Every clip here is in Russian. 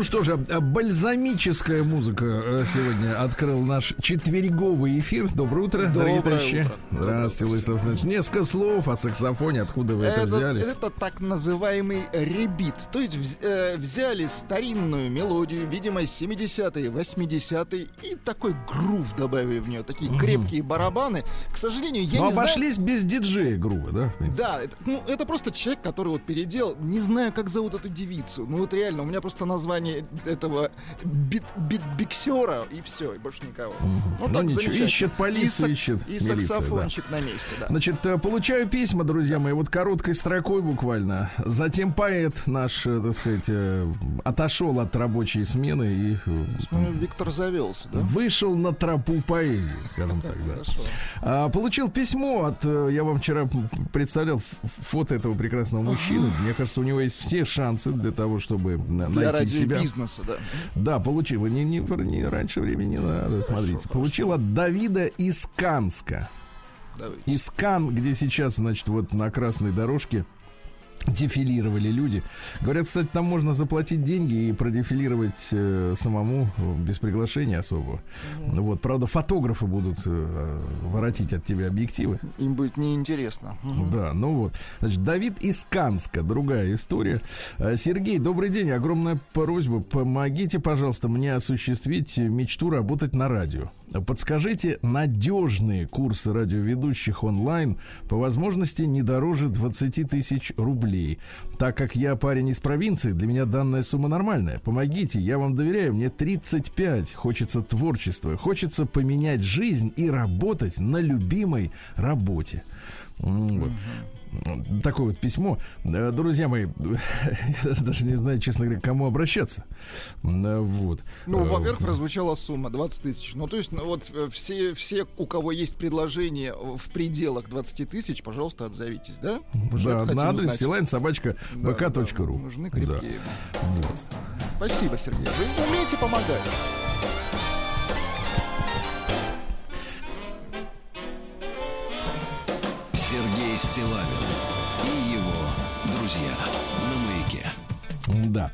Ну что же, э, бальзамическая музыка э, сегодня открыл наш четверговый эфир. Доброе утро, дорогие Доброе товарищи. утро. Здравствуйте, Владислав Александрович. Несколько слов о саксофоне, откуда вы это, Это, взяли. это так называемый ребит. То есть вз- э, взяли старинную мелодию, видимо, 70-е, 80-е, и такой грув добавили в нее. Такие крепкие барабаны. К сожалению, я Но не знаю... обошлись без диджея грубо, да? Да, это, ну, это просто человек, который вот переделал. Не знаю, как зовут эту девицу. Ну вот реально, у меня просто название этого бит, бит биксера и все, и больше никого. Ну, Ну, так ничего, ищет полиция, и, сак- ищет и милиция, саксофончик на месте, да. Значит, э, получаю письма, друзья мои, вот короткой строкой буквально. Затем поэт наш, э, так сказать, э, отошел от рабочей смены и Ну, Виктор завелся, да? вышел на тропу поэзии, скажем так, да. Хорошо. А, получил письмо от, я вам вчера представлял фото этого прекрасного мужчины. Мне кажется, у него есть все шансы для того, чтобы найти себя. радиобизнеса, да. Да, получил. Не, не, не раньше времени не надо, смотрите. Получил от Давида из Канска. Давайте. Искан, где сейчас, значит, вот на красной дорожке дефилировали люди. Говорят, кстати, там можно заплатить деньги и продефилировать э, самому без приглашения особого. Ну Вот, правда, фотографы будут э, воротить от тебя объективы. Им будет неинтересно. Мгм. Да, ну вот. Значит, Давид из Канска, другая история. Э, Сергей, добрый день. Огромная просьба. Помогите, пожалуйста, мне осуществить мечту работать на радио. Подскажите надежные курсы радиоведущих онлайн, по возможности не дороже 20 тысяч рублей. Так как я парень из провинции, для меня данная сумма нормальная. Помогите, я вам доверяю, мне 35, хочется творчества, хочется поменять жизнь и работать на любимой работе. Вот. Такое вот письмо. Э, Друзья мои, я даже- не знаю, честно говоря, к кому обращаться. Э, Вот. Ну, Э, во-первых, прозвучала сумма 20 тысяч. Ну, то есть, ну, вот все, все, у кого есть предложение в пределах 20 тысяч, пожалуйста, отзовитесь, да? Уже Да, на адрес силайн собачка Да, да, bk.ru. Нужны Да. крепкие. Вот. Спасибо, Сергей. Вы умеете помогать. Да.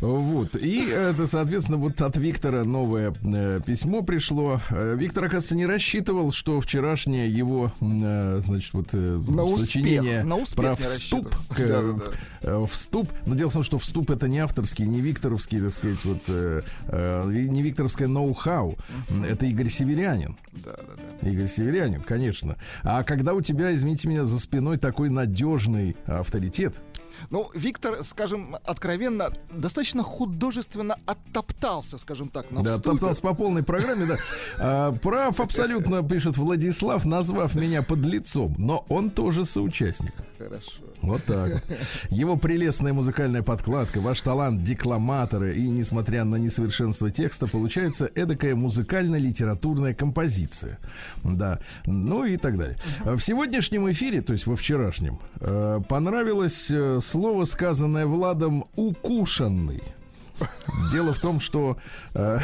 Вот. И это, соответственно, вот от Виктора новое э, письмо пришло. Э, Виктор, оказывается, не рассчитывал, что вчерашнее его, э, значит, вот На успех. сочинение На успех про вступ, к, вступ. Но дело в том, что вступ это не авторский, не викторовский, так сказать, вот не викторовское ноу-хау. Это Игорь Северянин. Да, да, да. Игорь Северянин, конечно. А когда у тебя, извините меня, за спиной такой надежный авторитет, Ну, Виктор, скажем, откровенно, достаточно художественно оттоптался, скажем так, на Да, вступе. топтался по полной программе, да. А, прав абсолютно, пишет Владислав, назвав меня под лицом. Но он тоже соучастник. Хорошо. Вот так вот. Его прелестная музыкальная подкладка, ваш талант декламатора и, несмотря на несовершенство текста, получается эдакая музыкально-литературная композиция. Да. Ну и так далее. В сегодняшнем эфире, то есть во вчерашнем, э, понравилось э, слово, сказанное Владом «укушенный». Дело в том, что... э,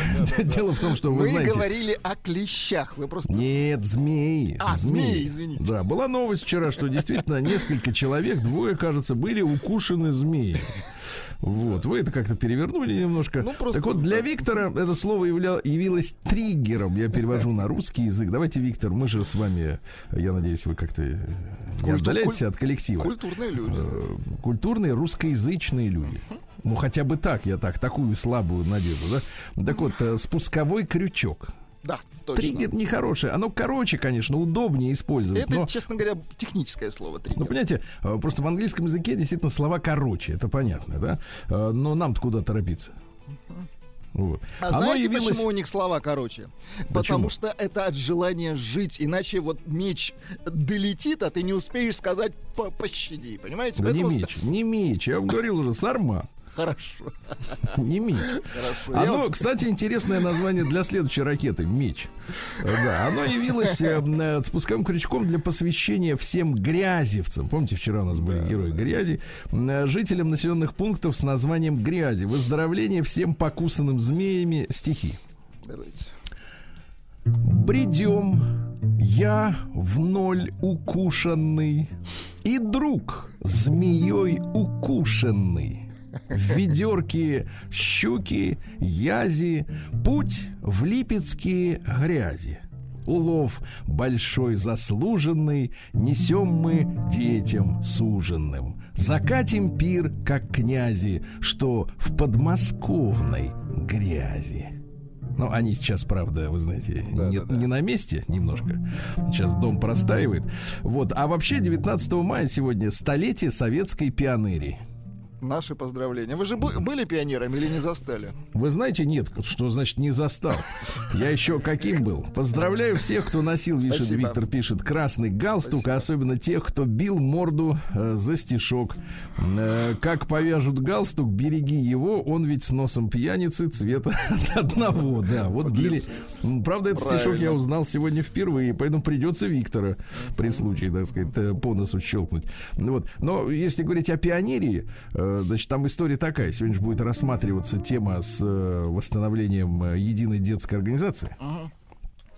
Дело в том, что вы Мы знаете... говорили о клещах. Вы просто... Нет, змеи. А, змеи, извините. Да, была новость вчера, что действительно несколько человек, двое, кажется, были укушены змеей. Вот, вы это как-то перевернули немножко. Ну, просто так вот, для. Виктора это слово явля- явилось триггером. Я перевожу на русский язык. Давайте, Виктор, мы же с вами, я надеюсь, вы как-то не Культу- отдаляетесь от коллектива. Культурные люди. Э, Культурные русскоязычные люди. Ну, хотя бы так, я так, такую слабую надежду, да? Так вот, э, спусковой крючок. Да, точно. Триггер нехороший. Оно короче, конечно, удобнее использовать. Это, но, честно говоря, техническое слово триггер. ну, понимаете, э, просто в английском языке действительно слова короче, это понятно, да? Э, Но нам-то куда торопиться? Вот. А Оно знаете, явилось- почему у них слова короче? Потому что это от желания жить, иначе вот меч долетит, а ты не успеешь сказать «По- пощади, понимаете? Да не Поэтому меч, не меч, я вам говорил уже, сарма, Хорошо, не меч. хорошо. Оно, кстати, интересное название для следующей ракеты «Меч». Э, Да, оно явилось э, э, спусковым крючком для посвящения всем грязевцам. Помните, вчера у нас были герои грязи. Э, Жителям населенных пунктов с названием грязи. Выздоровление всем покусанным змеями стихи. Давайте. Бредем, я в ноль укушенный, И друг змеей укушенный. В ведерке щуки, язи, путь в липецкие грязи. Улов большой заслуженный Несем мы детям суженным Закатим пир, как князи Что в подмосковной грязи ну, они сейчас, правда, вы знаете, Да, не, да, да. не на месте немножко. Сейчас дом простаивает. Вот. А вообще 19 мая сегодня столетие советской пионерии. Наши поздравления. Вы же бы- были пионерами или не застали? Вы знаете, нет, что значит не застал. Я еще каким был. Поздравляю всех, кто носил, Спасибо. Виктор, пишет, красный галстук, а особенно тех, кто бил морду э, за стишок. Э, как повяжут галстук, береги его, он ведь с носом пьяницы цвета одного. Да, вот били. Правда, этот стишок я узнал сегодня впервые, поэтому придется Виктора при случае, так сказать, э, по носу щелкнуть. Ну Вот. Но если говорить о пионерии, э, значит, там история такая. Сегодня же будет рассматриваться тема с э, восстановлением э, единой детской организации.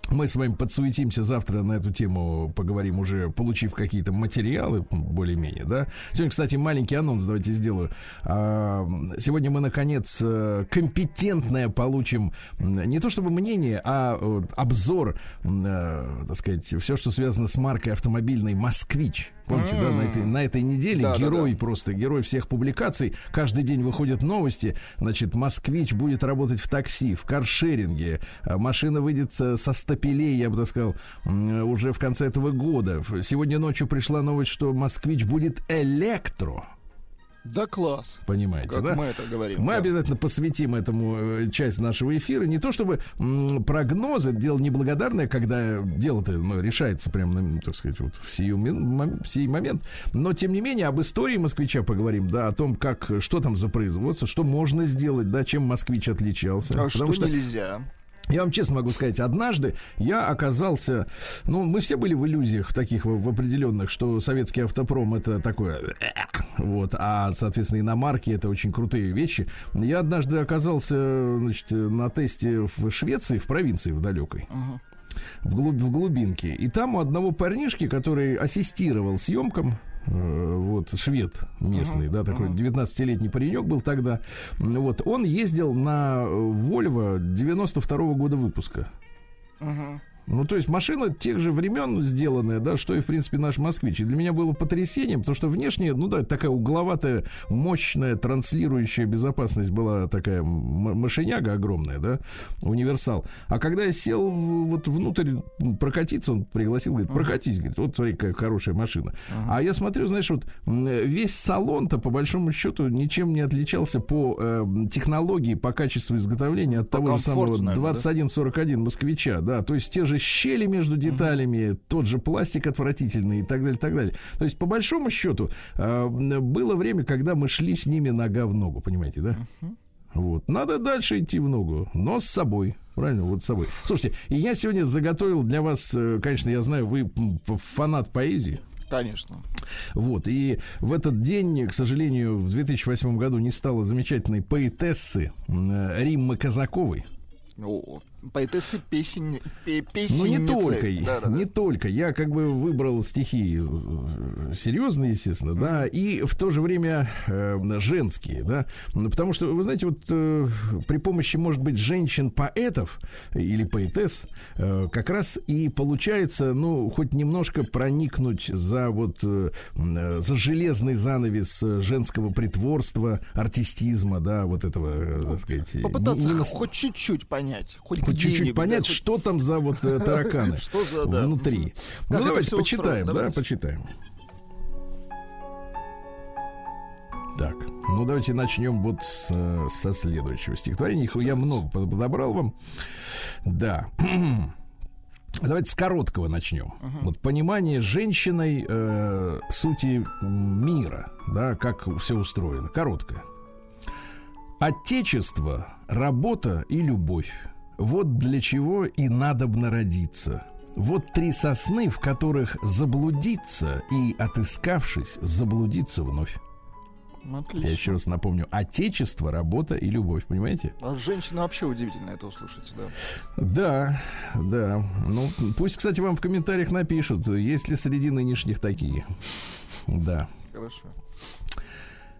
Мы с вами подсуетимся завтра на эту тему, поговорим уже, получив какие-то материалы, более-менее, да. Сегодня, кстати, маленький анонс давайте сделаю. А, Сегодня мы, наконец, э, компетентное получим не то чтобы мнение, а обзор, так сказать, все, что связано с маркой автомобильной «Москвич». Помните, да, на этой, на этой неделе Да, да, герой да. просто герой всех публикаций. Каждый день выходят новости. Значит, москвич будет работать в такси, в каршеринге. А Машина выйдет э, со стапелей, я бы так сказал, уже в конце этого года. Сегодня ночью пришла новость, что москвич будет электро. Да класс. Понимаете, Как да? мы это говорим. Мы да. обязательно посвятим этому э, часть нашего эфира. Не то чтобы м, прогнозы, это дело неблагодарное, когда дело-то ну, решается прямо, так сказать, вот в, сию в сей момент. Но, тем не менее, об истории москвича поговорим, да, о том, как, что там за производство, что можно сделать, да, чем москвич отличался. А что Потому что нельзя? Я вам честно могу сказать, однажды я оказался, ну, мы все были в иллюзиях в таких в, определенных, что советский автопром это такое, вот, а, соответственно, иномарки это очень крутые вещи. Я однажды оказался, значит, на тесте в Швеции, в провинции в далекой. В, глуб- в глубинке. И там у одного парнишки, который ассистировал съемкам, вот, швед местный, да, такой 19-летний паренек был тогда, вот, он ездил на э, Volvo 92 года выпуска. Мгм. Ну, то есть машина тех же времен сделанная, да, что и, в принципе, наш москвич. И для меня было потрясением, потому что внешне, ну да, такая угловатая, мощная, транслирующая безопасность была такая машиняга огромная, да, универсал. А когда я сел вот внутрь прокатиться, он пригласил, говорит, прокатись, говорит, вот смотри, какая хорошая машина. А я смотрю, знаешь, вот весь салон-то, по большому счету, ничем не отличался по э, технологии, по качеству изготовления от того же самого комфорту, наверное, да? 2141 москвича, да, то есть те же щели между деталями, тот же пластик отвратительный и так далее, так далее. То есть по большому счету э, было время, когда мы шли с ними нога в ногу, понимаете, да? Вот. Надо дальше идти в ногу, но с собой. Правильно, вот с собой. Слушайте, и я сегодня заготовил для вас, э, конечно, я знаю, вы фанат поэзии. Конечно. Вот, и в этот день, к сожалению, в 2008 году не стало замечательной поэтессы э, Риммы Казаковой. О, поэтессы песен... пе- Ну, песенницы. не только, Да-да-да. не только. Я как бы выбрал стихи э, серьезные, естественно, да, и в то же время э, женские, да. Потому что, вы знаете, вот э, при помощи, может быть, женщин-поэтов или поэтесс э, как раз и получается, ну, хоть немножко проникнуть за вот, э, за железный занавес женского притворства, артистизма, да, вот этого, так сказать. Попытаться не- не хоть чуть-чуть понять. Хоть, хоть чуть-чуть понять, да, что там за вот э, тараканы Что за, да. внутри. Ну, давайте почитаем, устроено, да, давайте. почитаем. Так, ну давайте начнем вот с, э, со следующего стихотворения. Их я много под- подобрал вам. Да. Давайте с короткого начнем. Вот понимание женщиной э, сути мира, да, как все устроено. Короткое. Отечество, работа и любовь. Вот для чего и надобно родиться. Вот три сосны, в которых заблудиться и, отыскавшись, заблудиться вновь. Отлично. Я еще раз напомню. Отечество, работа и любовь. Понимаете? А женщина вообще удивительно это услышать, да. Да, да. Ну, пусть, кстати, вам в комментариях напишут, есть ли среди нынешних такие. Да. Хорошо.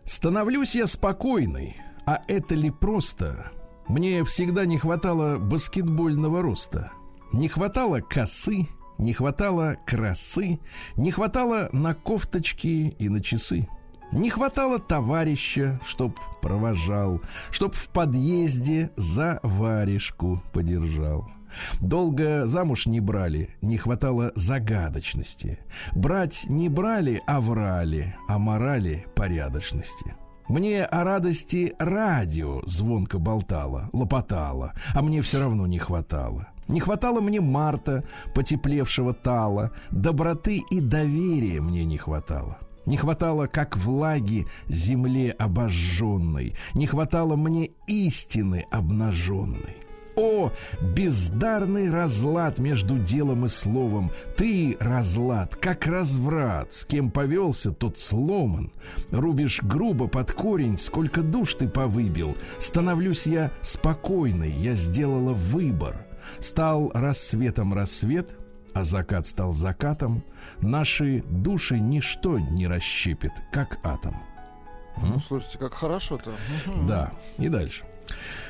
Становлюсь я спокойной, а это ли просто? Мне всегда не хватало баскетбольного роста. Не хватало косы, не хватало красы, не хватало на кофточки и на часы. Не хватало товарища, чтоб провожал, чтоб в подъезде за варежку подержал. Долго замуж не брали, не хватало загадочности. Брать не брали, а врали, а морали порядочности. Мне о радости радио звонко болтало, лопотало, а мне все равно не хватало. Не хватало мне марта, потеплевшего тала, доброты и доверия мне не хватало. Не хватало, как влаги, земле обожженной. Не хватало мне истины обнаженной. О, бездарный разлад между делом и словом. Ты разлад, как разврат. С кем повелся, тот сломан. Рубишь грубо под корень, сколько душ ты повыбил. Становлюсь я спокойной, я сделала выбор. Стал рассветом рассвет, а закат стал закатом. Наши души ничто не расщепит, как атом. Ну, слушайте, как хорошо-то. Да, и дальше.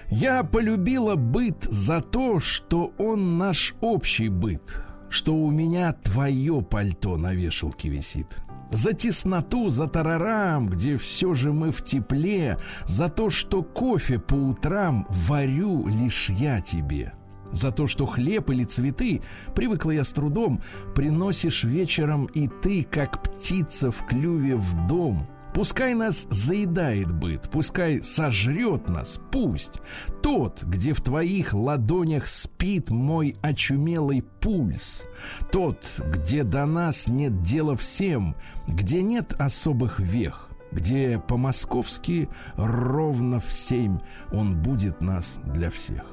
Я полюбила быт за то, что он наш общий быт, что у меня твое пальто на вешалке висит. За тесноту, за тарарам, где все же мы в тепле, за то, что кофе по утрам варю лишь я тебе. За то, что хлеб или цветы, привыкла я с трудом, приносишь вечером и ты, как птица в клюве в дом. Пускай нас заедает быт, пускай сожрет нас, пусть. Тот, где в твоих ладонях спит мой очумелый пульс. Тот, где до нас нет дела всем, где нет особых вех, где по-московски ровно в семь он будет нас для всех.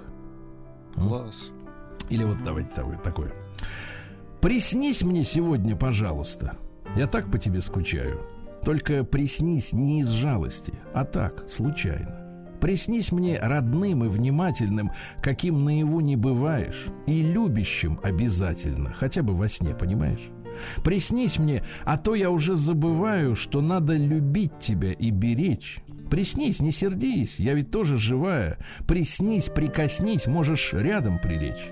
Класс. Или вот давайте такое. Приснись мне сегодня, пожалуйста. Я так по тебе скучаю. Только приснись не из жалости, а так, случайно. Приснись мне родным и внимательным, каким наяву не бываешь, и любящим обязательно, хотя бы во сне, понимаешь? Приснись мне, а то я уже забываю, что надо любить тебя и беречь. Приснись, не сердись, я ведь тоже живая. Приснись, прикоснись, можешь рядом прилечь.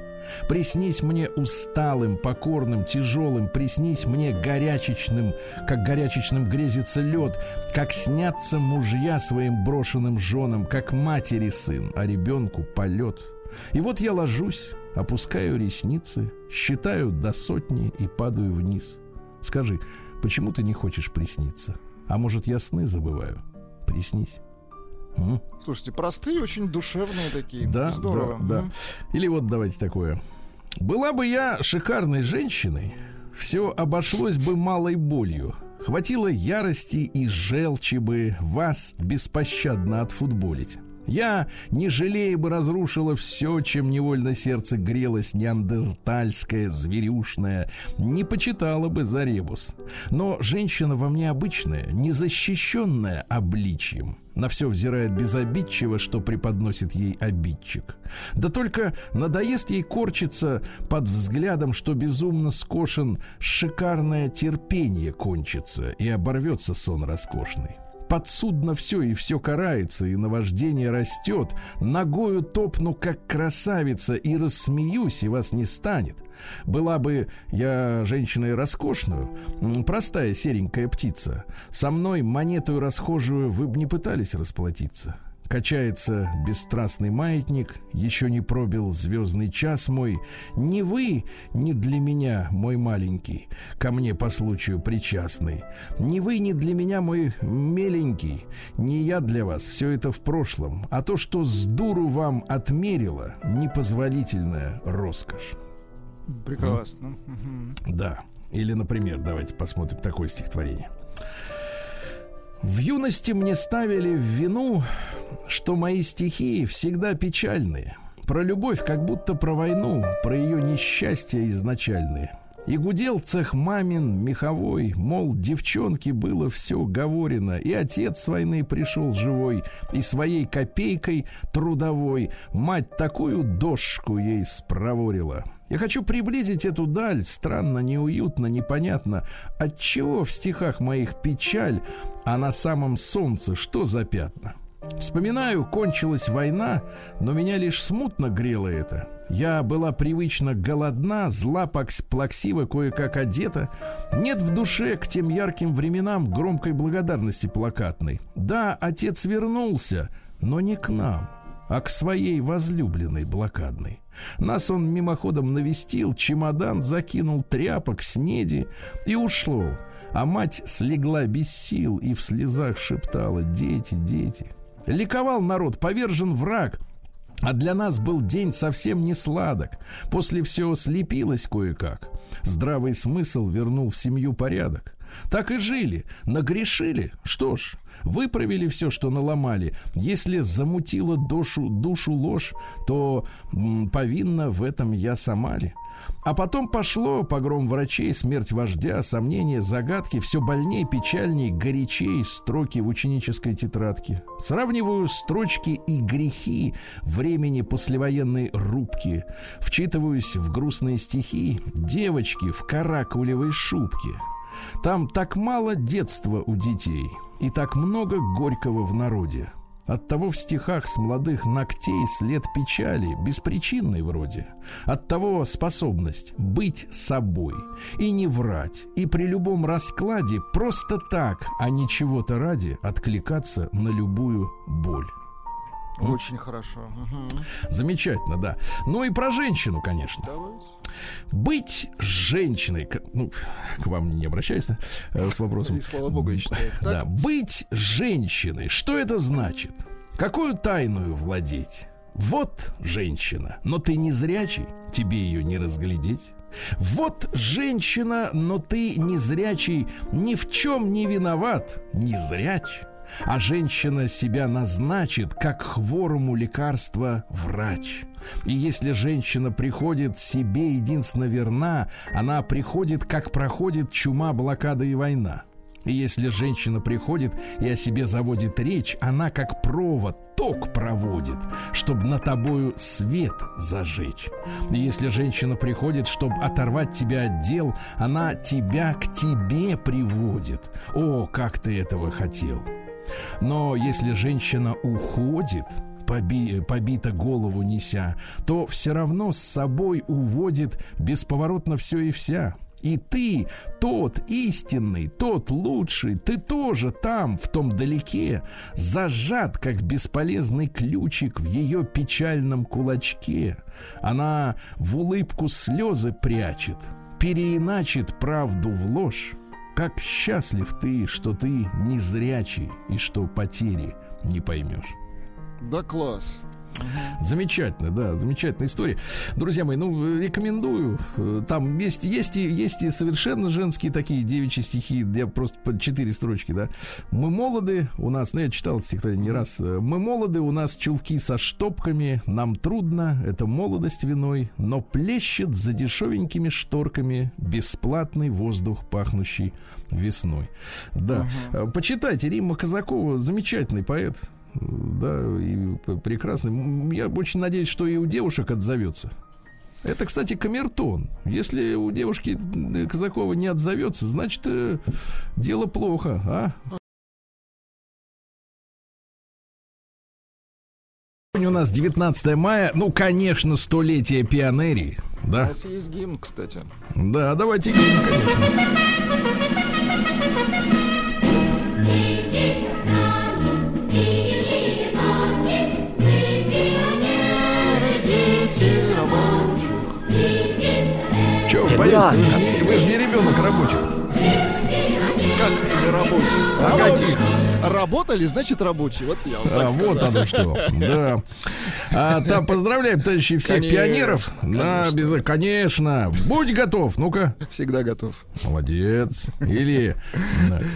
Приснись мне усталым, покорным, тяжелым, приснись мне горячечным, как горячечным грезится лед, как снятся мужья своим брошенным женам, как матери сын, а ребенку полет. И вот я ложусь, опускаю ресницы, считаю до сотни и падаю вниз. Скажи, почему ты не хочешь присниться? А может, я сны забываю? Приснись. М? Слушайте, простые, очень душевные такие. Да, Здорово. да, да. Или вот давайте такое. Была бы я шикарной женщиной, все обошлось бы малой болью. Хватило ярости и желчи бы вас беспощадно отфутболить. Я, не жалея бы, разрушила все, чем невольно сердце грелось неандертальское, зверюшное, не почитала бы за ребус. Но женщина во мне обычная, незащищенная обличьем. На все взирает безобидчиво, что преподносит ей обидчик. Да только надоест ей корчиться под взглядом, что безумно скошен, шикарное терпение кончится и оборвется сон роскошный. Подсудно все и все карается, и наваждение растет. Ногою топну, как красавица, и рассмеюсь, и вас не станет. Была бы я женщиной роскошную, простая серенькая птица, со мной монетую расхожую вы бы не пытались расплатиться. Качается бесстрастный маятник, еще не пробил звездный час мой. Не вы, не для меня, мой маленький, ко мне по случаю причастный. Не вы, не для меня, мой меленький, не я для вас, все это в прошлом. А то, что с дуру вам отмерила, непозволительная роскошь. Прекрасно. Да. Или, например, давайте посмотрим такое стихотворение. В юности мне ставили в вину, что мои стихи всегда печальные. Про любовь, как будто про войну, про ее несчастья изначальные. И гудел цех мамин, меховой, мол, девчонке было все говорено, и отец с войны пришел живой, и своей копейкой трудовой мать такую дошку ей спроворила. Я хочу приблизить эту даль, странно, неуютно, непонятно. Отчего в стихах моих печаль, а на самом солнце что за пятна? Вспоминаю, кончилась война, но меня лишь смутно грело это. Я была привычно голодна, зла плаксиво кое-как одета. Нет в душе к тем ярким временам громкой благодарности плакатной. Да, отец вернулся, но не к нам, а к своей возлюбленной блокадной. Нас он мимоходом навестил, чемодан закинул, тряпок, снеди и ушел. А мать слегла без сил и в слезах шептала «Дети, дети». Ликовал народ, повержен враг, а для нас был день совсем не сладок. После всего слепилось кое-как. Здравый смысл вернул в семью порядок. Так и жили, нагрешили. Что ж, выправили все, что наломали. Если замутила душу, душу ложь, то м, повинна в этом я сама ли? А потом пошло погром врачей, смерть вождя, сомнения, загадки, все больней, печальней, горячей строки в ученической тетрадке. Сравниваю строчки и грехи времени послевоенной рубки. Вчитываюсь в грустные стихи девочки в каракулевой шубке. Там так мало детства у детей и так много горького в народе. Оттого в стихах с молодых ногтей след печали, беспричинный вроде. Оттого способность быть собой и не врать, и при любом раскладе просто так, а не чего-то ради, откликаться на любую боль. Очень хорошо. Мгм. Замечательно, да. Ну и про женщину, конечно. Давайте. Быть женщиной, ну, к вам не обращаюсь да, э, с вопросом. И слава богу, я считаю. Так? Да, быть женщиной, что это значит? Какую тайную владеть? Вот женщина, но ты не зрячий, тебе ее не разглядеть. Вот женщина, но ты не зрячий, ни в чем не виноват, не зряч. А женщина себя назначит, как хворому лекарства врач. И если женщина приходит себе единственно верна, она приходит, как проходит чума, блокада и война. И если женщина приходит и о себе заводит речь, она как провод, ток проводит, чтобы на тобою свет зажечь. И если женщина приходит, чтобы оторвать тебя от дел, она тебя к тебе приводит. О, как ты этого хотел! Но если женщина уходит, поби- побита голову неся, то все равно с собой уводит бесповоротно все и вся. И ты, тот истинный, тот лучший, ты тоже там, в том далеке, зажат, как бесполезный ключик в ее печальном кулачке. Она в улыбку слезы прячет, переиначит правду в ложь. Как счастлив ты, что ты незрячий и что потери не поймешь. Да класс. Замечательно, да, замечательная история. Друзья мои, ну, рекомендую. Э, Там есть, есть, и, есть и совершенно женские такие девичьи стихи. Я просто по четыре строчки, да. Мы молоды, у нас, ну, я читал это стихотворение не раз. Э, Мы молоды, у нас чулки со штопками, нам трудно, это молодость виной, но плещет за дешевенькими шторками бесплатный воздух, пахнущий весной. Да. Э, Почитайте Римма Казакова, замечательный поэт. Да, и прекрасный. Я очень надеюсь, что и у девушек отзовется. Это, кстати, камертон. Если у девушки э, Казакова не отзовется, значит, э, дело плохо, а? Сегодня у нас 19 мая, ну, конечно, столетие пионерии, У да? нас есть гимн, кстати. Да, давайте гимн, конечно. Поехали, вы же не- вы же не ребенок рабочих. Как не рабочих? А каких? Работали, значит рабочие. Вот я вам А, скажу. вот оно что. Да. А, там поздравляем, товарищи, всех Конечно, пионеров. Да, конечно. без- конечно. Будь готов. Ну-ка. Всегда готов. Молодец. Или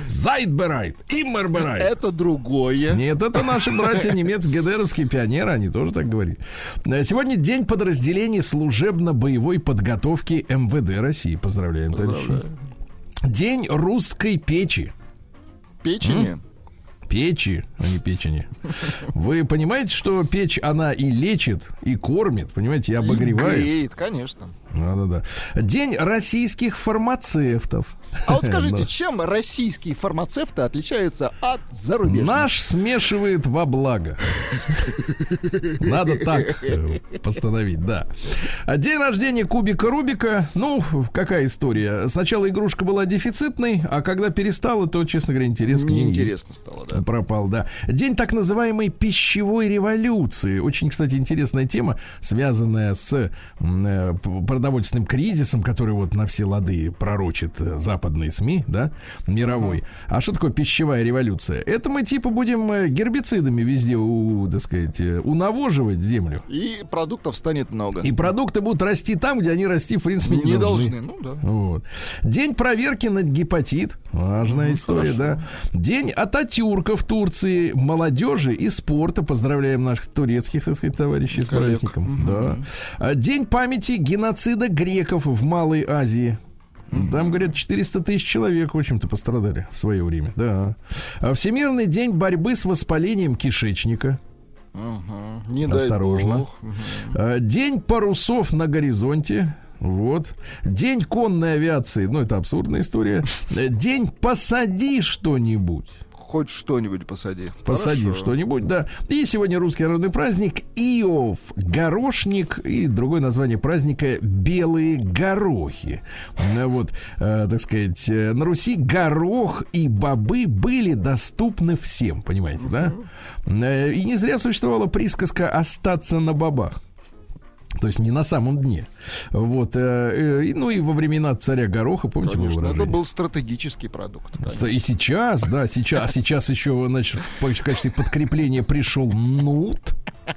Seid bereit, Immer bereit. Это другое. Нет, это наши братья немецкие ГДРовские пионеры, они тоже так говорили. Э, Сегодня день подразделений служебно-боевой подготовки МВД России. Поздравляем, товарищи. Поздравляю. День русской печи. Печени. Печи, а не печени. Вы понимаете, что печь, она и лечит, и кормит, понимаете, и обогревает. Греет, конечно. Да-да-да. День российских фармацевтов. А вот скажите, чем российские фармацевты отличаются от зарубежных? Наш смешивает во благо. Надо так э, постановить, да. А День рождения кубика Рубика. Ну, какая история? Сначала игрушка была дефицитной, а когда перестала, то, честно говоря, интерес к ней Неинтересно стало, да. пропал, да. День так называемой пищевой революции. Очень, кстати, интересная тема, связанная с э, продовольственным кризисом, который вот на все лады пророчит э, западные СМИ, да, мировой. А что такое пищевая революция? Это мы типа будем э, гербицидами везде, у, так сказать, э, унавоживать землю. И продуктов станет много. И продукты будут расти там, где они расти, в принципе, не, не должны. должны. Ну да. Вот. День проверки на гепатит. Важная Ну, история, хорошо. да. День Ататюрка в Турции, молодежи и спорта. Поздравляем наших турецких, так сказать, товарищей с Коллег. праздником. Да. А, День памяти геноцида греков в Малой Азии. Там, говорят, 400 тысяч человек, в общем-то, пострадали в свое время. Да. А Всемирный день борьбы с воспалением кишечника. Мгм. Не Осторожно. А, День парусов на горизонте. Вот. День конной авиации. Ну, это абсурдная история. День посади что-нибудь. Хоть что-нибудь посади. Посади Хорошо. что-нибудь, да. И сегодня русский народный праздник Иов, горошник и другое название праздника Белые горохи. Э, Вот, э, так сказать, э, на Руси горох и бобы были доступны всем, понимаете, да? Э, И не зря существовала присказка «остаться на бобах». То есть не на самом дне. Вот. э, э, и, ну и во времена царя Гороха, помните, Конечно, это выражение? был стратегический продукт. конечно. И сейчас, да, сейчас, сейчас еще, значит, в качестве подкрепления пришел нут.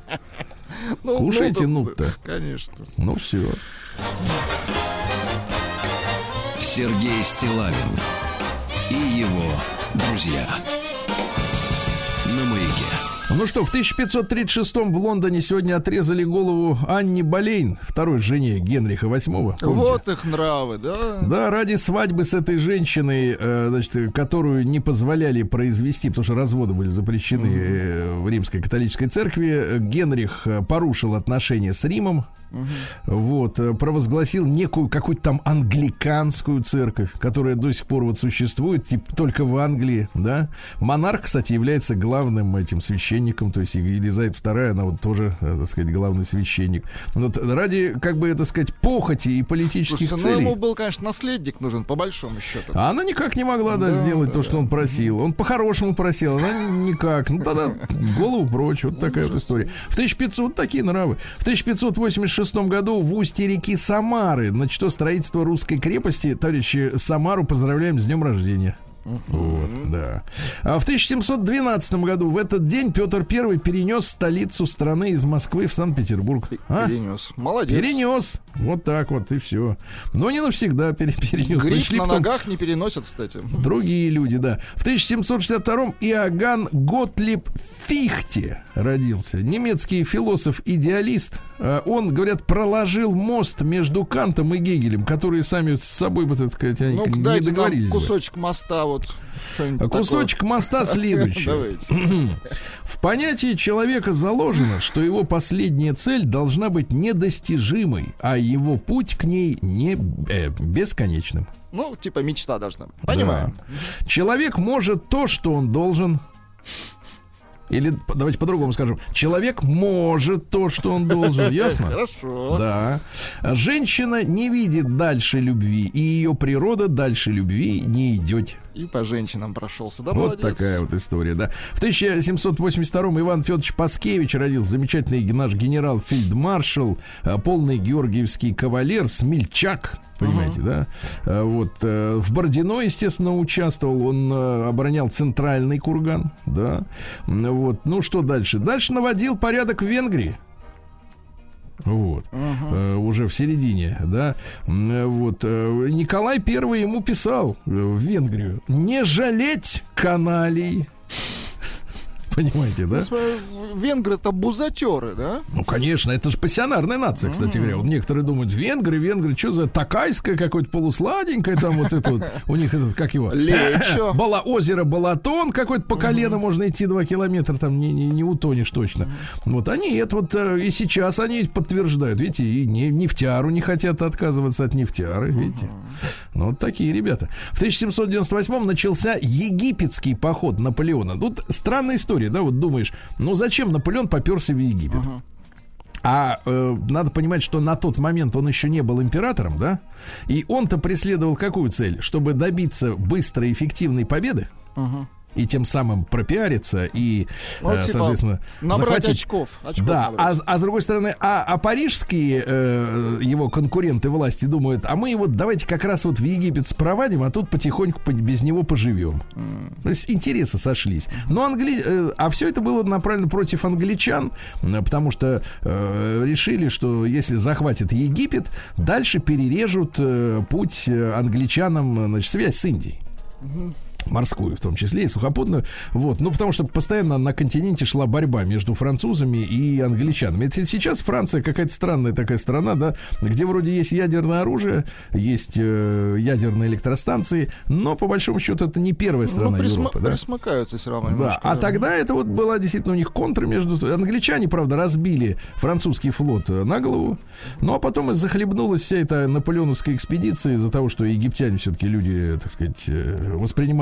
Ну, Кушайте ну, нут-то. Конечно. Ну все. Сергей Стилавин и его друзья. Ну что, в 1536 в Лондоне сегодня отрезали голову Анни Болейн, второй жене Генриха VIII. помните? Вот их нравы, да? Да, ради свадьбы с этой женщиной, э, значит, которую не позволяли произвести, потому что разводы были запрещены э, в римской католической церкви, э, Генрих порушил отношения с Римом, вот, э, провозгласил некую какую-то там англиканскую церковь, которая до сих пор вот существует, тип- только в Англии, да. Монарх, кстати, является главным этим священником, то есть Елизавета II, она вот тоже, э, так сказать, главный священник. Вот ради, как бы, это сказать, похоти и политических Слушайте, ну целей. ему был, конечно, наследник нужен, по большому счету. А она никак не могла да, Да, сделать да, то, что он просил. Он по-хорошему просил, она никак. Ну тогда голову прочь. Вот такая вот история. В 1500 вот такие нравы. В 1586 году в устье реки Самары начато строительство русской крепости. Товарищи, Самару поздравляем с днем рождения. Вот, да. А в 1712 году в этот день Петр I перенес столицу страны из Москвы в Санкт-Петербург. А? Перенес. Молодец. Перенес. Вот так вот, и все. Но не навсегда пере- перенес. Грипп Пришли на потом ногах не переносят, кстати. другие люди, да. В 1762-м Иоганн Готлиб Фихте родился. Немецкий философ-идеалист. А Он, говорят, проложил мост между Кантом и Гегелем, которые сами с собой, бы, так сказать, Ну, не договорились. бы. кусочек моста вот. А такое. Кусочек моста следующий. В понятии человека заложено, что его последняя цель должна быть недостижимой, а его путь к ней не э, бесконечным. Ну, типа мечта должна быть. Понимаем. Да. Человек может то, что он должен. Или давайте по-другому скажем. Человек может то, что он должен. Ясно? Хорошо. Да. Женщина не видит дальше любви, и ее природа дальше любви не идет. И по женщинам прошелся. Да, Вот молодец. такая вот история, да. В 1782-м Иван Федорович Паскевич родился, замечательный наш генерал-фельдмаршал, а, полный георгиевский кавалер, смельчак, понимаете, да? А, Вот э, в Бородино, естественно, участвовал, он э, оборонял центральный курган, да. Вот, ну что дальше? Дальше наводил порядок в Венгрии. Вот. Э, уже в середине, да. Вот. э, Николай Первый ему писал в Венгрию. Не жалеть каналей. Понимаете, да? Ну, Венгры-то бузатеры, да? Ну, конечно, это же пассионарная нация, кстати говоря. Вот некоторые думают, венгры, венгры, что за такайское какое-то полусладенькое там вот это вот. У них этот, как его? Лечо. Бала, озеро Балатон какой-то по колено можно идти два километра, там не, не, не утонешь точно. Вот они это вот э, и сейчас они подтверждают, видите, и не, нефтяру не хотят отказываться от нефтяры, видите. Ну, вот такие ребята. В 1798 начался египетский поход Наполеона. Тут странная история, да, вот думаешь, ну зачем Наполеон поперся в Египет? А э, надо понимать, что на тот момент он еще не был императором, да? И он-то преследовал какую цель? Чтобы добиться быстрой, эффективной победы и тем самым пропиариться и, Ну, э, типа, соответственно, Набрать захватить очков. очков да, набрать. а, с- а с другой стороны, а, а парижские э, его конкуренты власти думают, а мы его давайте как раз вот в Египет спровадим, а тут потихоньку по- без него поживем. То есть интересы сошлись. Но англи... э, а все это было направлено против англичан, потому что э, решили, что если захватят Египет, дальше перережут э, путь э, англичанам, э, значит, связь с Индией морскую в том числе и сухопутную. Вот. Ну, потому что постоянно на континенте шла борьба между французами и англичанами. Это сейчас Франция какая-то странная такая страна, да, где вроде есть ядерное оружие, есть э, ядерные электростанции, но по большому счету это не первая страна ну, присма- Европы, да. присмыкаются все равно Да, а тогда это вот была действительно у них контра между... Англичане, правда, разбили французский флот э, на голову, но потом и захлебнулась вся эта наполеоновская экспедиция из-за того, что египтяне все-таки люди, так сказать, э,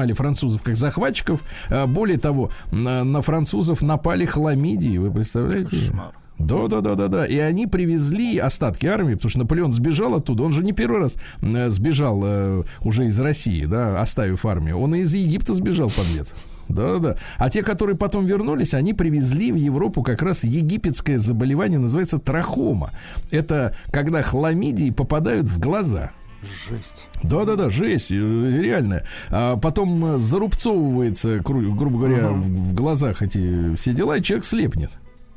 воспринимали французов как захватчиков. А Более того, на, французов напали хламидии, вы представляете? Кошмар. Да, да, да, да, да. И они привезли остатки армии, потому что Наполеон сбежал оттуда. Он же не первый раз э, сбежал э, уже из России, да, оставив армию. Он и из Египта сбежал, подлец. Да, да. А те, которые потом вернулись, они привезли в Европу как раз египетское заболевание, называется трахома. Это когда хламидии попадают в глаза. Жесть. Да-да-да, жесть, э, реальная. А потом э, зарубцовывается, грубо говоря, в, в глазах эти все дела, и человек слепнет.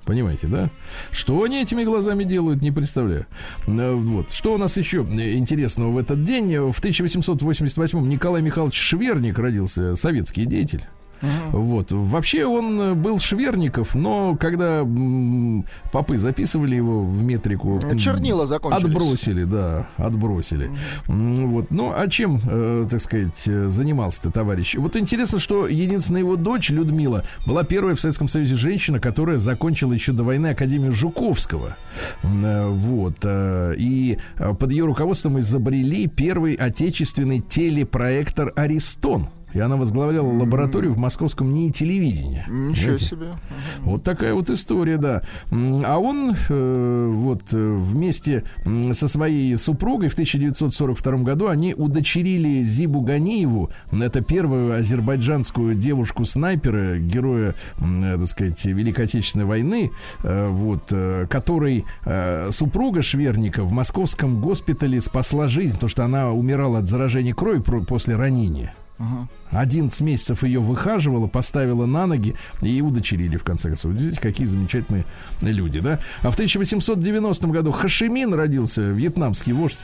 Понимаете, да? Что они этими глазами делают, не представляю. Э, Вот. Что у нас еще интересного в этот день? В 1888 Николай Михайлович Шверник родился, советский деятель. Вот. Вообще он э, был Шверников, но когда попы записывали его в метрику... м, Чернила закончились. Отбросили, да, отбросили. Вот. Ну, а чем, э, так сказать, э, занимался-то товарищ? Вот интересно, что единственная его дочь, Людмила, была первая в Советском Союзе женщина, которая закончила еще до войны Академию Жуковского. Э, Вот. э, И э, под ее руководством изобрели первый отечественный телепроектор «Аристон». И она возглавляла лабораторию в московском НИИ телевидения. Ничего Понимаете? себе. Вот такая вот история, да. А он э, вот э, вместе со своей супругой в 1942 году они удочерили Зибу Ганиеву. Это первую азербайджанскую девушку-снайпера, героя, э, так сказать, Великой Отечественной войны, э, вот, э, которой э, супруга Шверника в московском госпитале спасла жизнь, потому что она умирала от заражения крови после ранения. 11 месяцев ее выхаживала, поставила на ноги и удочерили, в конце концов. Видите, какие замечательные люди, да? А в 1890 году Хашимин родился, вьетнамский вождь.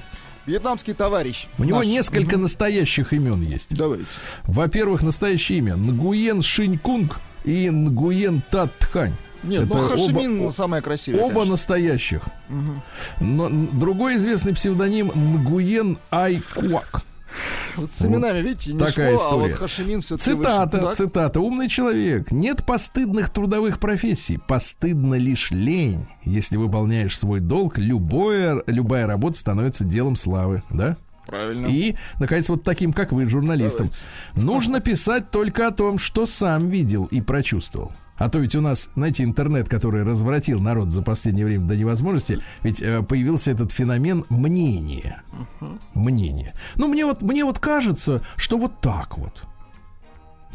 Вьетнамский товарищ. У него наш. несколько настоящих имен есть. Давайте. Во-первых, настоящее имя Нгуен Шинькунг и Нгуен Татхань. Нет, Это ну Хашимин оба- самое красивое. Оба конечно. настоящих. Но н- другой известный псевдоним Нгуен Айкуак. Вот с именами, видите, не Такая шло, а вот история. Хашимин все Цитата, цитата. Умный человек. Нет постыдных трудовых профессий. Постыдна лишь лень. Если выполняешь свой долг, любое, любая работа становится делом славы. Да? Правильно. И, наконец, вот таким, как вы, журналистам. Нужно писать только о том, что сам видел и прочувствовал. А то ведь у нас, знаете, интернет, который развратил народ за последнее время до невозможности, ведь э, появился этот феномен мнения. Мнение. Ну, мне вот, мне вот кажется, что вот так вот.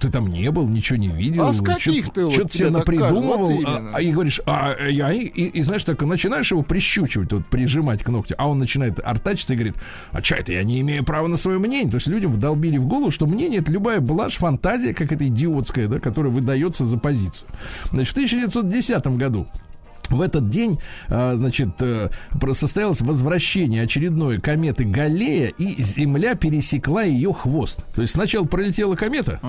Ты там не был, ничего не видел. А с каких ты вот Что-то себе напридумывал, Вот а, а и говоришь, а э, я, и, и, и знаешь, так начинаешь его прищучивать, вот прижимать к ногтю, а он начинает артачиться и говорит, а что это, я не имею права на свое мнение. То есть людям вдолбили в голову, что мнение это любая блажь, фантазия, как это идиотская, да, которая выдается за позицию. Значит, в 1910 году В этот день, а, значит, э, состоялось возвращение очередной кометы Галлея, и Земля пересекла ее хвост. То есть сначала пролетела комета,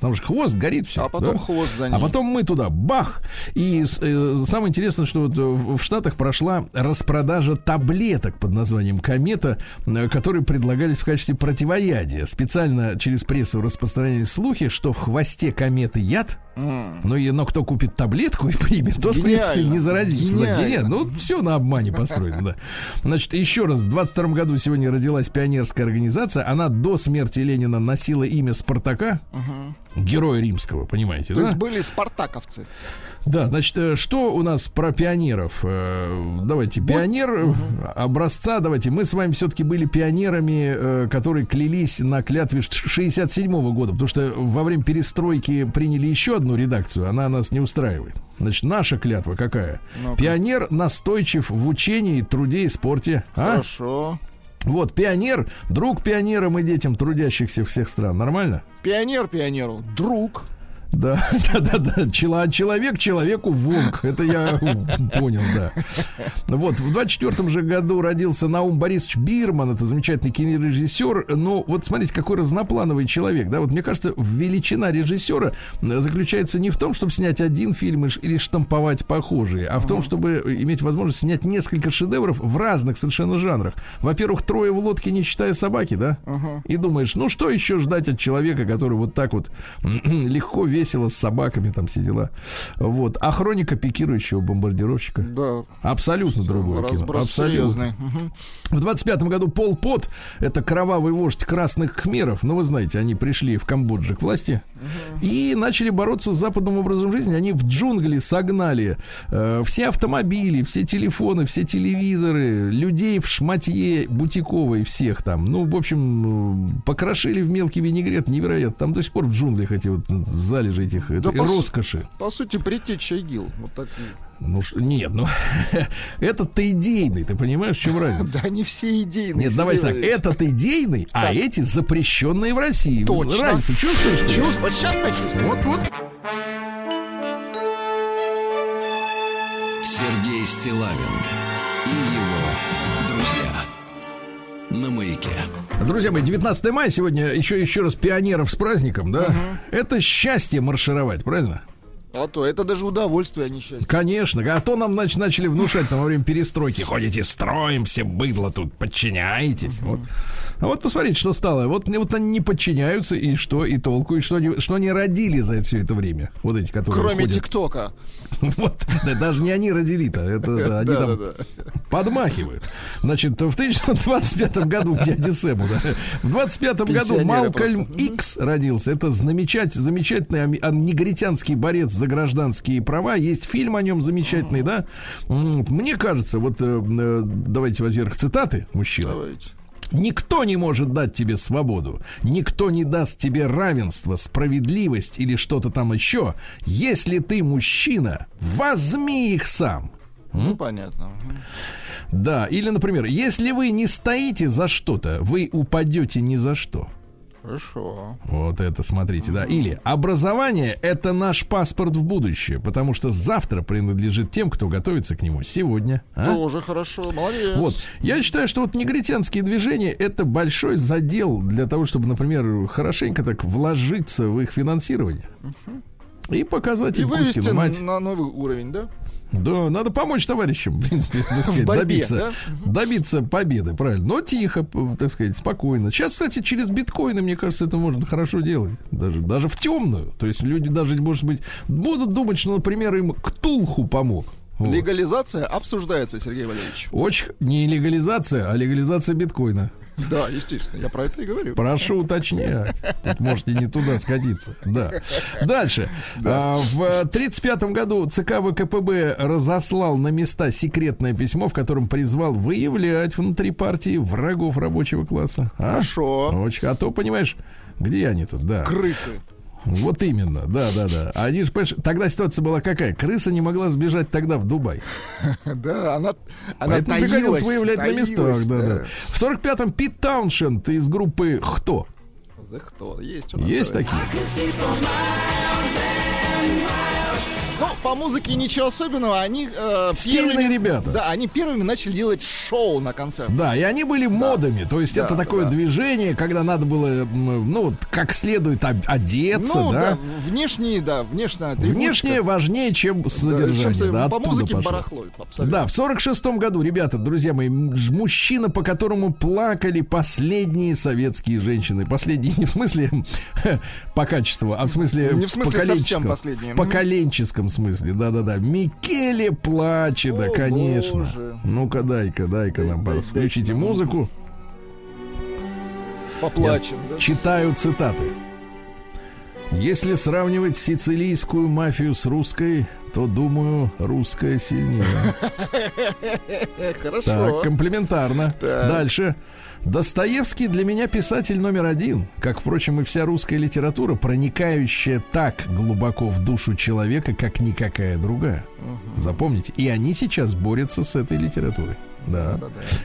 там же хвост горит все. А потом хвост за ней. А потом мы туда, бах! И э, самое интересное, что вот э, в Штатах прошла распродажа таблеток под названием «Комета», э, которые предлагались в качестве противоядия. Специально через прессу распространялись слухи, что в хвосте кометы яд, ну и, но кто купит таблетку и примет, тот, в принципе, Гениально. не заразится. Да, Гениально. гениально. Ну, все на обмане построено, да. Значит, еще раз, в 22 году сегодня родилась пионерская организация. Она до смерти Ленина носила имя Спартака, героя римского, понимаете, То да? есть были спартаковцы. Да, значит, э, что у нас про пионеров? Э, Давайте, пионер образца, давайте. Мы с вами все-таки были пионерами, э, которые клялись на клятве 67 года, потому что во время перестройки приняли еще одну редакцию, она нас не устраивает. Значит, наша клятва какая? Ну-ка. Пионер настойчив в учении, труде и спорте. А? Хорошо. Вот, пионер, друг пионерам и детям трудящихся всех стран. Нормально? Пионер пионеру. Друг. Да, да, да, да. Чело- человек человеку волк. Это я понял, да. Вот, в 24 же году родился Наум Борисович Бирман. Это замечательный кинорежиссер. Но вот смотрите, какой разноплановый человек. Да, вот мне кажется, величина режиссера заключается не в том, чтобы снять один фильм или штамповать похожие, а в том, чтобы иметь возможность снять несколько шедевров в разных совершенно жанрах. Во-первых, трое в лодке, не считая собаки, да? И думаешь, ну что еще ждать от человека, который вот так вот легко, весело с собаками там все дела. Вот. А хроника пикирующего бомбардировщика. Да. Абсолютно другое кино. Абсолютно. Мгм. В 25 году Пол Пот, это кровавый вождь красных кхмеров, ну вы знаете, они пришли в Камбодже к власти и начали бороться с западным образом жизни. Они в джунгли согнали э, все автомобили, все телефоны, все телевизоры, людей в шматье бутиковой всех там. Ну, в общем, покрошили в мелкий винегрет невероятно. Там до сих пор в джунглях эти вот залежи этих этой по роскоши. По сути, предтеча ИГИЛ. Вот так. Ну, ш- нет, ну, этот-то идейный, ты понимаешь, в чем разница? Да, не все идейные. Нет, давай так, этот идейный, а эти запрещенные в России. Точно. Разницу чувствуешь? ты? Чувств- Вот сейчас почувствую. Вот, вот. Сергей Стилавин и его друзья. На маяке. Друзья мои, 19 мая сегодня еще еще раз пионеров с праздником, да? Это счастье маршировать, правильно? А то это даже удовольствие, а не счастье. Конечно, а то нам нач- начали внушать там во время перестройки. Ходите строим, все быдло тут, подчиняетесь. Вот. А вот посмотрите, что стало. Вот, вот они не подчиняются, и что, и толку, и что они, что они родили за все это время. Вот эти, которые Кроме ходят. ТикТока. Вот, да, даже не они родили-то, это да, они Да, там да, подмахивают. Значит, в 1925 году дяде Сэму, да, в 25 году Малкольм. Икс родился. Это замечать, замечательный а, негритянский борец за гражданские права. Есть фильм о нем замечательный, да. Мне кажется, вот э, э, давайте, во-первых, цитаты мужчина. Давайте. Никто не может дать тебе свободу. Никто не даст тебе равенство, справедливость или что-то там еще. Если ты мужчина, возьми их сам. Ну, понятно. Да, или, например, если вы не стоите за что-то, вы упадете ни за что. Хорошо. Вот это смотрите, да. Или образование это наш паспорт в будущее, потому что завтра принадлежит тем, кто готовится к нему сегодня. а? Тоже хорошо. Молодец. Вот. Я считаю, что вот негритянские движения это большой задел для того, чтобы, например, хорошенько так вложиться в их финансирование. И показать И им Кузькину мать. на новый уровень, да? Да, надо помочь товарищам, в принципе, так сказать, борьбе, добиться, добиться победы, правильно. Но тихо, так сказать, спокойно. Сейчас, кстати, через биткоины, мне кажется, это можно хорошо делать. Даже, даже в темную. То есть люди даже, может быть, будут думать, что, например, им Ктулху помог. Вот. Легализация обсуждается, Сергей Валерьевич. Очень не легализация, а легализация биткоина. Да, естественно, я про это и говорю. Прошу уточнять. Тут можете не туда скатиться. Да. Дальше. А, в 1935 году ЦК ВКПБ разослал на места секретное письмо, в котором призвал выявлять внутри партии врагов рабочего класса. А? Хорошо. Очень. А то, понимаешь, где они тут, да. Крысы. Вот именно, да, да, да. Они же, понимаешь, тогда ситуация была какая? Крыса не могла сбежать тогда в Дубай. Да, она, она Поэтому приходилось таилась, выявлять на местах, да, да. В 45-м Пит Тауншенд из группы «Кто». Кто? Есть у нас. Есть такие? Ну, по музыке ничего особенного. Они э, Стильные первыми- ребята. Да, они первыми начали делать шоу на концерт. Да, и они были модами. То есть Да, это да, такое да. движение, когда надо было, ну, вот как следует одеться, ну, да. внешние, да, внешняя атрибутика. Внешнее важнее, чем Да, содержание. с- да, по музыке пошло. барахло. абсолютно. Да, в сорок шестом году, ребята, друзья мои, мужчина, по которому плакали последние советские женщины. Последние не в смысле по качеству, а в смысле Не в смысле поколенческом. последние. В поколенческом смысле, да-да-да. Микеле Плачеда, О, конечно. боже. Ну-ка, дай-ка, дай-ка нам, пожалуйста, включите музыку. Поплачем, да? Читаю цитаты. Если сравнивать сицилийскую мафию с русской, то, думаю, русская сильнее. Хорошо. Так, комплиментарно. Так. Дальше. Достоевский для меня писатель номер один, как, впрочем, и вся русская литература, проникающая так глубоко в душу человека, как никакая другая. Запомните. И они сейчас борются с этой литературой. Да.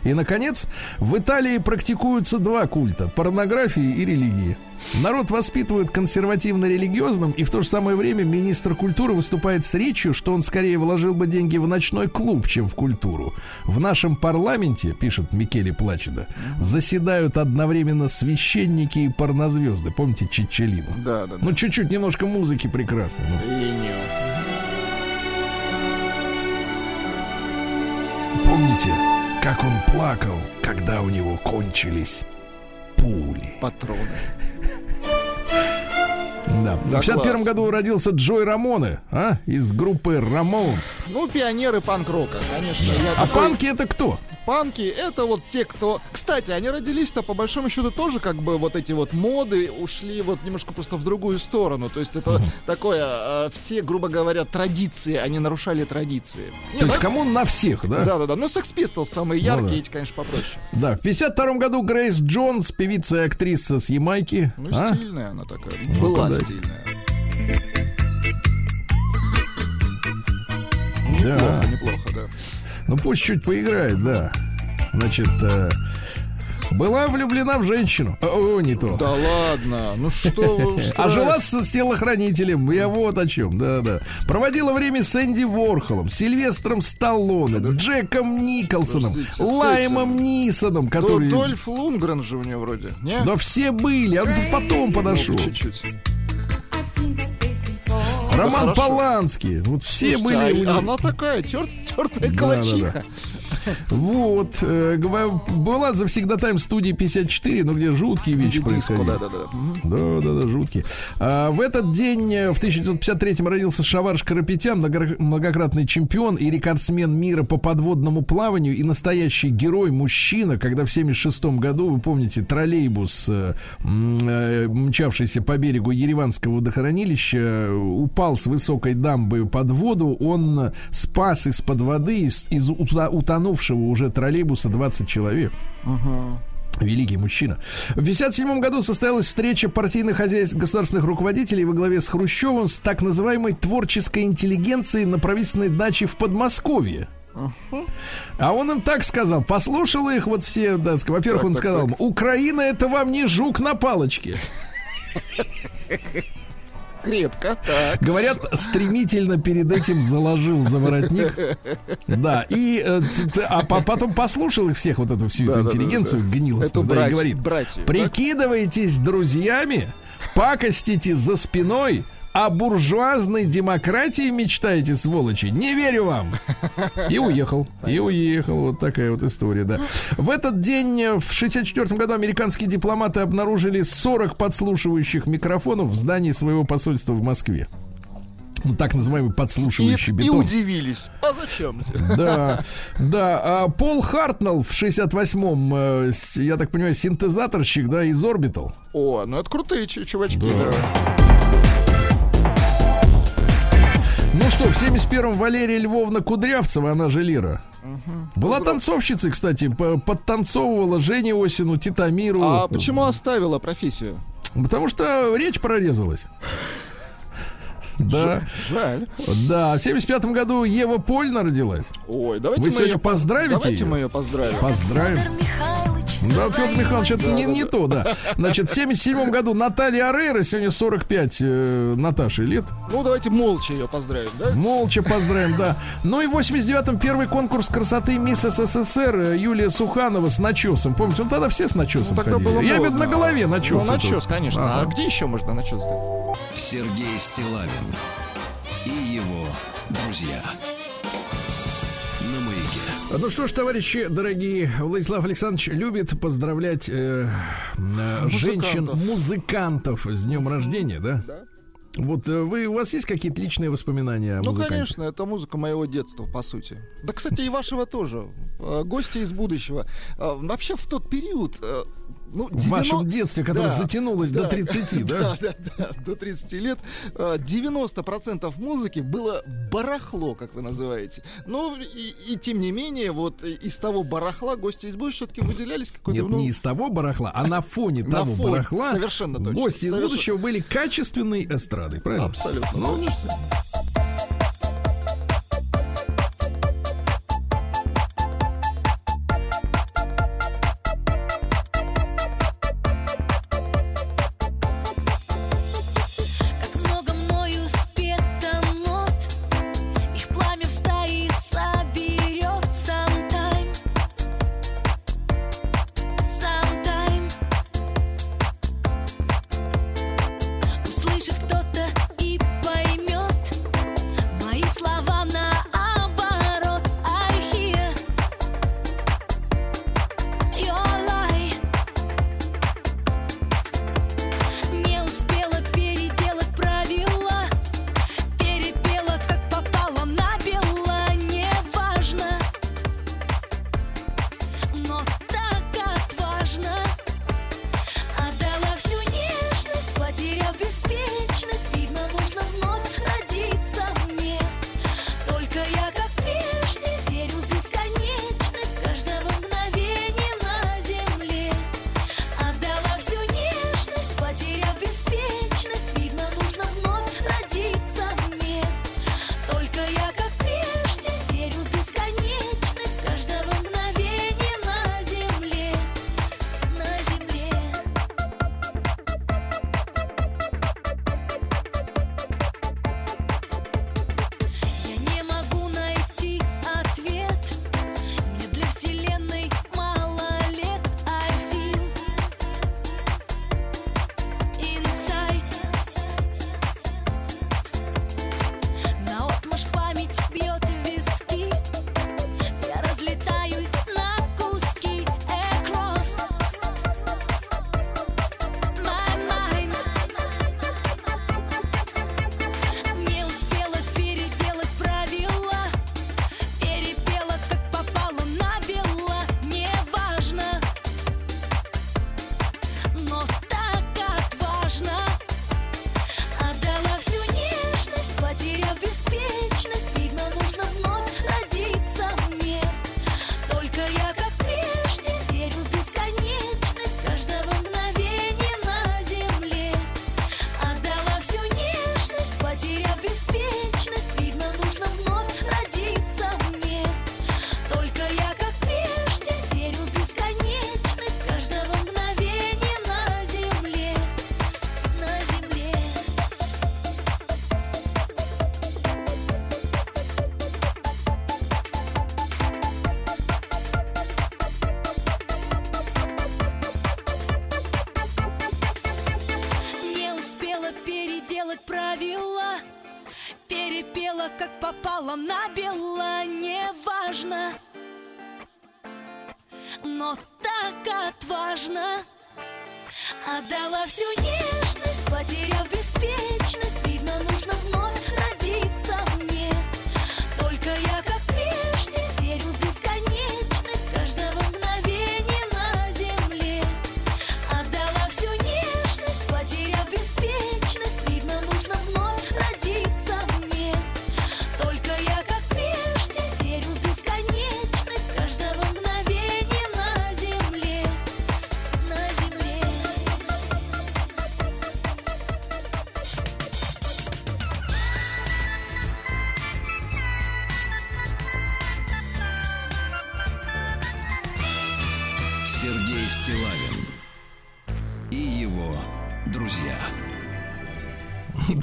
И, наконец, в Италии практикуются два культа – порнографии и религии. Народ воспитывают консервативно-религиозным, и в то же самое время министр культуры выступает с речью, что он скорее вложил бы деньги в ночной клуб, чем в культуру. В нашем парламенте, пишет Микеле Плачеда, заседают одновременно священники и порнозвезды. Помните Чичелину? Да, да, да. Ну, чуть-чуть немножко музыки прекрасной. ну. И не Помните, как он плакал, когда у него кончились пули? патроны. Да. В Да, 51 класс. году родился Джой Рамоне, а? Из группы Рамонс. Ну, пионеры панк-рока, конечно. Я А такой- панки это кто? Панки это вот те, кто... Кстати, они родились-то по большому счету тоже как бы вот эти вот моды ушли вот немножко просто в другую сторону. То есть это такое, э, все, грубо говоря, традиции, они нарушали традиции. То есть кому на всех, да? Да, да, да. Ну, Sex Pistols самые Ну яркие, да. эти, конечно, попроще. Да. В 52 году Грейс Джонс, певица и актриса с Ямайки. Ну, а? стильная она такая. Ну, Была да. стильная. Да. Неплохо, неплохо, да. Ну пусть чуть поиграет, да. Значит, э, была влюблена в женщину. О, не то. Да ладно, ну что вы А жила с, с телохранителем. Я вот о чем. Да, да. Проводила время с Энди Ворхолом, Сильвестром Сталлоне, Джеком Николсоном, Подождите, Лаймом. Нисоном, который. Дольф Лунгрен же у нее вроде, не? Да все были, а потом подошел. Чуть-чуть. Роман хорошо. Поланский. Вот все Слушайте, были. а у него. Она такая тер, тертая Да. Вот. э, гва- была завсегдатаем студии 54, ну где жуткие вещи происходили. да, да, да. Да, да, да, жуткие. А, в этот день, э, в 1953-м, родился Шаварш Карапетян, многократный чемпион и рекордсмен мира по подводному плаванию и настоящий герой, мужчина, когда в 76 году, вы помните, троллейбус, э, э, мчавшийся по берегу Ереванского водохранилища, э, упал с высокой дамбы под воду, он э, спас из-под воды, из, из ута- утонувшего уже троллейбуса 20 человек. Великий мужчина. В 57 году состоялась встреча партийных хозяйств государственных руководителей во главе с Хрущевым с так называемой творческой интеллигенцией на правительственной даче в Подмосковье. А он им так сказал, послушал их вот все, да, во-первых, Так, он так, сказал, так. Украина это вам не жук на палочке. Крепко. Так. Говорят, стремительно перед этим заложил за воротник. Да, и э, а по- потом послушал их всех, вот эту всю Да, эту да, интеллигенцию да. гнилостную, да, и говорит, братью, так? прикидывайтесь друзьями, пакостите за спиной, о буржуазной демократии мечтаете, сволочи? Не верю вам. И уехал. И уехал. Вот такая вот история, да. В этот день, э, в 64 году, американские дипломаты обнаружили 40 подслушивающих микрофонов в здании своего посольства в Москве. Ну, так называемый И, подслушивающий и бетон. удивились. А зачем? Да, да. А Пол Хартнелл в 68-м, э, я так понимаю, синтезаторщик, да, из Orbital. О, ну это крутые чу- чувачки, да. Ну что, в 71-м Валерия Львовна Кудрявцева, она же Лира. Была танцовщицей, кстати, по- подтанцовывала Жене Осину, Титамиру. А почему оставила профессию? Потому что речь прорезалась. Да, Жаль. да. В 75 году Ева Польна родилась. Ой, давайте Вы мы сегодня ее поздравите Давайте её? мы ее поздравим. Поздравим. Да, Федор Михайлович, это не, не то, да. Значит, в 77 году Наталья Арейра, сегодня 45 э, Наташи лет. Ну, давайте молча ее поздравим, да? Молча поздравим, да. Ну и в 89-м первый конкурс красоты Мисс СССР Юлия Суханова с начесом. Помните, ну тогда все с начесом Ну, ходили. было Я имею в виду модно. на голове начес. Ну, начес, конечно. А Ага. где еще можно начес сделать? Сергей Стилавин и его друзья. На маяке. Ну что ж, товарищи, дорогие, Владислав Александрович любит поздравлять э, э, женщин-музыкантов с днем рождения, да? Да. Вот э, вы, у вас есть какие-то личные воспоминания о Ну, музыканте? конечно, это музыка моего детства, по сути. Да, кстати, и вашего тоже. Э, Гости из будущего. Э, Вообще, в тот период... Ну, В вашем детстве, которое Да, затянулось до да, 30, да? Да, да, да, до 30 лет. э, 90% музыки было барахло, как вы называете. Но и, и тем не менее, вот из того барахла гости из будущего все-таки выделялись какой-то... Нет, ну, не из того барахла, а на фоне На того фоне, барахла совершенно точно, гости из совершенно. будущего были качественной эстрадой, правильно? Абсолютно. Ну, точно.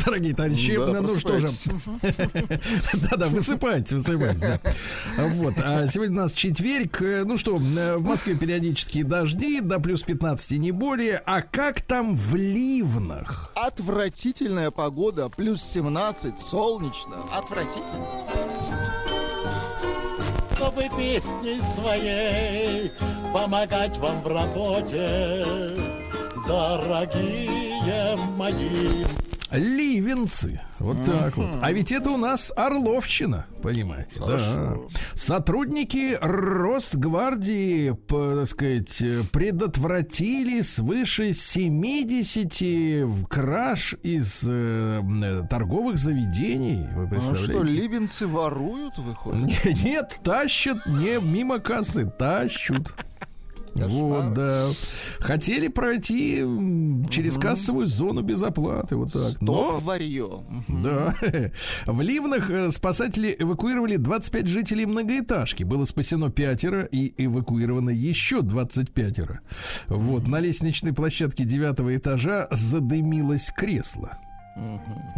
Дорогие товарищи, Да, ну что же. Да-да, высыпайтесь. да. Вот. А сегодня у нас четверг. Ну что, э, в Москве периодические дожди, до плюс 15 не более. А как там в Ливнах? Отвратительная погода, плюс 17, солнечно. Отвратительно. чтобы песней своей помогать вам в работе, дорогие мои. Ливенцы. Вот так вот. А ведь это у нас Орловщина, понимаете? Да. Сотрудники Росгвардии, по, так сказать, предотвратили свыше 70 в- краж из э, э, торговых заведений. Вы А представляете? что, ливенцы воруют, выходит? Не- Нет, тащат не мимо кассы, тащут. Вот, да. Хотели пройти через кассовую зону без оплаты, вот так. Но Стоп, варье. Мгм. да. В Ливнах э, спасатели эвакуировали 25 жителей многоэтажки. Было спасено пятеро и эвакуировано еще 25. Вот. На лестничной площадке девятого этажа задымилось кресло.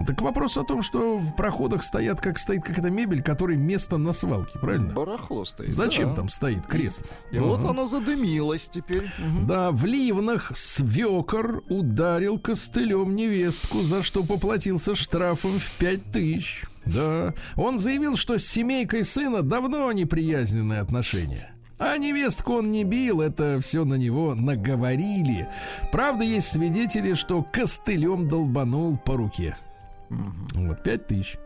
Так вопрос о том, что в проходах стоят, как стоит какая-то мебель, которой место на свалке, правильно? Барахло стоит. Зачем да. там стоит кресло? И вот Ага. оно задымилось теперь. Мгм. Да, в Ливнах свекор ударил костылем невестку, за что поплатился штрафом в пять тысяч. Да, он заявил, что с семейкой сына давно неприязненные отношения. А невестку он не бил, это все на него наговорили. Правда, есть свидетели, что костылем долбанул по руке. Вот, пять тысяч.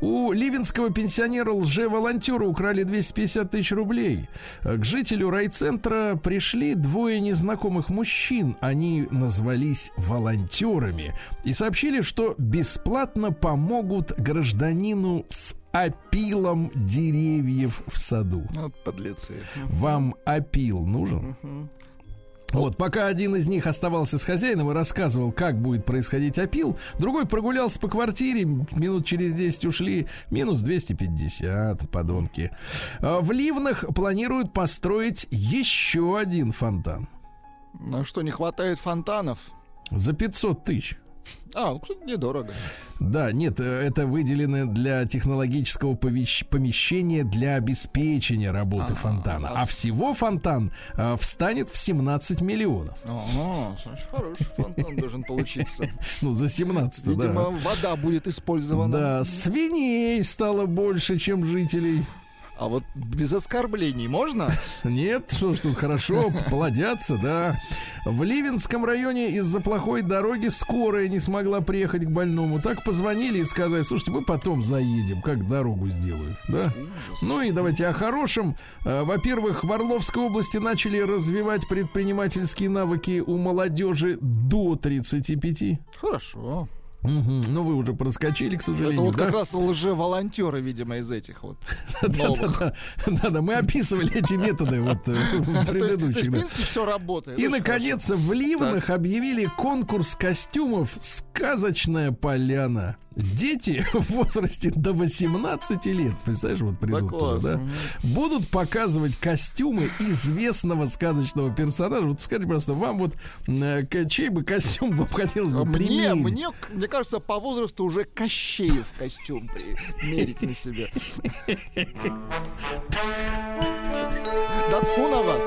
У ливенского пенсионера лже-волонтера украли 250 тысяч рублей. К жителю райцентра пришли двое незнакомых мужчин. Они назвались волонтерами и сообщили, что бесплатно помогут гражданину с опилом деревьев в саду. Вот подлецы. Вам опил нужен? Вот, пока один из них оставался с хозяином и рассказывал, как будет происходить опил, другой прогулялся по квартире, минут через 10 ушли, минус 250, подонки. А В Ливнах планируют построить еще один фонтан Ну что, не хватает фонтанов? за 500 тысяч. А, ну, кстати, недорого. Да, нет, э, это выделено для технологического повещ- помещения для обеспечения работы Ага, фонтана. А а всего фонтан э, встанет в 17 миллионов. Ага, значит, хороший фонтан должен получиться. Ну, за 17 да. Видимо, вода будет использована. Да, свиней стало больше, чем жителей. А вот без оскорблений можно? Нет, что ж тут хорошо, плодятся, да. В Ливенском районе из-за плохой дороги скорая не смогла приехать к больному. Так позвонили и сказали, слушайте, мы потом заедем, как дорогу сделают, да? Ну и давайте о хорошем. Э, Во-первых, в Орловской области начали развивать предпринимательские навыки у молодежи до 35. Хорошо. Мгм. Ну, вы уже проскочили, к Это сожалению, вот да? как раз лже-волонтеры, видимо, из этих вот. Да-да, мы описывали эти методы вот э, в предыдущих. в принципе, все работает. И, Очень наконец, в Ливнах объявили конкурс костюмов «Сказочная поляна». Дети в возрасте до 18 лет, представляешь, вот придут класс, туда, да, будут показывать костюмы известного сказочного персонажа. Вот скажите, просто вам вот э, чей бы костюм вам хотелось бы. Мне, примерить? мне, мне кажется, по возрасту уже Кощеев костюм примерить на себе. Да тьфу на вас.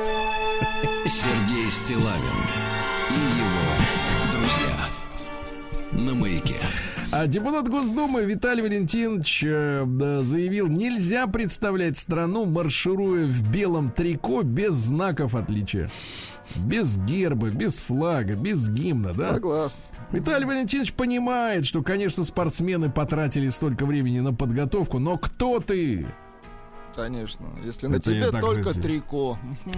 Сергей Стилавин и его друзья. На маяке. А депутат Госдумы Виталий Валентинович э, заявил, нельзя представлять страну, маршируя в белом трико без знаков отличия. Без герба, без флага, без гимна, да? Согласен. Виталий Валентинович понимает, что, конечно, спортсмены потратили столько времени на подготовку, но кто ты? Конечно. Если на Это тебе только сказать. трико.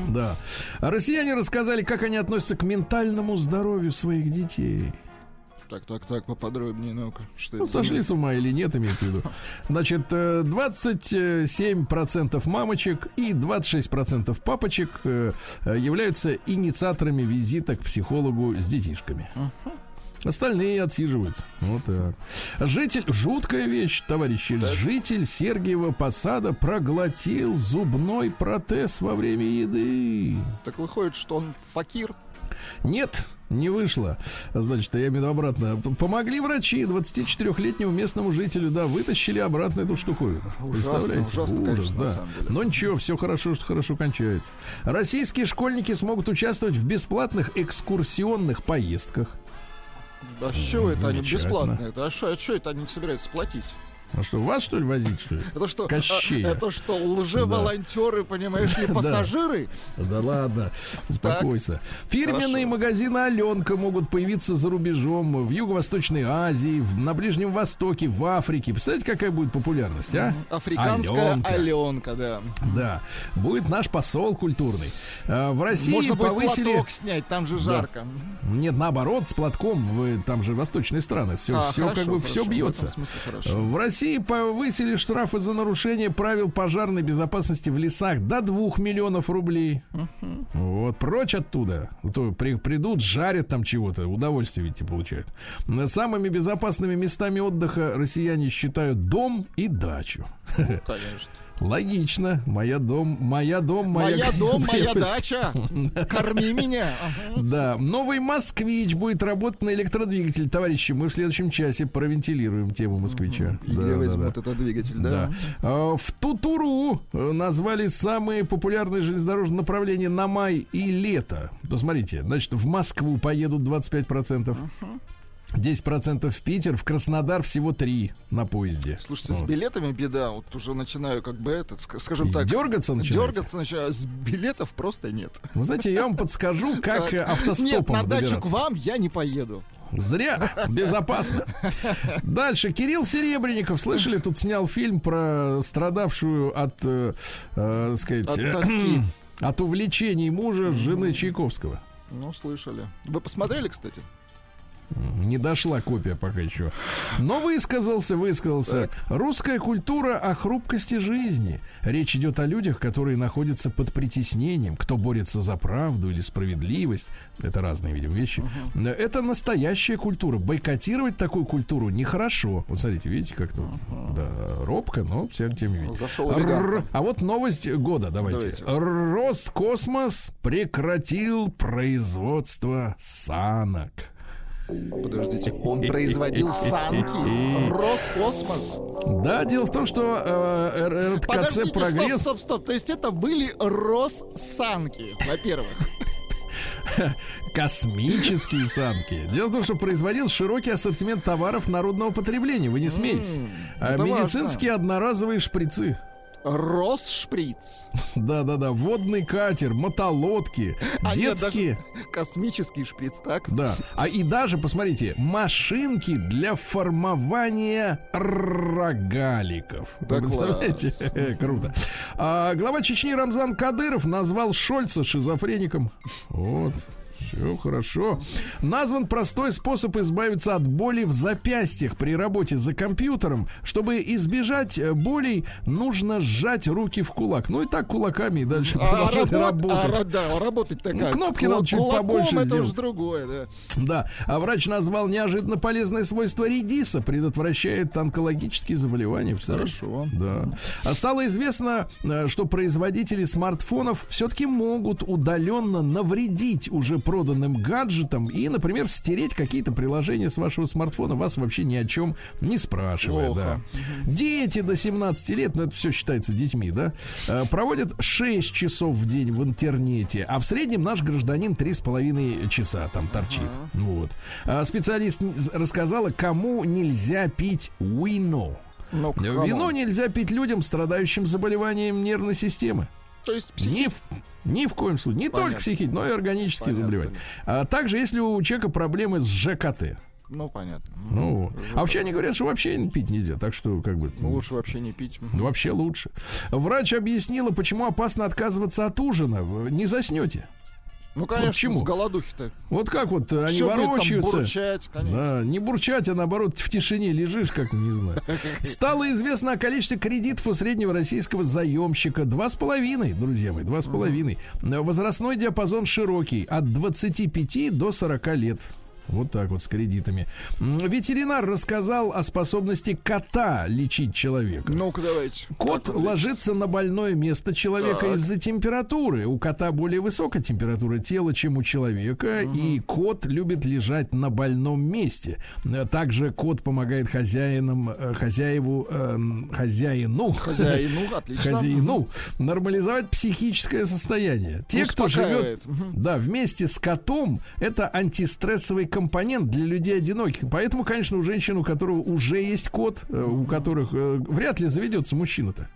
Да. А россияне рассказали, как они относятся к ментальному здоровью своих детей. Так, так, так, поподробнее, ну-ка. Что Ну, это? сошли с ума или нет, имеется в виду. Значит, э, 27% мамочек и 26% папочек э, э, являются инициаторами визита к психологу с детишками. Остальные отсиживаются. Вот так. Житель, жуткая вещь, товарищи. Житель Сергиева Посада проглотил зубной протез во время еды. Так выходит, что он факир. Нет, не вышло. Значит, я имею в виду обратно. Помогли врачи 24-летнему местному жителю, да, вытащили обратно эту штуковину. Ужасно, Представляете? ужасно, Ужас, конечно, да. Но ничего, все хорошо, что хорошо кончается. Российские школьники смогут участвовать в бесплатных экскурсионных поездках. Да что это они бесплатные? А что это они собираются платить? А что, вас, что ли, возить, что ли? Это что, Кощея. а, это что, лже-волонтеры, понимаешь ли, Да. пассажиры? Да ладно, успокойся. Фирменные Хорошо. магазины Аленка могут появиться за рубежом, в Юго-Восточной Азии, в- на Ближнем Востоке, в Африке. Представляете, какая будет популярность, а? Африканская Аленка. Аленка, да. Да, будет наш посол культурный. А, В России Можно повысили... платок снять, там же жарко. Нет, наоборот, с платком, в, там же восточные страны. Все, А, все как хорошо, бы все хорошо, в бьется. хорошо. В России повысили штрафы за нарушение правил пожарной безопасности в лесах до 2 миллионов рублей. Вот, прочь оттуда. А То при- придут, жарят там чего-то, удовольствие, видите, получают. Самыми безопасными местами отдыха россияне считают дом и дачу. Конечно. Логично. Моя дом, моя дом, моя, Моя дом, моя дача. Корми меня. Да, новый москвич будет работать на электродвигатель. Товарищи, мы в следующем часе провентилируем тему москвича. Где возьмут этот двигатель, Да. да? А, В Тутуру э, назвали самые популярные железнодорожные направления на май и лето. Посмотрите, значит, в Москву поедут 25%. 10% в Питер, в Краснодар всего 3 на поезде. Слушайте, с Вот. билетами беда. Вот уже начинаю как бы этот, ск- скажем так... дергаться начинаете? Дергаться начинаю. С билетов просто нет. Вы знаете, я вам подскажу, как э, автостопом Нет, на дачу к вам я не поеду. Зря, безопасно. Дальше. Кирилл Серебренников, слышали, тут снял фильм про страдавшую от, э, э, сказать, От тоски. от увлечений мужа жены Чайковского. Ну, слышали. Вы посмотрели, кстати? Не дошла копия пока еще. Но высказался, высказался. Русская культура о хрупкости жизни. Речь идет о людях, которые находятся под притеснением, кто борется за правду или справедливость. Это разные, видимо, вещи. Это настоящая культура. Бойкотировать такую культуру нехорошо. Вот смотрите, видите, как тут. Да, робко, но всем тем не менее. Зашел Р- элегантно. А вот новость года, давайте. Давайте. Роскосмос прекратил производство санок. Подождите, он производил санки. Роскосмос. Да, дело в том, что э, РТКЦ Подождите, стоп, «Прогресс» стоп, стоп. То есть это были Россанки, во-первых. космические санки. Дело в том, что производил широкий ассортимент товаров народного потребления. Вы не смейтесь. А это медицинские одноразовые шприцы. Россшприц. Да-да-да. Водный катер, мотолодки, А нет, детские. даже космический шприц, так? Да. А и даже, посмотрите, машинки для формования рогаликов. Да Вы представляете? Круто. А глава Чечни Рамзан Кадыров назвал Шольца шизофреником. Вот. Все хорошо. Назван простой способ избавиться от боли в запястьях при работе за компьютером. Чтобы избежать э, болей, нужно сжать руки в кулак. Ну и так кулаками и дальше продолжать работ- работать. а, да, работать. Ну, кнопки надо чуть побольше это сделать. уже другое, да. Да, а врач назвал неожиданно полезное свойство редиса, предотвращает онкологические заболевания. Хорошо. Да. А стало известно, э, что производители смартфонов все-таки могут удаленно навредить уже проданным гаджетам и, например, стереть какие-то приложения с вашего смартфона, вас вообще ни о чем не спрашивая. Плохо. Да. Дети до 17 лет, ну это все считается детьми, да, э, проводят 6 часов в день в интернете, а в среднем наш гражданин 3,5 часа там торчит. Вот. А специалист рассказала, кому нельзя пить вино. Ну? Вино нельзя пить людям, страдающим заболеванием нервной системы. То есть психи- Ни в, ни в коем случае. Не Понятно. только психические, но и органические Понятно, заболевания. А также, если у человека проблемы с ЖКТ. Ну, понятно. Ну, вот. а вообще они говорят, что вообще пить нельзя. Так что, как бы... Ну, лучше вообще не пить. Ну, Вообще лучше. Врач объяснила, почему опасно отказываться от ужина. Не заснете. Ну, конечно, почему? с голодухи-то. Вот как вот они там ворочаются. бурчать, конечно. Да, не бурчать, а наоборот в тишине лежишь, как не знаю. Стало известно о количестве кредитов у среднего российского заемщика. Два с половиной, друзья мои, два с половиной. Возрастной диапазон широкий, от 25 до 40 лет. Вот так вот с кредитами. Ветеринар рассказал о способности кота лечить человека. Ну-ка, давайте. Кот вы ложится на больное место человека Так. из-за температуры. У кота более высокая температура тела, чем у человека, и кот любит лежать на больном месте. Э, Также кот помогает хозяинам, э, хозяеву, э, хозяину, Хозяину, отлично. хозяину нормализовать психическое состояние. Те, кто живет да, вместе с котом это антистрессовый компонент для людей одиноких. Поэтому, конечно, у женщин, у которого уже есть кот, э, у которых э, вряд ли заведется мужчина-то.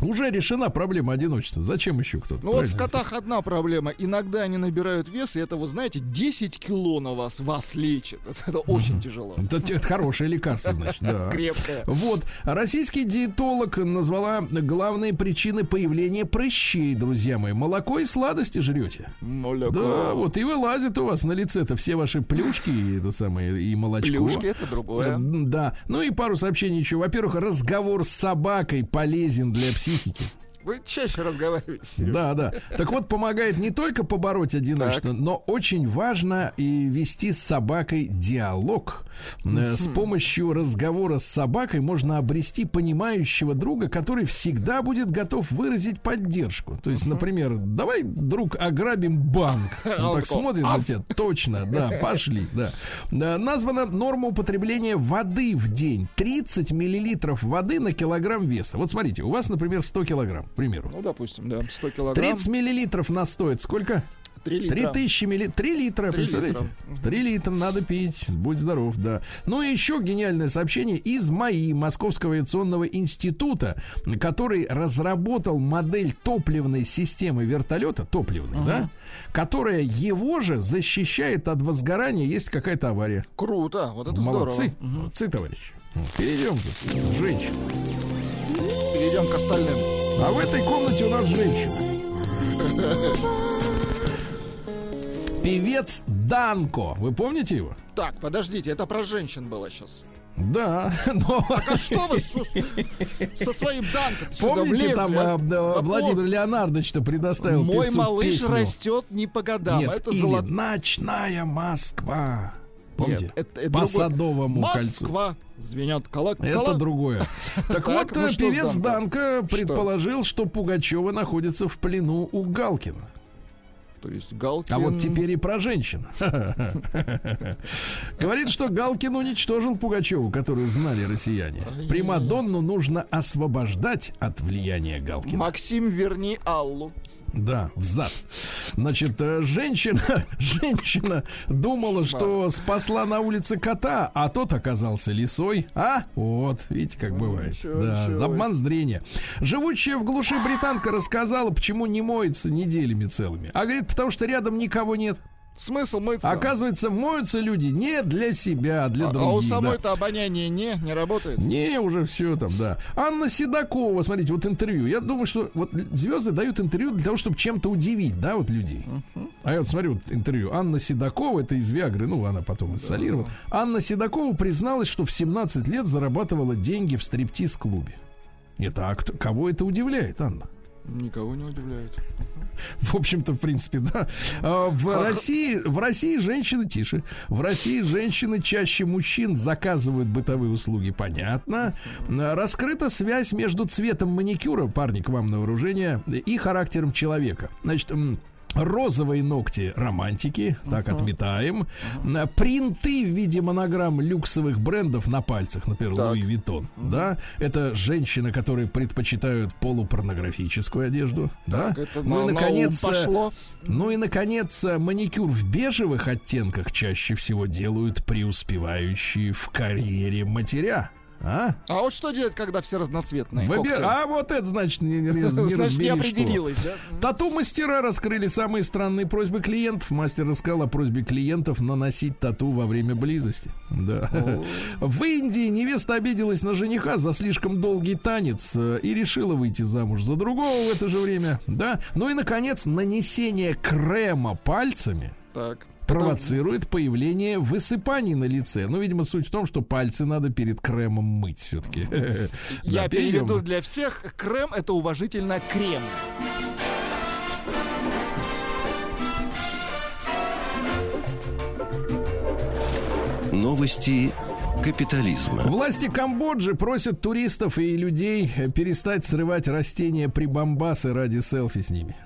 Уже решена проблема одиночества. Зачем еще кто-то? Ну вот в котах одна проблема. Иногда они набирают вес, и это, вы знаете, 10 кило на вас вас лечит. Это, это очень тяжело. Это, это хорошее лекарство, значит, да. Крепкое. Вот. Российский диетолог назвала главные причины появления прыщей, друзья мои. Молоко и сладости жрете. Молоко. Да, вот и вылазит у вас на лице-то все ваши плюшки и это самое, и молочко. Плюшки это другое. Да. Ну и пару сообщений еще. Во-первых, разговор с собакой полезен для психики. Вы чаще разговариваете. Серёж. Да, да. Так вот, помогает не только побороть одиночество, но очень важно и вести с собакой диалог. Э, С помощью разговора с собакой можно обрести понимающего друга, который всегда будет готов выразить поддержку. То есть, например, давай, друг, ограбим банк. Он так смотрит на тебя. Точно, да, пошли, да. Э, Названа норма употребления воды в день. 30 миллилитров воды на килограмм веса. Вот смотрите, у вас, например, 100 килограмм, примеру. Ну, допустим, да, 100 килограмм. 30 миллилитров настоит сколько? 3 литра. 3000 миллилитров. 3 литра, Три представляете? литра. 3 литра надо пить. Будь здоров, да. Ну и еще гениальное сообщение из МАИ, Московского авиационного института, который разработал модель топливной системы вертолета, топливной, да, которая его же защищает от возгорания, есть какая-то авария. Круто, вот это Молодцы, здорово. Молодцы, товарищи. Перейдем к женщинам. Перейдем к остальным. А в этой комнате у нас женщина. Певец Данко. Вы помните его? Так, подождите, это про женщин было сейчас. Да, но А что вы со, со своим данком сюда помните, влезли, там а? Да Владимир Леонардович-то предоставил Мой малыш песню. растет не по годам. Нет, это или золот- «Ночная Москва». Помните? Нет, это- это По другое. Садовому кольцу. Москва звенят колок. Это колок- другое. Так вот, ну певец? Данко предположил, что Пугачева находится в плену у Галкина. То есть Галкин... А вот теперь и про женщин. Говорит, что Галкин уничтожил Пугачеву, которую знали россияне. Примадонну нужно освобождать от влияния Галкина. Максим, верни Аллу. Да, в зад. Значит, э, женщина, женщина думала, что спасла на улице кота, а тот оказался лисой. А? Вот, видите, как бывает. ничего, Да, ничего. обман зрения. Живущая в глуши британка рассказала, почему не моется неделями целыми. А говорит, потому что рядом никого нет. Смысл мыться? Оказывается, моются люди не для себя, а для а, других. а у да. самой-то обоняние не, не работает? Не, уже все там, да. Анна Седокова, смотрите, вот интервью. Я думаю, что вот звезды дают интервью для того, чтобы чем-то удивить, да, вот людей. А я вот смотрю вот интервью. Анна Седокова, это из Виагры, ну, она потом солировала. Анна Седокова призналась, что в 17 лет зарабатывала деньги в стриптиз-клубе. Это а кто- кого это удивляет, Анна? Никого не удивляет. В общем-то, в принципе, да. А, В России, в России женщины тише. В России женщины чаще мужчин заказывают бытовые услуги. Понятно. Раскрыта связь между цветом маникюра, парни, к вам на вооружение, и характером человека. Значит, Розовые ногти романтики, так отметаем. А, Принты в виде монограмм люксовых брендов на пальцах, например, Так. Луи Виттон. Да, это женщины, которые предпочитают полупорнографическую одежду. да, Это ну на- и на наконец, ум пошло. ну и наконец, э, маникюр в бежевых оттенках чаще всего делают преуспевающие в карьере матеря. А? А вот что делать, когда все разноцветные Выби-? А вот это значит не, не, не Значит, не что. определилась, да? Тату-мастера раскрыли самые странные просьбы клиентов. Мастер рассказал о просьбе клиентов наносить тату во время близости. Да. В Индии невеста обиделась на жениха за слишком долгий танец э, и решила выйти замуж за другого в это же время. Да. Ну и, наконец, нанесение крема пальцами Так. Провоцирует появление высыпаний на лице. Ну, видимо, суть в том, что пальцы надо перед кремом мыть все-таки. Я переведу для всех. Крем это уважительно крем. Новости капитализма. Власти Камбоджи просят туристов и людей перестать срывать растения прибамбасы ради селфи с ними.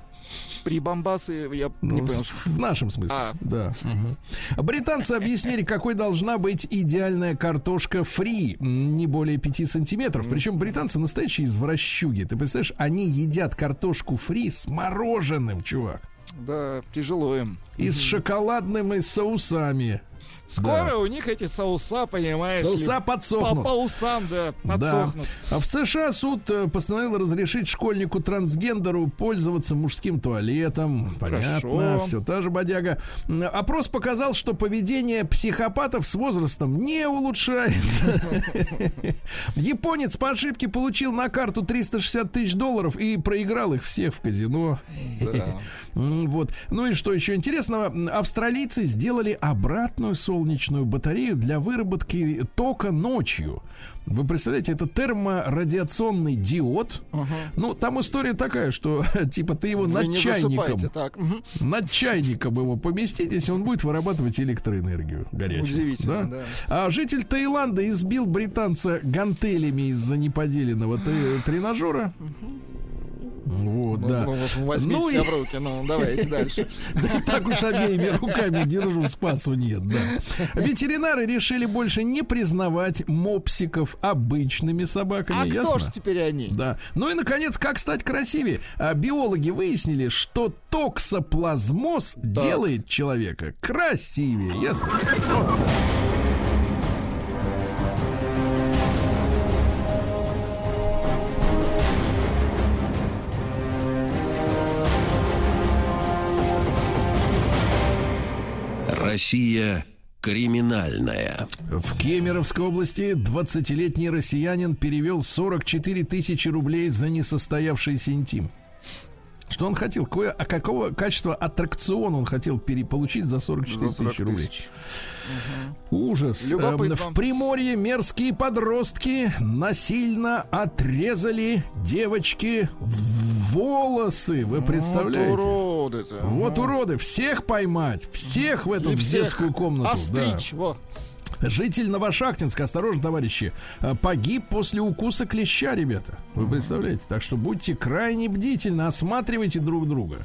Прибамбасы, я не Ну, понял. с- в нашем смысле. А. Да. Мгм. Британцы объяснили, какой должна быть идеальная картошка фри. Не более 5 сантиметров. Причем британцы настоящие извращуги. Ты представляешь, они едят картошку фри с мороженым, чувак. Да, тяжело им. И с шоколадными соусами. Скоро у них эти соуса, понимаешь Соуса ли, по, подсохнут. по усам, да, Да. подсохнут. А в США суд э, постановил разрешить школьнику трансгендеру пользоваться мужским туалетом. Понятно, Хорошо. все та же бодяга. Опрос показал, что поведение психопатов с возрастом не улучшается. Японец по ошибке получил на карту 360 тысяч долларов и проиграл их всех в казино. Да. Вот. Ну и что еще интересного? Австралийцы сделали обратную солнечную батарею для выработки тока ночью. Вы представляете, это терморадиационный диод. Ну, там история такая, что типа ты его Вы над чайником, так. Мгм. над чайником его поместитесь, он будет вырабатывать электроэнергию горячую. Удивительно, да. А житель Таиланда избил британца гантелями из-за неподеленного тренажера. Вот, Ну, да. ну, вот Возьмите Ну и- себя в руки, ну, давайте дальше. Да и так уж обеими руками держу, спасу нет, да. Ветеринары решили больше не признавать мопсиков обычными собаками, А ясно? кто ж теперь они? Да. Ну и, наконец, как стать красивее? А, биологи выяснили, что токсоплазмоз делает человека красивее, ясно? Россия криминальная. В Кемеровской области 20-летний россиянин перевел 44 тысячи рублей за несостоявшийся интим. Что он хотел? Какое, а какого качества аттракцион он хотел переполучить за 44 За 40 тысячи рублей? тысяч. Ужас. Любопытно. Эм, В Приморье мерзкие подростки насильно отрезали девочки волосы. Вы представляете? Вот уроды-то. Вот уроды. Всех поймать. Всех в эту И в детскую комнату. да. Остричь, во. Житель Новошахтинска, осторожно, товарищи, э, погиб после укуса клеща, ребята. Вы представляете? Так что будьте крайне бдительны, осматривайте друг друга.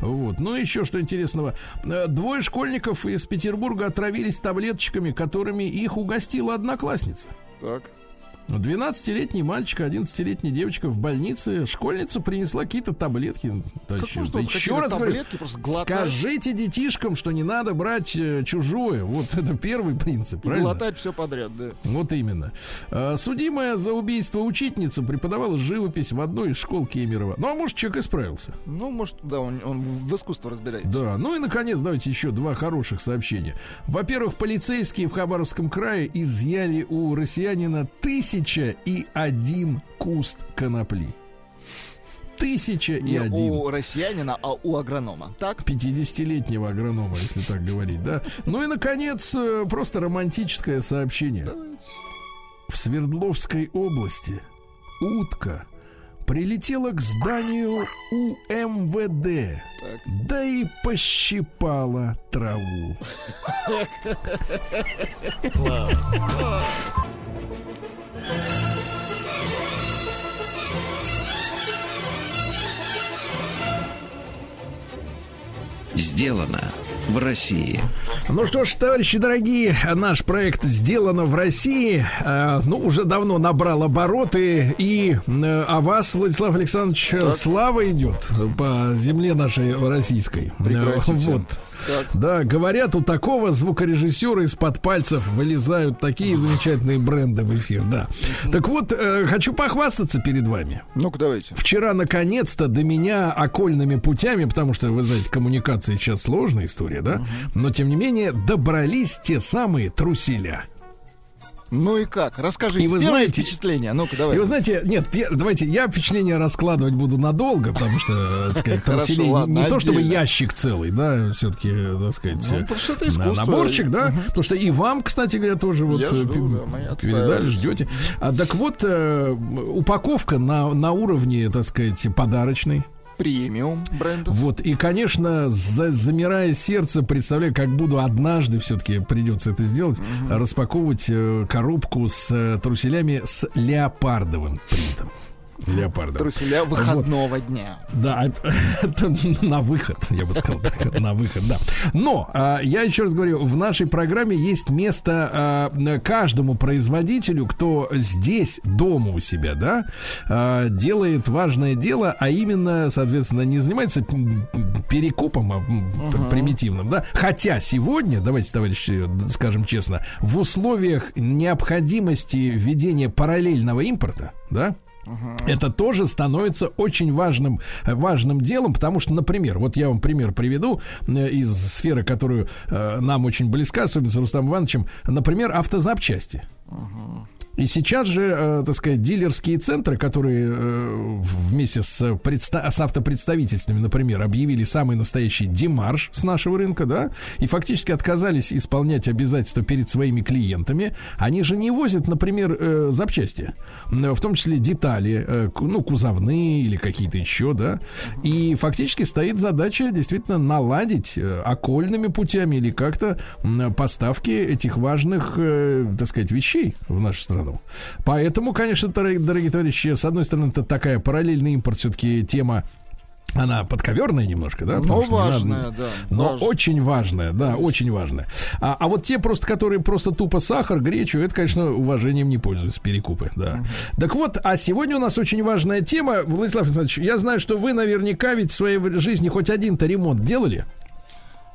Вот. Ну, еще что интересного. Э, Двое школьников из Петербурга отравились таблеточками, которыми их угостила одноклассница. Так. 12-летний мальчик, 11-летняя девочка в больнице, школьница принесла какие-то таблетки. Тащи, да еще раз таблетки, говорю, скажите детишкам, что не надо брать э, чужое. Вот это первый принцип, И глотать все подряд, да. Вот именно. А, судимая за убийство учительница преподавала живопись в одной из школ Кемерова. Ну, а может, человек исправился? Ну, может, да, он, он в искусство разбирается. Да, ну и, наконец, давайте еще два хороших сообщения. Во-первых, полицейские в Хабаровском крае изъяли у россиянина тысячи 1001 куст конопли. Тысяча и один. у россиянина, а у агронома. Так? 50-летнего агронома, если так говорить, да. Ну и, наконец, э, просто романтическое сообщение. В Свердловской области утка прилетела к зданию УМВД, эм так. да и пощипала траву. Класс, класс. Сделано в России. Ну что ж, товарищи дорогие, наш проект сделано в России. э, ну, уже давно набрал обороты. И э, о вас, Владислав Александрович, э, слава идет по земле нашей российской. Прекратите. Вот. Так. Да, говорят, у такого звукорежиссера из-под пальцев вылезают такие замечательные бренды в эфир, да. Так вот, э, хочу похвастаться перед вами. Ну-ка, давайте. Вчера, наконец-то, до меня окольными путями, потому что, вы знаете, коммуникация сейчас сложная история, да? Но, тем не менее, добрались те самые труселя. Ну и как? Расскажите. И вы знаете- впечатление. Ну-ка, И давай. вы знаете, нет, давайте я впечатление раскладывать буду надолго, потому что, так сказать, Хорошо, труселей не- ладно, не то чтобы ящик целый, да, все-таки, так сказать, Ну, на- наборчик, да, потому что и вам, кстати говоря, тоже вот Я э, жду, да, передали, ждете. А так вот, э, упаковка на, на уровне, так сказать, подарочной. Премиум брендов. Вот, и, конечно, за- замирая сердце, представляю, как буду однажды все-таки придется это сделать, распаковывать э, коробку с э, труселями с леопардовым принтом. Леопардовым. Труселя выходного дня. Да, это на выход, я бы сказал так, на выход, да. Но а, я еще раз говорю, в нашей программе есть место а, каждому производителю, кто здесь, дома у себя, да, а, делает важное дело, а именно, соответственно, не занимается перекупом а, м, примитивным, да. Хотя сегодня, давайте, товарищи, скажем честно, в условиях необходимости введения параллельного импорта, да, это тоже становится очень важным, важным делом, потому что, например, вот я вам пример приведу э, из сферы, которую э, нам очень близка, особенно с Рустамом Ивановичем, например, автозапчасти. И сейчас же, э, так сказать, дилерские центры, которые э, вместе с, предста- с автопредставительствами, например, объявили самый настоящий демарш с нашего рынка, да, и фактически отказались исполнять обязательства перед своими клиентами, они же не возят, например, э, запчасти, м, в том числе детали, э, ну, кузовные или какие-то еще, да, и фактически стоит задача действительно наладить э, окольными путями или как-то м, поставки этих важных, э, так сказать, вещей в нашу страну. Поэтому, конечно, дорогие, товарищи, с одной стороны, это такая параллельный импорт все-таки тема она подковерная немножко, да? Но не надо- важная, да. Но важная. очень важная, да, очень важная. А, а вот те просто, которые просто тупо сахар, гречу, это, конечно, уважением не пользуются, перекупы, да. Так вот, а сегодня у нас очень важная тема. Владислав Александрович, я знаю, что вы наверняка ведь в своей жизни хоть один-то ремонт делали.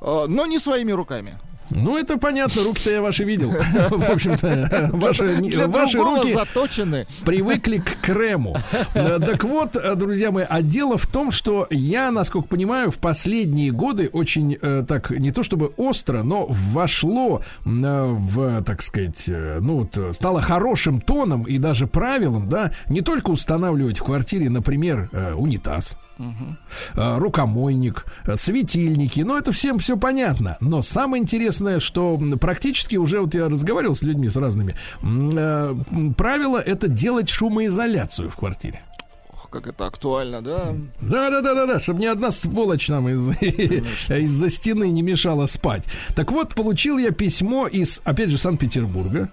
А, Но не своими руками. Ну, это понятно, руки-то я ваши видел. В общем-то, ваши, ваши руки заточены. привыкли к крему. Так вот, друзья мои, а дело в том, что я, насколько понимаю, в последние годы очень э, так, не то чтобы остро, но вошло э, в, так сказать, э, ну вот, стало хорошим тоном и даже правилом, да, не только устанавливать в квартире, например, э, унитаз, э, рукомойник, э, светильники. Ну, это всем все понятно. Но самое интересное, что практически уже вот я разговаривал с людьми, с разными, э, правило это делать шумоизоляцию в квартире. Как это актуально, да? Да, да, да, да, да, чтобы ни одна сволочь нам из, из-за стены не мешала спать. Так вот, получил я письмо из, опять же, Санкт-Петербурга,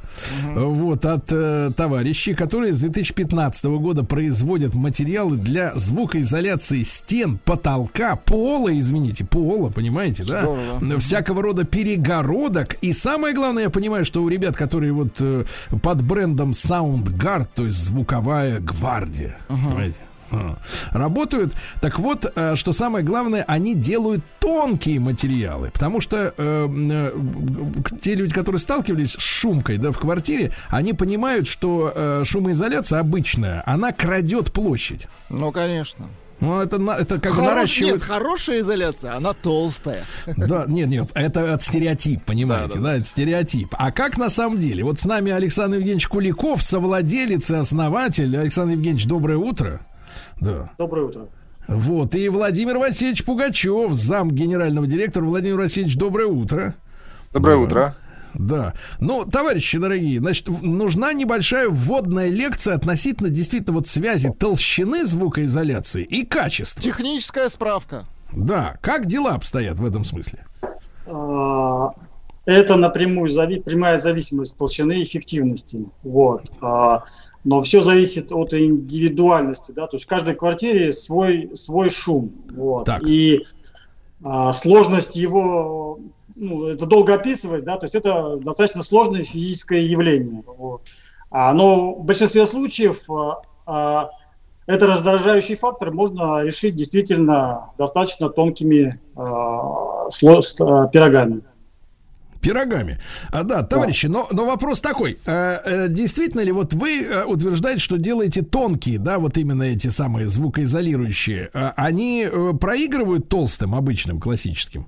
вот, от э, товарищей, которые с 2015 года производят материалы для звукоизоляции стен, потолка, пола, извините, пола, понимаете, да? Здорово. Всякого рода перегородок. И самое главное, я понимаю, что у ребят, которые вот э, под брендом SoundGuard, то есть звуковая гвардия, понимаете? Работают. Так вот, э, что самое главное, они делают тонкие материалы, потому что э, э, те люди, которые сталкивались с шумкой, да, в квартире, они понимают, что э, шумоизоляция обычная, она крадет площадь. Ну, конечно. Ну, это, это как бы Хорош- наращивает... Нет, хорошая изоляция, она толстая. Да, нет, нет, это от стереотип, понимаете, да, это стереотип. А как на самом деле? Вот с нами Александр Евгеньевич Куликов, совладелец и основатель. Александр Евгеньевич, доброе утро. Да. Доброе утро. Вот, и Владимир Васильевич Пугачев, зам генерального директора. Владимир Васильевич, доброе утро. Доброе Да. утро. Да. Ну, товарищи дорогие, значит, нужна небольшая вводная лекция относительно действительно вот связи толщины звукоизоляции и качества. Техническая справка. Да. Как дела обстоят в этом смысле? А, Это напрямую зави- прямая зависимость толщины и эффективности. Вот. Но все зависит от индивидуальности, да, то есть в каждой квартире свой, свой шум. Вот. Так. И а, сложность его, ну, это долго описывать, да, то есть это достаточно сложное физическое явление. Вот. А, но в большинстве случаев а, а, это раздражающий фактор можно решить действительно достаточно тонкими а, сло- а, пирогами. Пирогами. А, да, товарищи, но, но вопрос такой. Э, действительно ли вот вы э, утверждаете, что делаете тонкие, да, вот именно эти самые звукоизолирующие, они проигрывают толстым, обычным, классическим?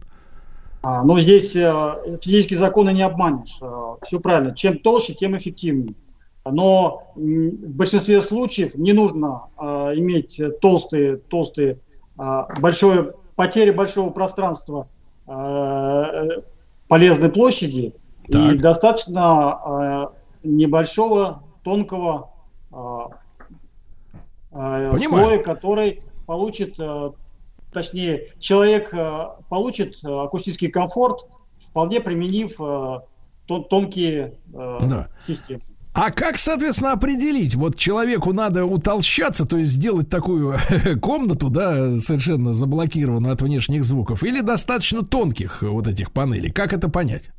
А, но здесь физические законы не обманешь. Все правильно. Чем толще, тем эффективнее. Но в большинстве случаев не нужно э, иметь толстые, толстые, э, большое, потери большого пространства полезной площади Так. и достаточно э, небольшого, тонкого э, э, Понимаю. слоя, который получит э, точнее, человек э, получит э, акустический комфорт, вполне применив э, тон- тонкие э, Да. системы. А как, соответственно, определить? Вот человеку надо утолщаться, то есть сделать такую комнату, да, совершенно заблокированную от внешних звуков, или достаточно тонких вот этих панелей? Как это понять?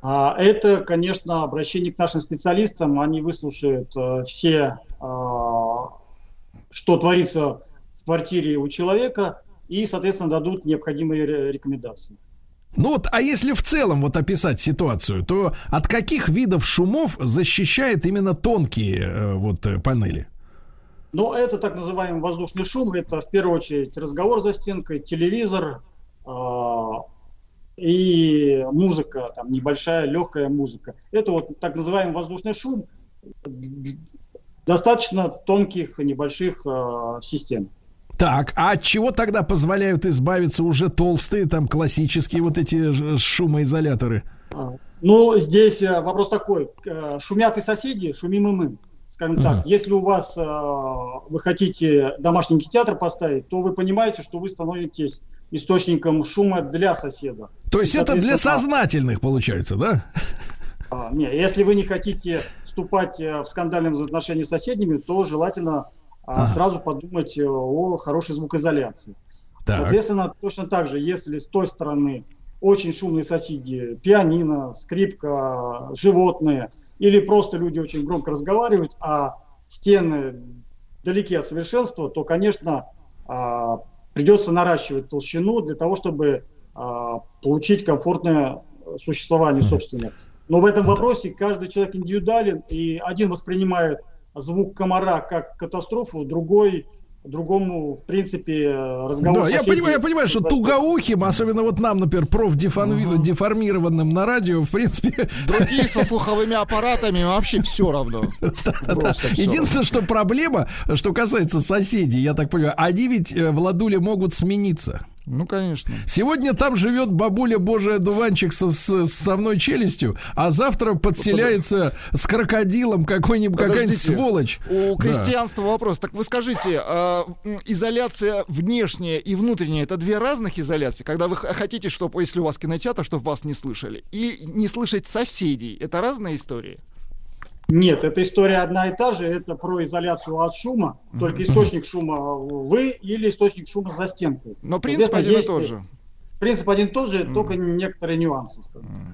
А это, конечно, обращение к нашим специалистам. Они выслушают э, все, э, что творится в квартире у человека, и, соответственно, дадут необходимые ре- рекомендации. Ну вот, а если в целом вот описать ситуацию, то от каких видов шумов защищает именно тонкие э, вот э, панели? Но это так называемый воздушный шум. Это в первую очередь разговор за стенкой, телевизор э, и музыка, там небольшая легкая музыка. Это вот так называемый воздушный шум достаточно тонких небольших э, систем. Так, а от чего тогда позволяют избавиться уже толстые, там, классические вот эти шумоизоляторы? Ну, здесь э, вопрос такой. Э, Шумят и соседи, шумим и мы. Скажем так, Мгм. если у вас э, вы хотите домашний кинотеатр поставить, то вы понимаете, что вы становитесь источником шума для соседа. То есть И, это для сознательных получается, да? а, не, если вы не хотите вступать в скандальные взаимоотношения с соседями, то желательно а, сразу подумать э, о хорошей звукоизоляции. Так. Соответственно, точно так же, если с той стороны очень шумные соседи, пианино, скрипка, животные, или просто люди очень громко разговаривают, а стены далеки от совершенства, то, конечно, а, придется наращивать толщину для того, чтобы а, получить комфортное существование собственное. Но в этом вопросе каждый человек индивидуален, и один воспринимает звук комара как катастрофу, другой другому, в принципе, разговор Да, я понимаю, я понимаю, что тугоухим, особенно вот нам, например, профдеформированным на радио, в принципе, Другие со слуховыми аппаратами вообще все равно. Единственное, что проблема, что касается соседей, я так понимаю, они ведь, э, Владуля, могут смениться. Ну, конечно. Сегодня там живет бабуля Божий одуванчик со, с, с совной челюстью, а завтра подселяется с крокодилом какой-нибудь какая-нибудь сволочь. У Да. крестьянства вопрос. Так вы скажите, м, изоляция внешняя и внутренняя это две разных изоляции? Когда вы хотите, чтобы, если у вас кинотеатр, чтобы вас не слышали, и не слышать соседей, это разные истории? Нет, эта история одна и та же. Это про изоляцию от шума. Только источник шума вы или источник шума за стенкой. Но принцип один и тот же. Принцип один и тот же, только некоторые нюансы.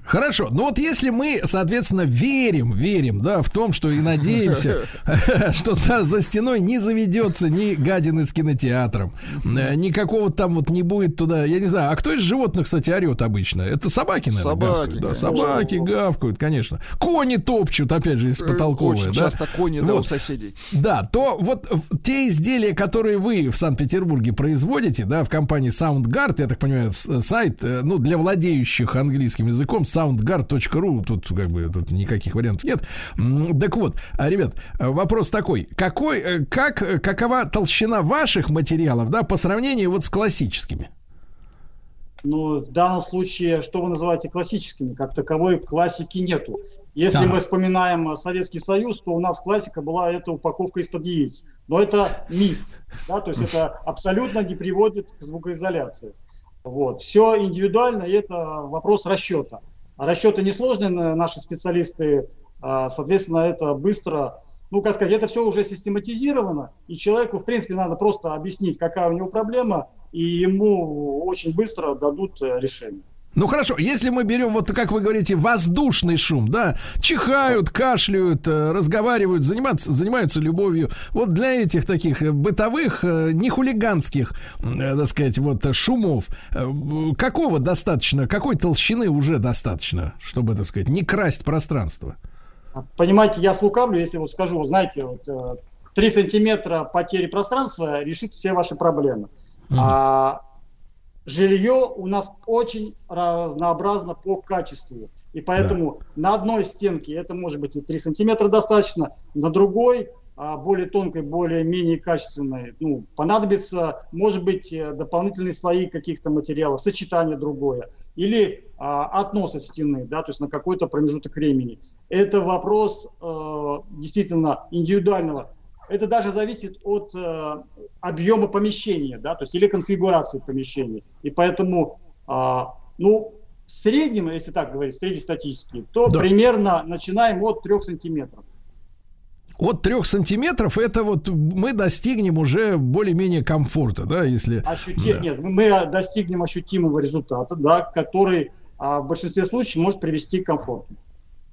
Хорошо, ну вот если мы, соответственно, верим, верим, да, в том, что и надеемся, что за, за стеной не заведется ни гадин из кинотеатром, э, никакого там вот не будет туда, я не знаю, а кто из животных, кстати, орет обычно? Это собаки, наверное, Собаки, гавкают. Да, собаки гавкают, конечно. Кони топчут, опять же, из потолковые, Очень да? часто кони да, у соседей. Да, то вот те изделия, которые вы в Санкт-Петербурге производите, да, в компании SoundGuard, я так понимаю, с- сайт, э, ну, для владеющих английским языком, soundguard.ru, тут как бы тут никаких вариантов нет. Так вот, а, ребят, э, вопрос такой, какой, э, как, какова толщина ваших материалов, да, по сравнению вот с классическими? Но в данном случае, что вы называете классическими, как таковой классики нету. Если Ага. мы вспоминаем Советский Союз, то у нас классика была эта упаковка из-под яиц. Но это миф, да, то есть это абсолютно не приводит к звукоизоляции. Вот. Все индивидуально, и это вопрос расчета. Расчеты несложные, на- наши специалисты, а, соответственно, это быстро, ну, как сказать, это все уже систематизировано, и человеку, в принципе, надо просто объяснить, какая у него проблема, и ему очень быстро дадут э, решение. Ну хорошо, если мы берем, вот как вы говорите, воздушный шум, да, чихают, кашляют, э, разговаривают, занимаются, занимаются любовью. Вот для этих таких э, бытовых, э, не хулиганских, так сказать, вот шумов, какого достаточно, какой толщины уже достаточно, чтобы, так сказать, не красть пространство? Понимаете, я слукавлю, если вот скажу, знаете, вот, э, 3 сантиметра потери пространства решит все ваши проблемы. А жилье у нас очень разнообразно по качеству. И поэтому на одной стенке это может быть и 3 сантиметра достаточно, на другой, а, более тонкой, более-менее качественной, ну, понадобится, может быть, э, дополнительные слои каких-то материалов, сочетание другое, или а, относ от стены, да, то есть на какой-то промежуток времени. Это вопрос э, действительно индивидуального это даже зависит от э, объема помещения, да, то есть или конфигурации помещения. И поэтому, а, ну, в среднем, если так говорить, среднестатистически, то Да. примерно начинаем от 3 сантиметров. От трех сантиметров это вот мы достигнем уже более-менее комфорта, да, если... Ощути- Да. Нет, мы достигнем ощутимого результата, да, который а, в большинстве случаев может привести к комфорту.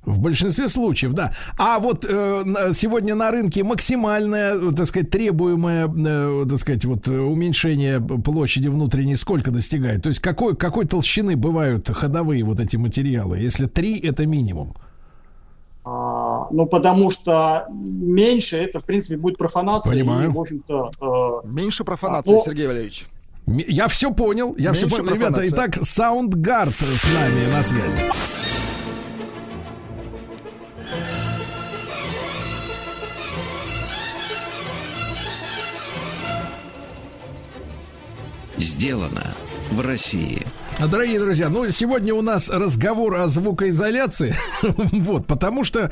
В большинстве случаев, да. А вот э, сегодня на рынке максимальное, так сказать, требуемое, э, так сказать, вот э, уменьшение площади внутренней сколько достигает? То есть какой, какой толщины бывают ходовые вот эти материалы? Если три, это минимум. А, ну, потому что меньше это, в принципе, будет профанация. Понимаю. И, в общем-то, э, Меньше профанации, А, ну- Сергей Валерьевич. Я все понял, я все Меньше понял. Ребята, итак, Soundguard с нами на связи. Сделано в России. Дорогие друзья, ну сегодня у нас разговор о звукоизоляции, вот, потому что,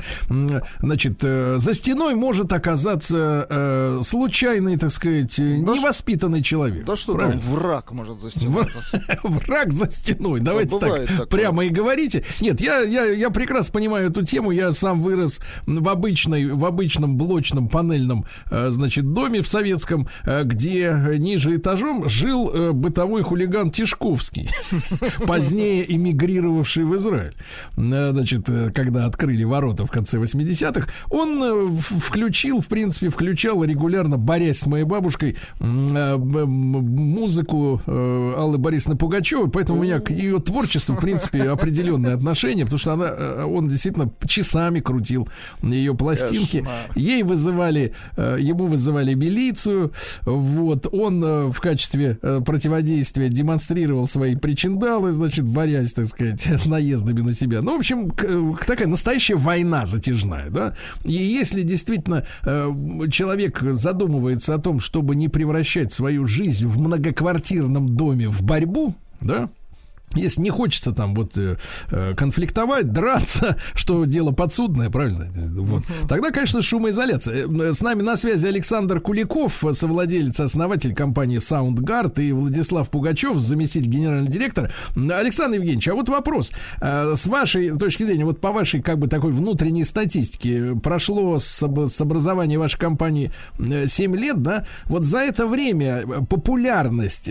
значит, э, за стеной может оказаться э, случайный, так сказать, э, ш- невоспитанный человек. Да что там, враг может застегнуть нас. Враг за стеной. Давайте бывает так такое. прямо и говорите. Нет, я, я, я прекрасно понимаю эту тему. Я сам вырос в обычной, в обычном блочном панельном, значит, доме в советском, где ниже этажом жил бытовой хулиган Тишковский, позднее эмигрировавший в Израиль. Э, Значит, э, когда открыли ворота в конце 80-х, он э, включил, в принципе, включал регулярно, борясь с моей бабушкой, музыку Аллы Борисовны Пугачевой, поэтому у меня к ее творчеству, в принципе, определенное отношение, потому что она, он действительно часами крутил ее пластинки. Ей вызывали, ему вызывали милицию, вот, он в качестве противодействия демонстрировал свои причиндалы, значит, борясь, так сказать, с наездами на себя. Ну, в общем, э, такая настоящая война затяжная, да, и если действительно э, человек задумывается о том, чтобы не превращать свою жизнь в многоквартирном доме в борьбу, да, если не хочется там вот э, э, конфликтовать, драться, что дело подсудное, правильно? Вот. Тогда, конечно, шумоизоляция. Э, С нами на связи Александр Куликов, э, совладелец, основатель компании SoundGuard и Владислав Пугачев, заместитель генерального директора. Александр Евгеньевич, а вот вопрос. С вашей точки зрения, вот по вашей как бы такой внутренней статистике, прошло с, с образования вашей компании э, 7 лет, да? Вот за это время популярность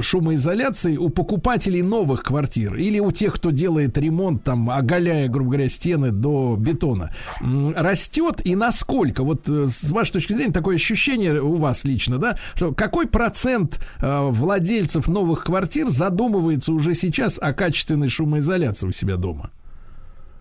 шумоизоляции у покупателей новых квартир или у тех, кто делает ремонт, там, оголяя, грубо говоря, стены до бетона, растет и насколько? Вот э, с вашей точки зрения такое ощущение у вас лично, да, что какой процент э, владельцев новых квартир задумывается уже сейчас о качественной шумоизоляции у себя дома?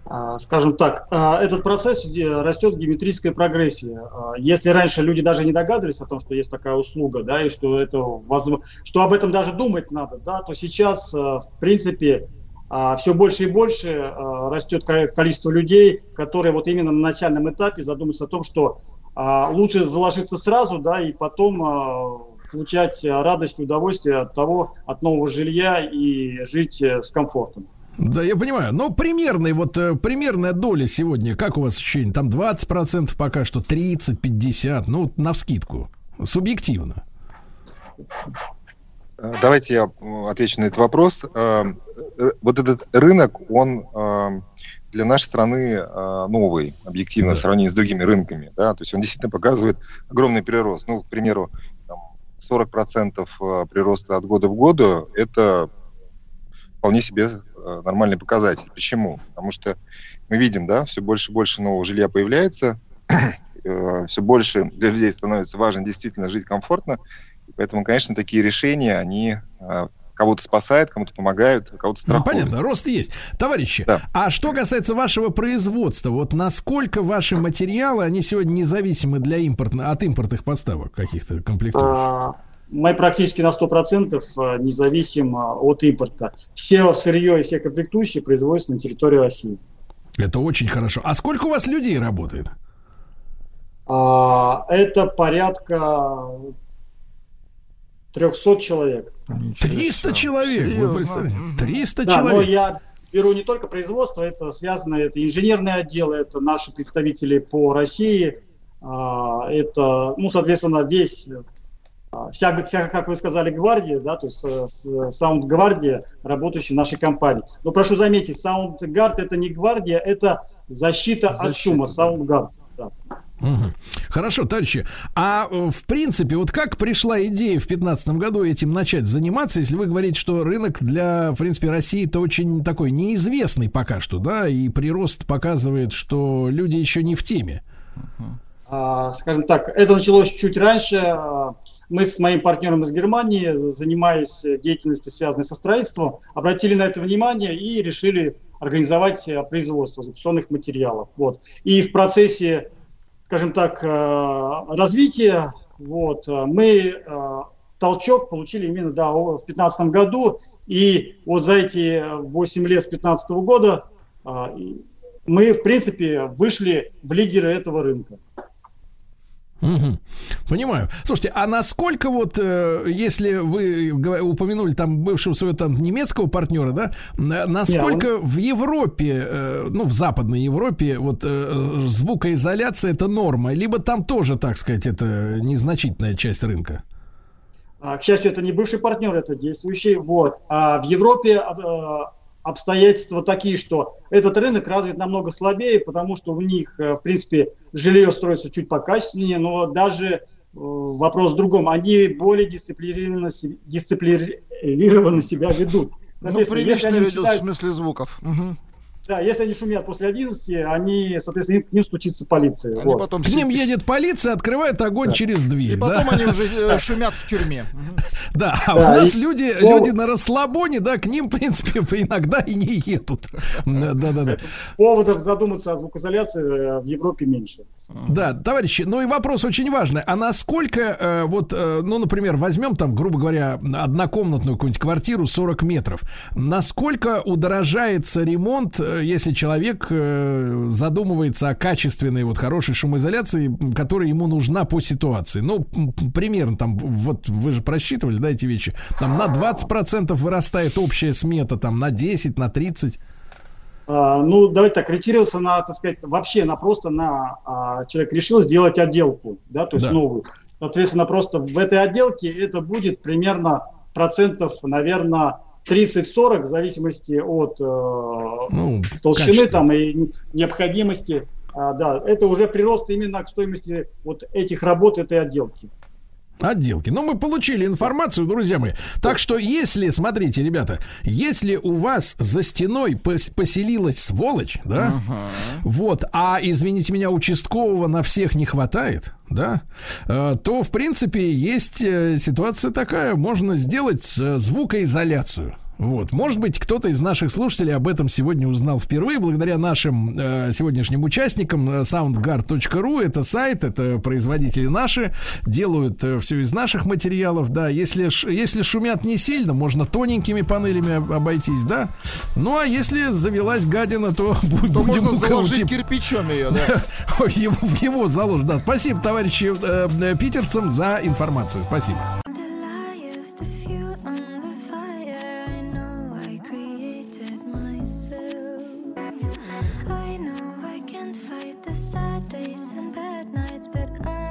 А, скажем так, а, этот процесс растет в геометрической прогрессии. А, Если раньше люди даже не догадывались о том, что есть такая услуга, да, и что это возможно, что об этом даже думать надо, да, то сейчас, в принципе, все больше и больше растет ко- количество людей, которые вот именно на начальном этапе задумываются о том, что лучше заложиться сразу, да, и потом получать радость и удовольствие от того, от нового жилья и жить э, с комфортом. Да, я понимаю. Но примерная вот э, примерная доля сегодня, как у вас ощущение? Там 20% пока что, 30, 50, ну, на вскидку. Субъективно. Давайте я отвечу на этот вопрос. Э, э, Вот этот рынок, он для нашей страны новый, объективно, Да. в сравнении с другими рынками. Да? То есть он действительно показывает огромный прирост. Ну, к примеру, там, 40% э, прироста от года в году – это вполне себе нормальный показатель. Почему? Потому что мы видим, да, все больше и больше нового жилья появляется, все больше для людей становится важно действительно жить комфортно, и поэтому, конечно, такие решения, они э, кого-то спасают, кому-то помогают, кого-то Ну, страхуют. понятно, рост есть. Товарищи, Да. а что касается вашего производства, вот насколько ваши материалы, они сегодня независимы для импортно, от импортных поставок каких-то комплектующих? Мы практически на 100% а, независим от импорта. Все сырье и все комплектующие производятся на территории России. Это очень хорошо. А сколько у вас людей работает? А, Это порядка 300 человек. 300 человек, вы Серьезно? представляете? Мгм. 300 Да, но человек. я беру не только производство, это связано, это инженерные отделы, это наши представители по России, А, Это, ну, соответственно, весь, вся, вся, как вы сказали, гвардия, да, то есть э, sound-гвардия, работающая в нашей компании. Но прошу заметить, SoundGuard это не гвардия, это защита, от Защита, шума, да. SoundGuard. да. Мгм. Хорошо, товарищи. А э, в принципе, вот как пришла идея в 2015 году этим начать заниматься, если вы говорите, что рынок для, в принципе, России это очень такой неизвестный пока что, да, и прирост показывает, что люди еще не в теме. А, скажем так, это началось чуть раньше. Мы с моим партнером из Германии, за- занимаясь деятельностью, связанной со строительством, обратили на это внимание и решили организовать э, производство запрещенных материалов. Вот. И в процессе, скажем так, э, развития вот, э, мы э, толчок получили именно да, в 2015 году. И вот за эти 8 лет с 2015 года мы, в принципе, вышли в лидеры этого рынка. Мгм. Понимаю. Слушайте, а насколько вот, э, если вы упомянули там бывшего своего там немецкого партнера, да, н- насколько в Европе, э, ну в Западной Европе, вот э, звукоизоляция это норма, либо там тоже, так сказать, это незначительная часть рынка? А, К счастью, это не бывший партнер, это действующий. Вот. А в Европе э, обстоятельства такие, что этот рынок развит намного слабее, потому что у них, э, в принципе, жилье строится чуть покачественнее, но даже э, вопрос в другом. Они более дисциплинированно, дисциплинированно себя ведут. Ну, прилично ведут в начинают- смысле звуков. Мгм. Да, если они шумят после 11, они, соответственно, к ним стучится полиция. Они Вот. потом К ним едет полиция, открывает огонь через дверь. И потом да? они уже э, шумят в тюрьме. Да, а Да, у нас и- люди, люди на расслабоне, да, к ним, в принципе, иногда и не едут. Да, да, да. Поводов задуматься о звукоизоляции э, в Европе меньше. Да, товарищи, ну и вопрос очень важный. А насколько, э, вот, э, ну, например, возьмем там, грубо говоря, однокомнатную какую-нибудь квартиру 40 метров. Насколько удорожается ремонт, э, если человек э, задумывается о качественной, вот, хорошей шумоизоляции, которая ему нужна по ситуации? Ну, примерно там, вот, вы же просчитывали, да, эти вещи. Там на 20% вырастает общая смета, там на 10, на 30. А, ну, давайте так, ориентироваться на, так сказать, вообще на просто на а, человек решил сделать отделку, да, то есть Да. новую. Соответственно, просто в этой отделке это будет примерно процентов, наверное, 30-40, в зависимости от э, Ну, толщины качество. там и необходимости. А, да, это уже прирост именно к стоимости вот этих работ этой отделки. Отделки. Ну, мы получили информацию, друзья мои. Так что, если, смотрите, ребята, если у вас за стеной пос- поселилась сволочь, да, вот, а, извините меня, участкового на всех не хватает, да, э, то, в принципе, есть э, ситуация такая, можно сделать э, звукоизоляцию. Вот, может быть, кто-то из наших слушателей об этом сегодня узнал впервые, благодаря нашим э, сегодняшним участникам э, soundguard.ru. Это сайт, это производители наши, делают все из наших материалов, да. Если, если шумят не сильно, можно тоненькими панелями об- обойтись, да. Ну, а если завелась гадина, то То будем можно заложить уколоть кирпичом ее, да. Его, в его заложит, да. Спасибо, товарищи э, э, питерцам, за информацию. Спасибо. Days and bad nights, but I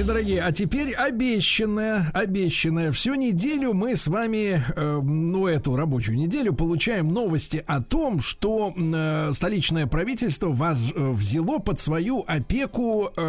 Товарищи дорогие, а теперь обещанное, обещанное. Всю неделю мы с вами, э, ну, эту рабочую неделю, получаем новости о том, что э, столичное правительство воз- э, взяло под свою опеку э,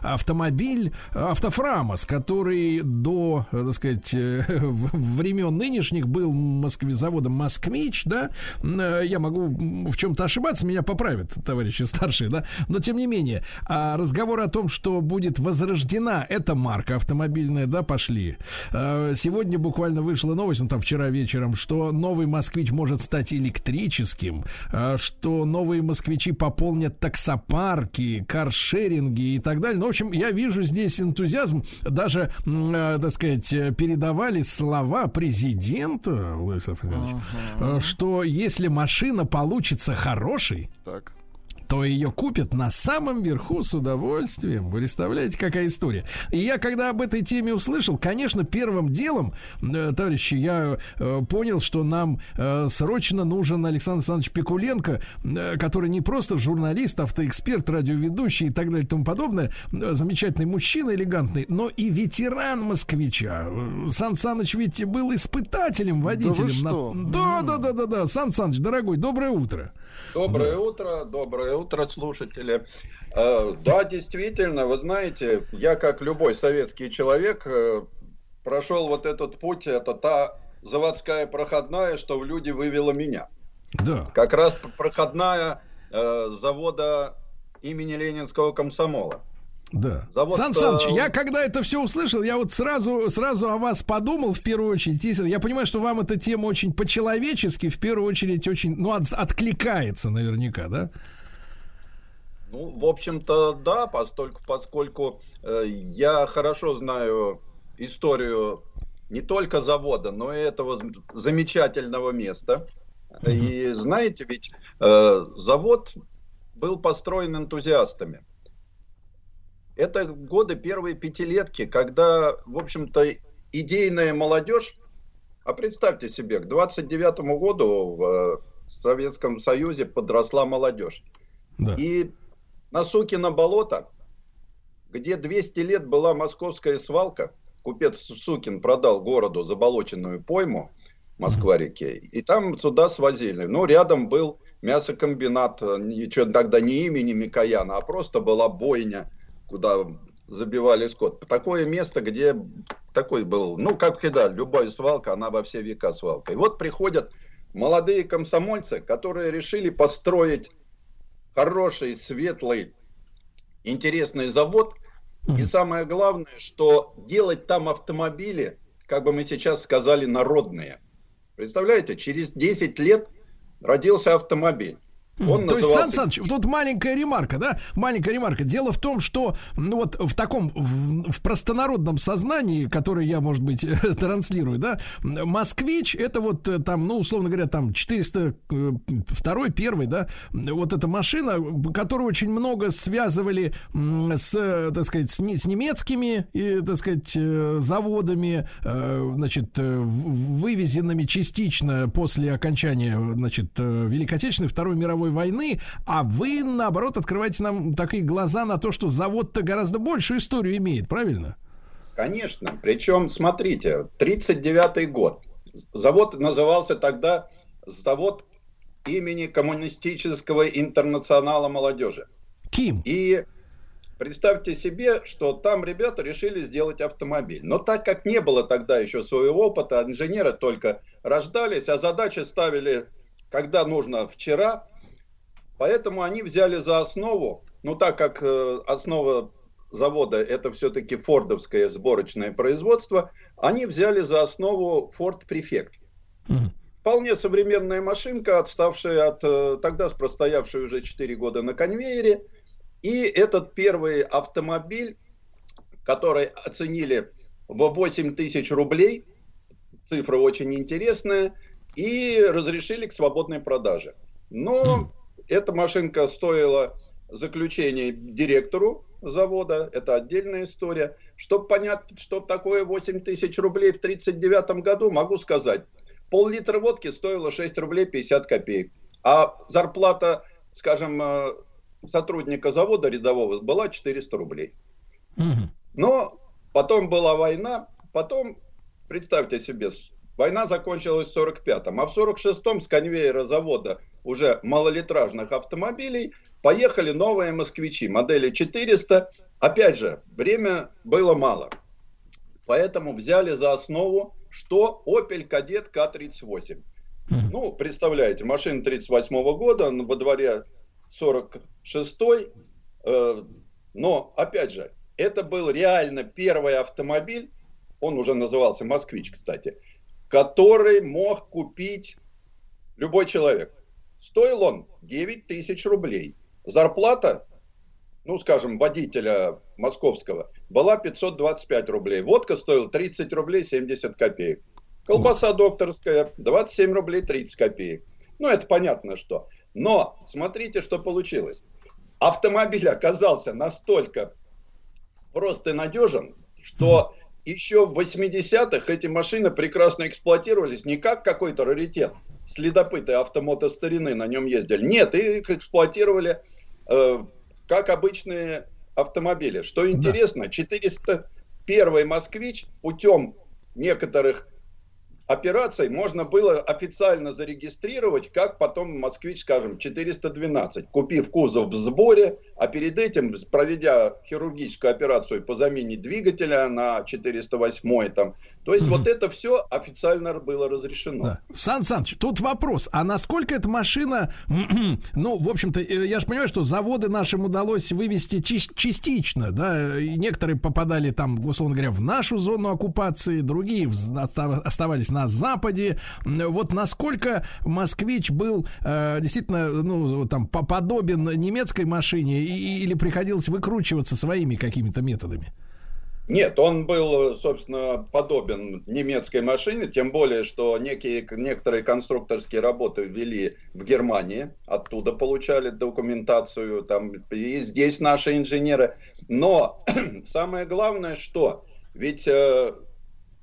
автомобиль Автофрамос, который до, э, так сказать, э, времен нынешних был Москве, заводом Москвич, да. Э, Я могу в чем-то ошибаться, меня поправят товарищи старшие, да. Но тем не менее, а разговор о том, что будет возрождена эта марка автомобильная, да, пошли. Э, Сегодня буквально вышла новость, ну там вчера вечером, что новый москвич может стать электрическим, э, что новые москвичи пополнят таксопарки, каршеринги и так далее. Ну, в общем, я вижу здесь энтузиазм. Даже, э, так сказать, э, передавали слова президента, Владислав Владимирович, э, что если машина получится хорошей, Так. То ее купят на самом верху с удовольствием. Вы представляете, какая история? И я, когда об этой теме услышал, конечно, первым делом, э, товарищи, я э, понял, что нам э, срочно нужен Александр Александрович Пикуленко, э, который не просто журналист, автоэксперт, радиоведущий и так далее и тому подобное, э, замечательный мужчина, элегантный, но и ветеран москвича. Сан Саныч ведь был испытателем, водителем. что? Да, да, да, да, да. Сан Саныч, дорогой, доброе утро. Доброе утро, доброе утро, слушатели. Э, Да, действительно, вы знаете, я как любой советский человек э, прошел вот этот путь, это та заводская проходная, что в люди вывела меня. Да. Как раз проходная э, завода имени Ленинского комсомола. Да. Завод, Сан Саныч, я когда это все услышал, я вот сразу, сразу о вас подумал в первую очередь. Я понимаю, что вам эта тема очень по-человечески, в первую очередь, очень, ну, от- откликается наверняка, да? Ну, в общем-то, да, поскольку, поскольку э, я хорошо знаю историю не только завода, но и этого замечательного места. И знаете, ведь э, завод был построен энтузиастами. Это годы первой пятилетки, когда, в общем-то, идейная молодежь, а представьте себе, к 29 году в э, Советском Союзе подросла молодежь. Да. И на Сукино болото, где 200 лет была московская свалка, купец Сукин продал городу заболоченную пойму Москва-реке, и там туда свозили. Ну, рядом был мясокомбинат, ничего тогда не имени Микояна, а просто была бойня, куда забивали скот. Такое место, где такой был, ну, как всегда, любая свалка, она во все века свалка. И вот приходят молодые комсомольцы, которые решили построить хороший, светлый, интересный завод. И самое главное, что делать там автомобили, как бы мы сейчас сказали, народные. Представляете, через 10 лет родился автомобиль. Он То есть, Сан назывался- Саныч, тут маленькая ремарка, да? Маленькая ремарка. Дело в том, что ну вот в таком, в, в простонародном сознании, которое я, может быть, транслирую, да, москвич, это вот э, там, ну, условно говоря, там 402 первый, да, вот эта машина, которую очень много связывали с, э, так сказать, с, не- с немецкими, и, так сказать, э, заводами, э, значит, э, вывезенными частично после окончания, значит, э, Великой Отечественной, Второй мировой войны, а вы, наоборот, открываете нам такие глаза на то, что завод-то гораздо большую историю имеет, правильно? Конечно. Причем, смотрите, 39-й год. Завод назывался тогда завод имени Коммунистического интернационала молодежи. Ким. И представьте себе, что там ребята решили сделать автомобиль. Но так как не было тогда еще своего опыта, инженеры только рождались, а задачи ставили, когда нужно, вчера. Поэтому они взяли за основу, ну так как э, основа завода это все-таки фордовское сборочное производство, они взяли за основу Ford Prefect. Вполне современная машинка, отставшая от, э, тогда простоявшая уже 4 года на конвейере. И этот первый автомобиль, который оценили в 8 тысяч рублей, цифра очень интересная, и разрешили к свободной продаже. Но эта машинка стоила заключение директору завода, это отдельная история. Чтобы понять, что такое 8 тысяч рублей в 1939 году, могу сказать, пол-литра водки стоило 6 рублей 50 копеек. А зарплата, скажем, э, сотрудника завода рядового была 400 рублей. Но потом была война, потом, представьте себе, война закончилась в 45-м, а в 46-м с конвейера завода уже малолитражных автомобилей поехали новые москвичи, модели 400. Опять же, время было мало. Поэтому взяли за основу, что Opel Kadett К-38. Ну, представляете, машина 38 -го года, во дворе 46-й. Э, но, опять же, это был реально первый автомобиль, он уже назывался «Москвич», кстати, который мог купить любой человек. Стоил он 9 тысяч рублей. Зарплата, ну, скажем, водителя московского, была 525 рублей. Водка стоила 30 рублей 70 копеек. Колбаса докторская 27 рублей 30 копеек. Ну, это понятно что. Но смотрите, что получилось. Автомобиль оказался настолько прост и надежен, что еще в 80-х эти машины прекрасно эксплуатировались не как какой-то раритет. Следопыты автомотостарины на нем ездили. Нет, их эксплуатировали э, как обычные автомобили. Что интересно, 401 «Москвич» путем некоторых операций можно было официально зарегистрировать, как потом москвич, скажем, 412, купив кузов в сборе, а перед этим, проведя хирургическую операцию по замене двигателя на 408 там. То есть вот это все официально было разрешено. Да. Сан Саныч, тут вопрос, а насколько эта машина, ну, в общем-то, э, я же понимаю, что заводы нашим удалось вывести частично, да, и некоторые попадали там, условно говоря, в нашу зону оккупации, другие оставались на Западе. Вот насколько москвич был э, действительно, ну, там, подобен немецкой машине или приходилось выкручиваться своими какими-то методами? Нет, он был, собственно, подобен немецкой машине, тем более, что некие, некоторые конструкторские работы ввели в Германии, оттуда получали документацию, там, и здесь наши инженеры. Но самое главное, что ведь э,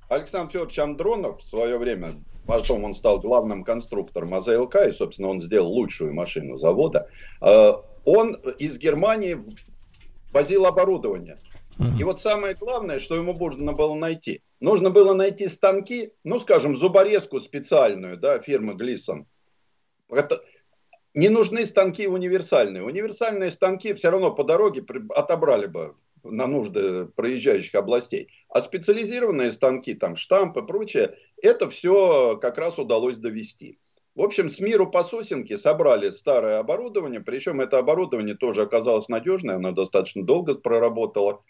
Александр Федорович Андронов в свое время, потом он стал главным конструктором АЗЛК, и, собственно, он сделал лучшую машину завода, э, он из Германии возил оборудование. И вот самое главное, что ему нужно было найти. Нужно было найти станки, ну, скажем, зуборезку специальную, да, фирмы Глисон. Это, не нужны станки универсальные. Универсальные станки все равно по дороге отобрали бы на нужды проезжающих областей. А специализированные станки, там штампы и прочее, это все как раз удалось довести. В общем, с миру по сосенке собрали старое оборудование, причем это оборудование тоже оказалось надежное, оно достаточно долго проработало.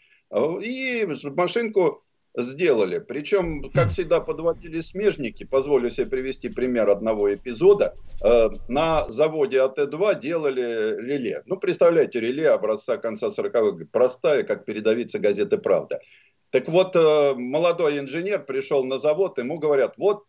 И машинку сделали. Причем, как всегда, подводили смежники. Позволю себе привести пример одного эпизода. Э, на заводе АТ-2 делали реле. Ну, представляете, реле образца конца 40-х. Простая, как передовица газеты «Правда». Так вот, э, молодой инженер пришел на завод, ему говорят, вот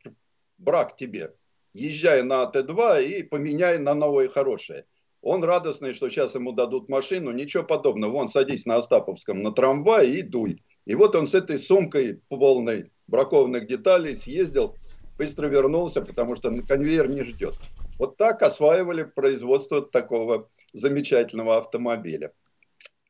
брак тебе, езжай на АТ-2 и поменяй на новые хорошие. Он радостный, что сейчас ему дадут машину, ничего подобного. Вон, садись на Остаповском на трамвай и дуй. И вот он с этой сумкой полной бракованных деталей съездил, быстро вернулся, потому что конвейер не ждет. Вот так осваивали производство такого замечательного автомобиля.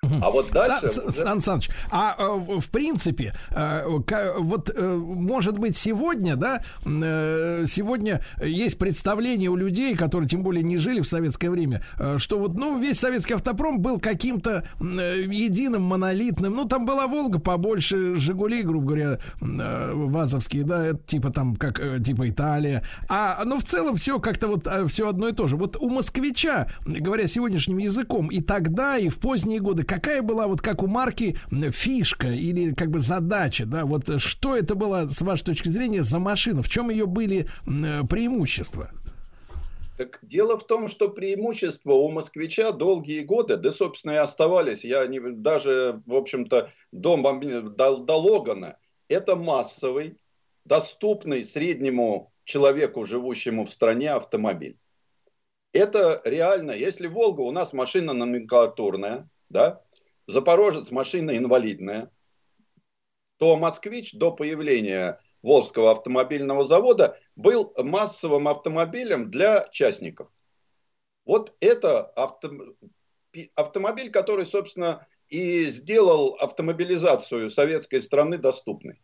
А вот дальше... Сан, уже... Сан Саныч, а э, в принципе, э, вот э, может быть сегодня, да, сегодня есть представление у людей, которые тем более не жили в советское время, что вот, ну, весь советский автопром был каким-то единым, монолитным. Ну, там была Волга побольше, Жигули, грубо говоря, вазовские, да, типа там, как, типа Италия. А, ну, в целом все как-то вот все одно и то же. Вот у москвича, говоря сегодняшним языком, и тогда, и в поздние годы, какая была вот как у марки фишка или как бы задача, да, вот что это было с вашей точки зрения за машина, в чем ее были преимущества? Так дело в том, что преимущества у москвича долгие годы, да, собственно, и оставались. Я не, даже, в общем-то, дом до, до Логана, это массовый, доступный среднему человеку, живущему в стране, автомобиль. Это реально, если Волга у нас машина номенклатурная, да, Запорожец машина инвалидная, то Москвич до появления Волжского автомобильного завода был массовым автомобилем для частников. Вот это авто... автомобиль, который, собственно, и сделал автомобилизацию советской страны доступной.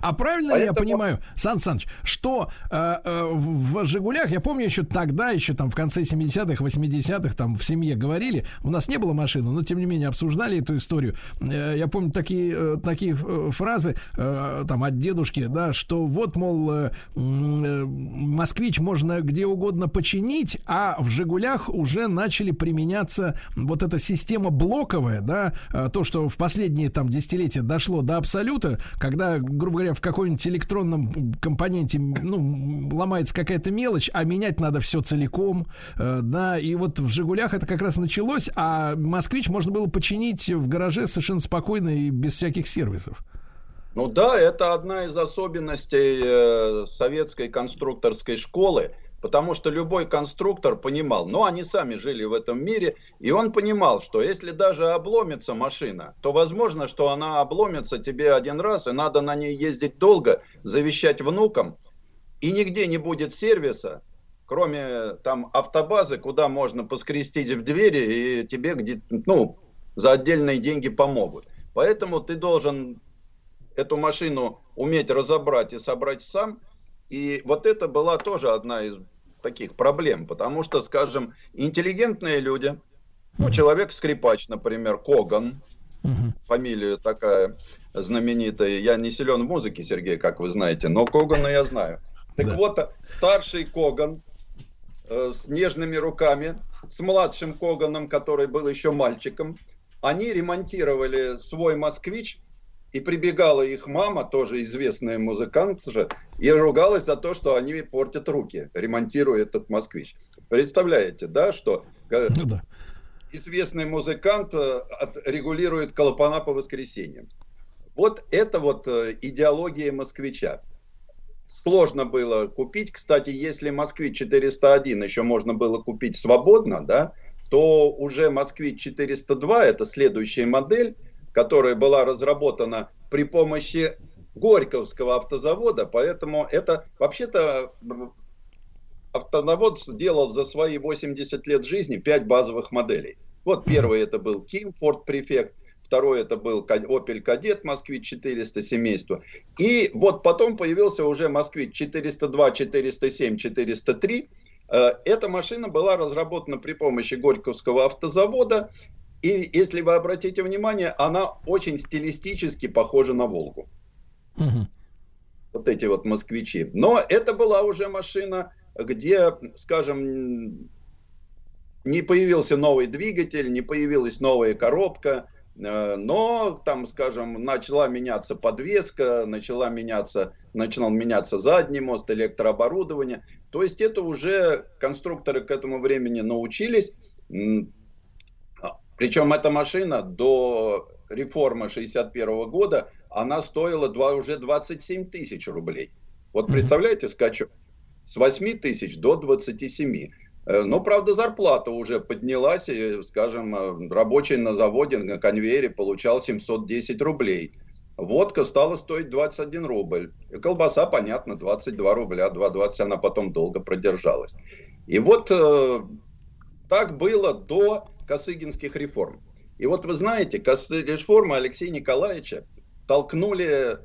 А правильно ли я понимаю, Сан Саныч, что э, э, в Жигулях, я помню еще тогда, еще там в конце 70-х, 80-х, там в семье говорили, у нас не было машины, но тем не менее обсуждали эту историю. Э, я помню такие, э, такие э, фразы э, там от дедушки, да, что вот, мол, э, э, москвич можно где угодно починить, а в Жигулях уже начали применяться вот эта система блоковая, да, э, то, что в последние там десятилетия дошло до абсолюта, когда когда, грубо говоря, в каком-нибудь электронном компоненте, ну, ломается какая-то мелочь, а менять надо все целиком, э, да, и вот в «Жигулях» это как раз началось, а «Москвич» можно было починить в гараже совершенно спокойно и без всяких сервисов. Ну да, это одна из особенностей э, советской конструкторской школы – Потому что любой конструктор понимал, ну они сами жили в этом мире, и он понимал, что если даже обломится машина, то возможно, что она обломится тебе один раз, и надо на ней ездить долго, завещать внукам, и нигде не будет сервиса, кроме там автобазы, куда можно поскрестить в двери, и тебе где ну, за отдельные деньги помогут. Поэтому ты должен эту машину уметь разобрать и собрать сам – и вот это была тоже одна из таких проблем, потому что, скажем, интеллигентные люди, ну, человек-скрипач, например, Коган, фамилия такая знаменитая, я не силен в музыке, Сергей, как вы знаете, но Когана я знаю. Так да. вот, старший Коган э, с нежными руками, с младшим Коганом, который был еще мальчиком, они ремонтировали свой москвич и прибегала их мама, тоже известная музыкант же, и ругалась за то, что они портят руки, ремонтируя этот москвич. Представляете, да, что э, ну, да. известный музыкант э, регулирует клапана по воскресеньям. Вот это вот э, идеология москвича. Сложно было купить. Кстати, если москвич 401 еще можно было купить свободно, да, то уже москвич 402, это следующая модель, которая была разработана при помощи Горьковского автозавода, поэтому это вообще-то автозавод сделал за свои 80 лет жизни 5 базовых моделей. Вот первый это был Ким, Ford Prefect, второй это был Opel Kadett, Москвич 400 семейства. И вот потом появился уже Москвич 402, 407, 403. Эта машина была разработана при помощи Горьковского автозавода. И если вы обратите внимание, она очень стилистически похожа на Волгу. Угу. Вот эти вот москвичи. Но это была уже машина, где, скажем, не появился новый двигатель, не появилась новая коробка, э, но там, скажем, начала меняться подвеска, начала меняться, начал меняться задний мост, электрооборудование. То есть это уже конструкторы к этому времени научились. Причем эта машина до реформы 61 года, она стоила 2, уже 27 тысяч рублей. Вот представляете скачок? С 8 тысяч до 27. Э, но, правда, зарплата уже поднялась, и, скажем, э, рабочий на заводе, на конвейере получал 710 рублей. Водка стала стоить 21 рубль. И колбаса, понятно, 22 рубля, 2,20 она потом долго продержалась. И вот э, так было до косыгинских реформ. И вот вы знаете, реформы Алексея Николаевича толкнули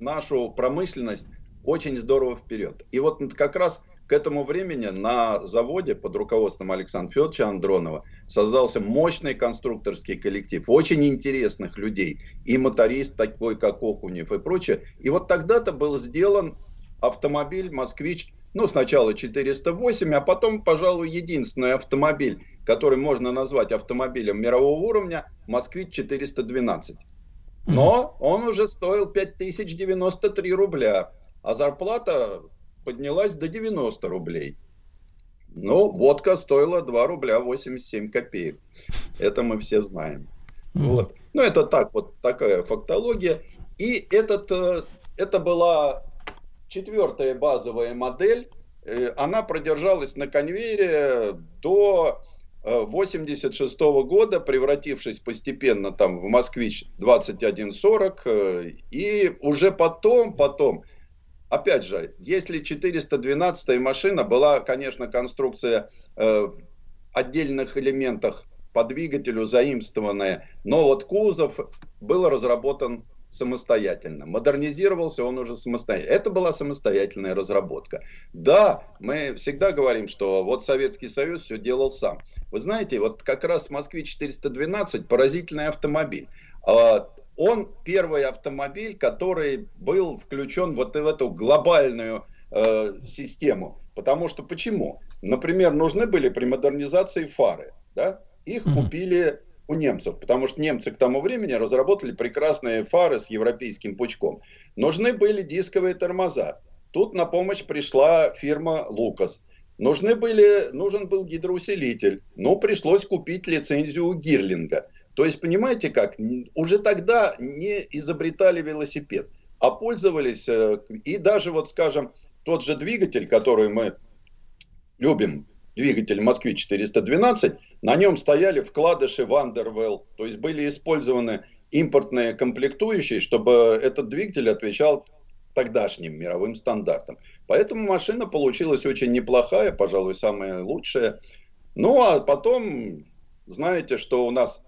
нашу промышленность очень здорово вперед. И вот как раз к этому времени на заводе под руководством Александра Федоровича Андронова создался мощный конструкторский коллектив, очень интересных людей, и моторист такой, как Окунев и прочее. И вот тогда-то был сделан автомобиль «Москвич», ну, сначала 408, а потом, пожалуй, единственный автомобиль, который можно назвать автомобилем мирового уровня, Москвич 412. Но он уже стоил 5093 рубля, а зарплата поднялась до 90 рублей. Ну, водка стоила 2 рубля 87 копеек. Это мы все знаем. Вот. Ну, это так, вот такая фактология. И этот, э, это была четвертая базовая модель. Э, она продержалась на конвейере до 86 года, превратившись постепенно там в Москвич 2140, э, и уже потом, потом, опять же, если 412 машина была, конечно, конструкция э, в отдельных элементах по двигателю заимствованная, но вот кузов был разработан самостоятельно. Модернизировался он уже самостоятельно. Это была самостоятельная разработка. Да, мы всегда говорим, что вот Советский Союз все делал сам. Вы знаете, вот как раз Москве-412 поразительный автомобиль. А, он первый автомобиль, который был включен вот в эту глобальную э, систему. Потому что почему? Например, нужны были при модернизации фары. Да? Их купили у немцев, потому что немцы к тому времени разработали прекрасные фары с европейским пучком. Нужны были дисковые тормоза. Тут на помощь пришла фирма Лукас. Нужны были, нужен был гидроусилитель, но пришлось купить лицензию у Гирлинга. То есть, понимаете как, уже тогда не изобретали велосипед, а пользовались, э, и даже вот, скажем, тот же двигатель, который мы любим, двигатель Москвы-412, на нем стояли вкладыши Вандервелл, то есть были использованы импортные комплектующие, чтобы этот двигатель отвечал тогдашним мировым стандартам. Поэтому машина получилась очень неплохая, пожалуй, самая лучшая. Ну, а потом, знаете, что у нас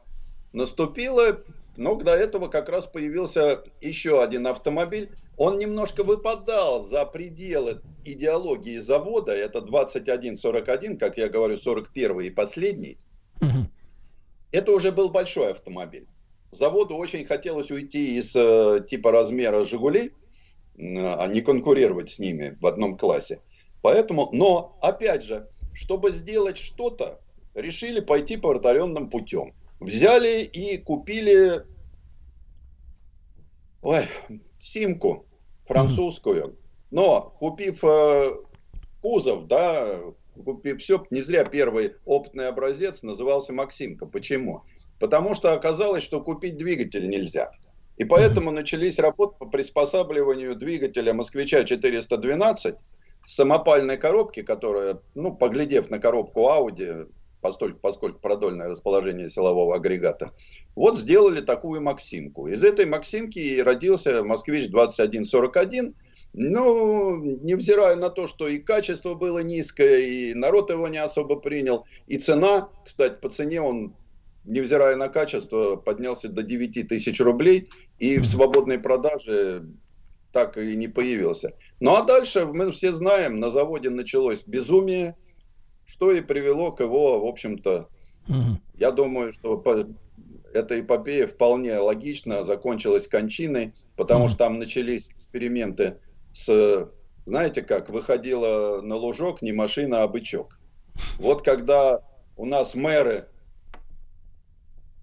наступило, но до этого как раз появился еще один автомобиль. Он немножко выпадал за пределы идеологии завода. Это 2141, как я говорю, 41 и последний. Это уже был большой автомобиль. Заводу очень хотелось уйти из э, типа размера «Жигулей», а не конкурировать с ними в одном классе. Поэтому, но, опять же, чтобы сделать что-то, решили пойти по протаренным путем. Взяли и купили ой, симку французскую. Но купив э, кузов, да, купив все, не зря первый опытный образец назывался Максимка. Почему? Потому что оказалось, что купить двигатель нельзя. И поэтому начались работы по приспосабливанию двигателя «Москвича 412» самопальной коробки, которая, ну, поглядев на коробку Audi, поскольку, поскольку продольное расположение силового агрегата, вот сделали такую Максимку. Из этой Максимки и родился Москвич 2141. Ну, невзирая на то, что и качество было низкое, и народ его не особо принял, и цена, кстати, по цене он, невзирая на качество, поднялся до 9 тысяч рублей, и в свободной продаже так и не появился. Ну а дальше мы все знаем, на заводе началось безумие, что и привело к его, в общем-то, я думаю, что эта эпопея вполне логично закончилась кончиной, потому что там начались эксперименты с, знаете как, выходила на лужок не машина, а бычок. Вот когда у нас мэры,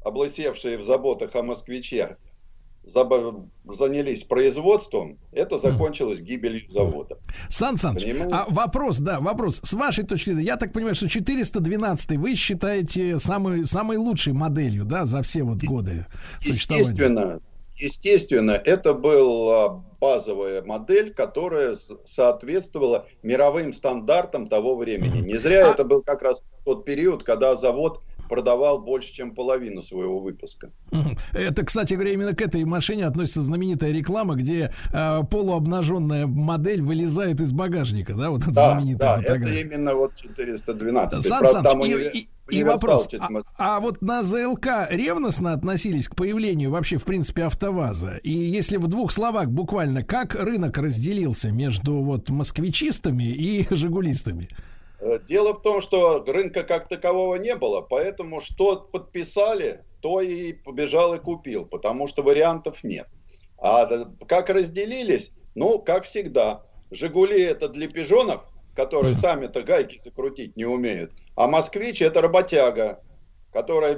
облысевшие в заботах о москвиче, занялись производством, это закончилось гибелью завода. Сан Саныч, а вопрос, да, вопрос. С вашей точки зрения, я так понимаю, что 412 вы считаете самой, самой лучшей моделью, да, за все вот годы? Естественно, естественно, это была базовая модель, которая соответствовала мировым стандартам того времени. Не зря а... это был как раз тот период, когда завод продавал больше, чем половину своего выпуска. Это, кстати говоря, именно к этой машине относится знаменитая реклама, где э, полуобнаженная модель вылезает из багажника, да, вот эта да, знаменитая да, фотография. это именно вот 412. Сан Правда, Саныч, и, и, и вопрос, а, а вот на ЗЛК ревностно относились к появлению вообще, в принципе, АвтоВАЗа? И если в двух словах буквально, как рынок разделился между вот москвичистами и жигулистами? Э, дело в том, что рынка как такового не было, поэтому что подписали, то и побежал и купил, потому что вариантов нет. А как разделились? Ну, как всегда. Жигули это для пижонов, которые сами-то гайки закрутить не умеют. А москвич это работяга, который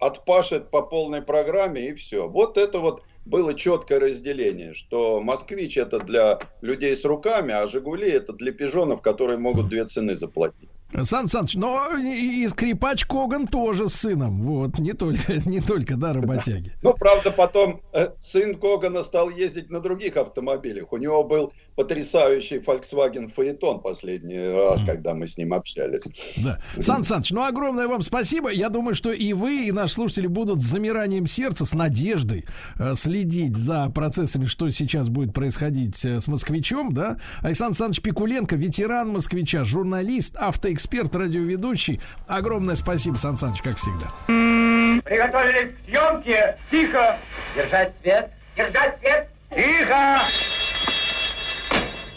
отпашет по полной программе и все. Вот это вот было четкое разделение, что «Москвич» это для людей с руками, а «Жигули» это для пижонов, которые могут две цены заплатить. Сан Саныч, но и скрипач Коган тоже с сыном, вот, не только, не только, да, работяги. Ну, правда, потом э, сын Когана стал ездить на других автомобилях. У него был потрясающий Volkswagen Phaeton последний раз, когда мы с ним общались. Да. Сан Саныч, ну огромное вам спасибо. Я думаю, что и вы, и наши слушатели будут с замиранием сердца, с надеждой э, следить за процессами, что сейчас будет происходить э, с москвичом, да. Александр Александрович Пикуленко, ветеран москвича, журналист, автоэксперт, радиоведущий. Огромное спасибо, Сан Саныч, как всегда. Приготовились к съемке. Тихо. Держать свет. Держать свет. Тихо.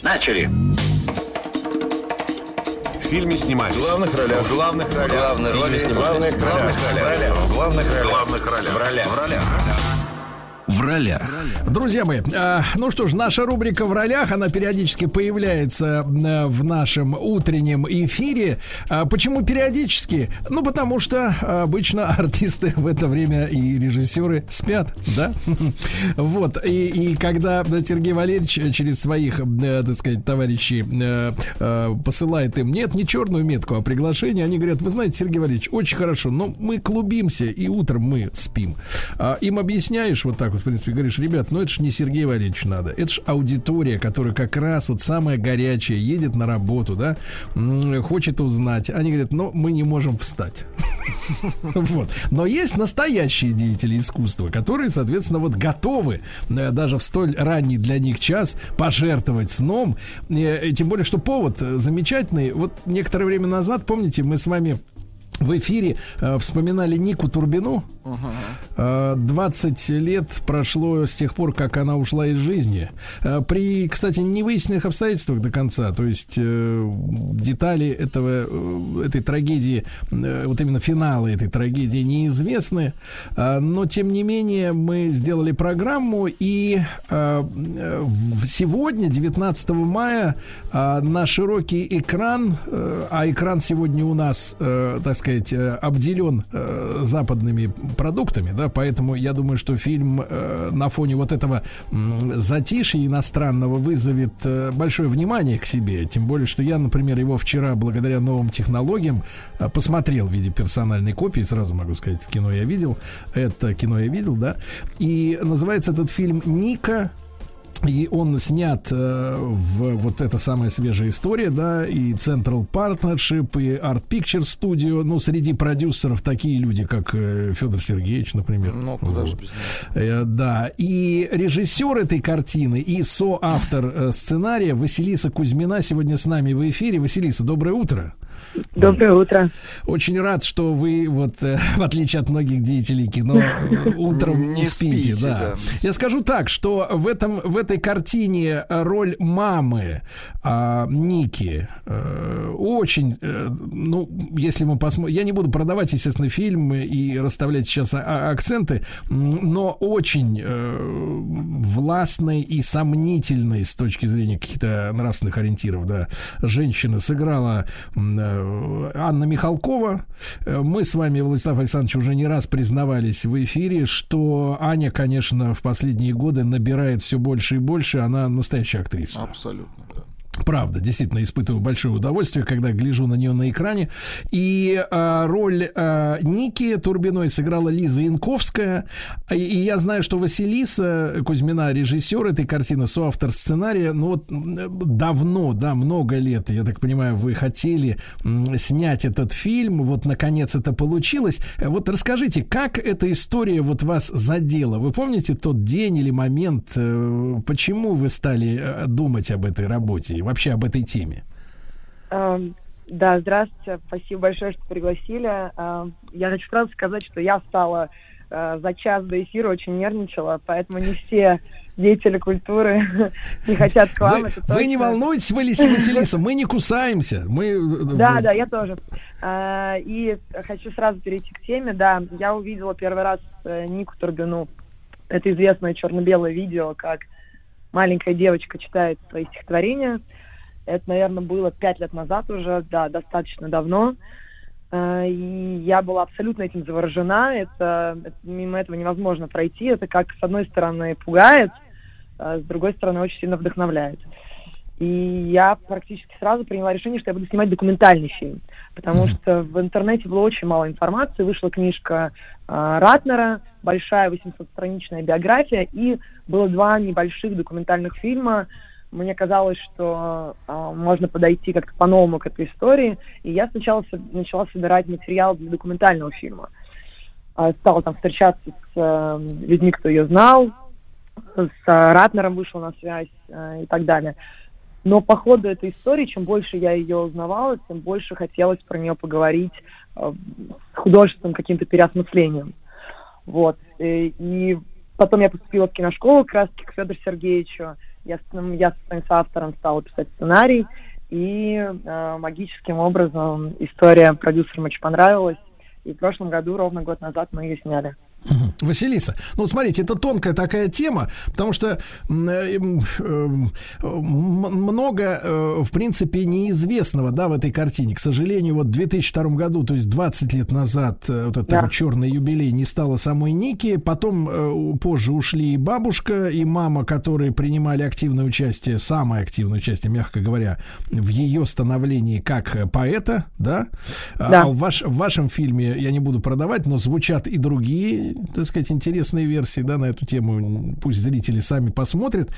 Начали. В фильме снимались. В главных ролях. В главных ролях. Главные роли В снимались. главных ролях. В главных ролях. Главных ролях. В ролях. В ролях. В ролях. Друзья мои, э, ну что ж, наша рубрика в ролях, она периодически появляется э, в нашем утреннем эфире. А почему периодически? Ну, потому что обычно артисты в это время и режиссеры спят, да? Вот, и, и когда Сергей Валерьевич через своих, э, так сказать, товарищей э, посылает им, нет, не черную метку, а приглашение, они говорят, вы знаете, Сергей Валерьевич, очень хорошо, но мы клубимся, и утром мы спим. А им объясняешь вот так вот, в принципе, говоришь, ребят, ну это ж не Сергей Валерьевич надо, это ж аудитория, которая как раз вот самая горячая, едет на работу, да, хочет узнать. Они говорят, ну мы не можем встать. Вот. Но есть настоящие деятели искусства, которые, соответственно, вот готовы э, даже в столь ранний для них час пожертвовать сном. Э, и Тем более, что повод э, замечательный. Вот некоторое время назад, помните, мы с вами в эфире э, вспоминали Нику Турбину. Э, 20 лет прошло с тех пор, как она ушла из жизни. Э, При, кстати, невыясненных обстоятельствах до конца. То есть э, детали этого, э, этой трагедии, э, вот именно финалы этой трагедии неизвестны. Э, Но, тем не менее, мы сделали программу. И э, сегодня, 19 мая, э, на широкий экран, э, а экран сегодня у нас, э, так сказать, э, обделен э, западными продуктами, да, поэтому я думаю, что фильм э, на фоне вот этого затишья иностранного вызовет большое внимание к себе, тем более, что я, например, его вчера благодаря новым технологиям посмотрел в виде персональной копии, сразу могу сказать, кино я видел, это кино я видел, да, и называется этот фильм «Ника», и он снят э, в вот эта самая свежая история, да, и Central Partnership, и Art Picture Studio. Ну, среди продюсеров такие люди, как э, Федор Сергеевич, например. Ну, куда же Вот. без него. Э, Да, и режиссер этой картины, и соавтор э, сценария Василиса Кузьмина сегодня с нами в эфире. Василиса, доброе утро. Доброе утро. Очень рад, что вы, вот, э, в отличие от многих деятелей кино, э, утром не, Не спите. спите, да. да. Я скажу так, что в, этом, в этой картине роль мамы а, Ники э, очень, э, ну, если мы посмотрим, я не буду продавать, естественно, фильм и расставлять сейчас а- а- акценты, но очень э, властной и сомнительной с точки зрения каких-то нравственных ориентиров, да, женщина сыграла э, Анна Михалкова. Э, Мы с вами, Владислав Александрович, уже не раз признавались в эфире, что Аня, конечно, в последние годы набирает все больше и больше. Она настоящая актриса. Абсолютно, да. Правда, действительно испытываю большое удовольствие, когда гляжу на нее на экране. И а, роль а, Ники Турбиной сыграла Лиза Янковская. И, и я знаю, что Василиса Кузьмина, режиссер этой картины, соавтор сценария, ну вот давно, да, много лет, я так понимаю, вы хотели снять этот фильм, вот наконец это получилось. Э, Вот расскажите, как эта история вот вас задела? Вы помните тот день или момент, э, почему вы стали э, думать об этой работе и вообще об этой теме? Эм, Да, здравствуйте. Спасибо большое, что пригласили. Эм, Я хочу сразу сказать, что я встала э, за час до эфира, очень нервничала, поэтому не все деятели культуры не хотят к вам. Вы, это вы не волнуйтесь, Валиси- Василиса, мы не кусаемся. Мы, э, Да, вот, да, я тоже. И хочу сразу перейти к теме. Да, я увидела первый раз э, Нику Турбину. Это известное черно-белое видео, как маленькая девочка читает свои стихотворения. Это, наверное, было пять лет назад уже, да, достаточно давно. А, И я была абсолютно этим заворожена. Это, это- мимо этого невозможно пройти. Это как, с одной стороны, пугает, а с другой стороны, очень сильно вдохновляет. И я практически сразу приняла решение, что я буду снимать документальный фильм. Потому что в интернете было очень мало информации. Вышла книжка э, Ратнера, большая 800-страничная биография, и было два небольших документальных фильма мне казалось, что э, можно подойти как-то по-новому к этой истории, и я сначала со- начала собирать материал для документального фильма. Э, стала там встречаться с э, людьми, кто ее знал, с э, Ратнером вышел на связь э, и так далее. Но по ходу этой истории, чем больше я ее узнавала, тем больше хотелось про нее поговорить э, с художественным каким-то переосмыслением. Вот. И, и потом я поступила в киношколу как раз к Федору Сергеевичу. Я, м, я со своим соавтором стала писать сценарий, и э, магическим образом история продюсерам очень понравилась. И в прошлом году, ровно год назад, мы ее сняли. Василиса, ну смотрите, это тонкая такая тема, потому что э, э, много, э, в принципе, неизвестного, да, в этой картине. К сожалению, вот в 2002 году, то есть 20 лет назад, вот этот Да. черный юбилей не стало самой Ники, потом позже ушли и бабушка, и мама, которые принимали активное участие, самое активное участие, мягко говоря, в ее становлении как поэта, да? А Да. в, ваш- в вашем фильме, я не буду продавать, но звучат и другие, так сказать, интересные версии, да, на эту тему. Пусть зрители сами посмотрят.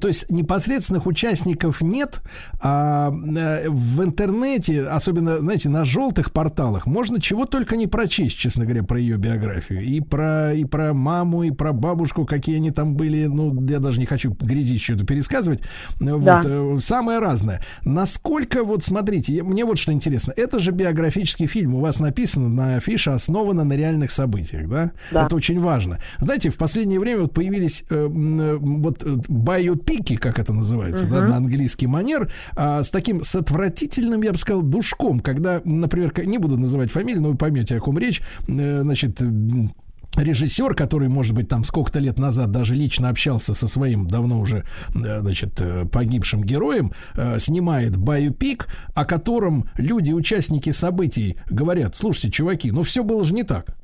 То есть непосредственных участников нет, а э, в интернете, особенно, знаете, на желтых порталах, можно чего только не прочесть, честно говоря, про ее биографию. И про, и про маму, и про бабушку, какие они там были. Ну, я даже не хочу грязищу эту пересказывать. Вот, Да. э, самое разное. Насколько, вот смотрите, мне вот что интересно. Это же биографический фильм. У вас написано на афише основано на реальных событиях, да? Да. Это очень важно. Знаете, в последнее время вот появились э, э, вот э, байопики, как это называется, да, на английский манер, а, с таким с отвратительным, я бы сказал, душком, когда, например, не буду называть фамилию, но вы поймете, о ком речь, э, значит, режиссер, который, может быть, там сколько-то лет назад даже лично общался со своим давно уже, э, значит, э, погибшим героем, э, снимает байопик, о котором люди, участники событий говорят, слушайте, чуваки, ну все было же не так.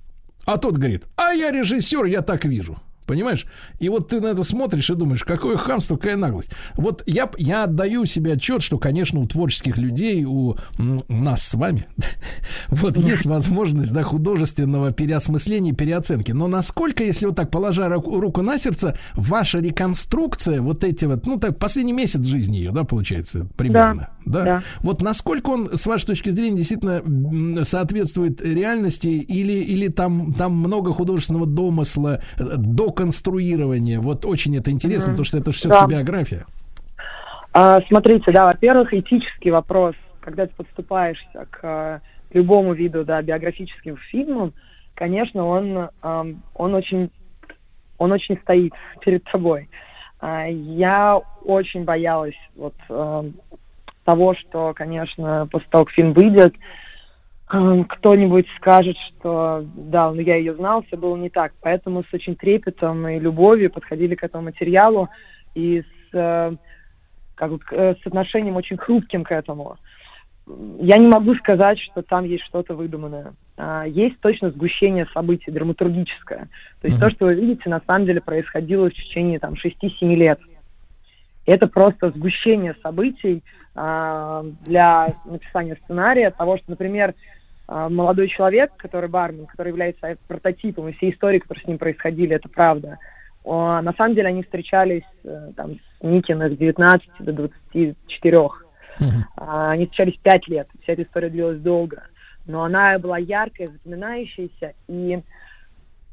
А тот говорит, а я режиссер, я так вижу. Понимаешь? И вот ты на это смотришь и думаешь, какое хамство, какая наглость. Вот я, я отдаю себе отчет, что, конечно, у творческих людей, у нас с вами, вот есть возможность да, художественного переосмысления, переоценки. Но насколько, если вот так, положа руку, руку на сердце, ваша реконструкция, вот эти вот, ну так, последний месяц жизни ее, да, получается, примерно, да? да. Вот насколько он, с вашей точки зрения, действительно соответствует реальности или, или там, там много художественного домысла, э, доконструирования? Вот очень это интересно, Мгм. потому что это все-таки Да. биография. А, смотрите, да, во-первых, этический вопрос, когда ты подступаешься к э, любому виду, да, биографическим фильмам, конечно, он, он очень, он очень стоит перед тобой. А, я очень боялась вот того, что, конечно, после того, как фильм выйдет, кто-нибудь скажет, что да, ну я ее знал, все было не так. Поэтому с очень трепетом и любовью подходили к этому материалу и с э, как бы, э, с отношением очень хрупким к этому. Я не могу сказать, что там есть что-то выдуманное. А, Есть точно сгущение событий, драматургическое. То есть то, что вы видите, на самом деле происходило в течение там 6-7 лет. Это просто сгущение событий для написания сценария, того, что, например, а, молодой человек, который бармен, который является прототипом, и все истории, которые с ним происходили, это правда. На самом деле они встречались э, там, с Никиной с 19 до 24. А, Они встречались пять лет, вся эта история длилась долго. Но она была яркая, запоминающаяся, и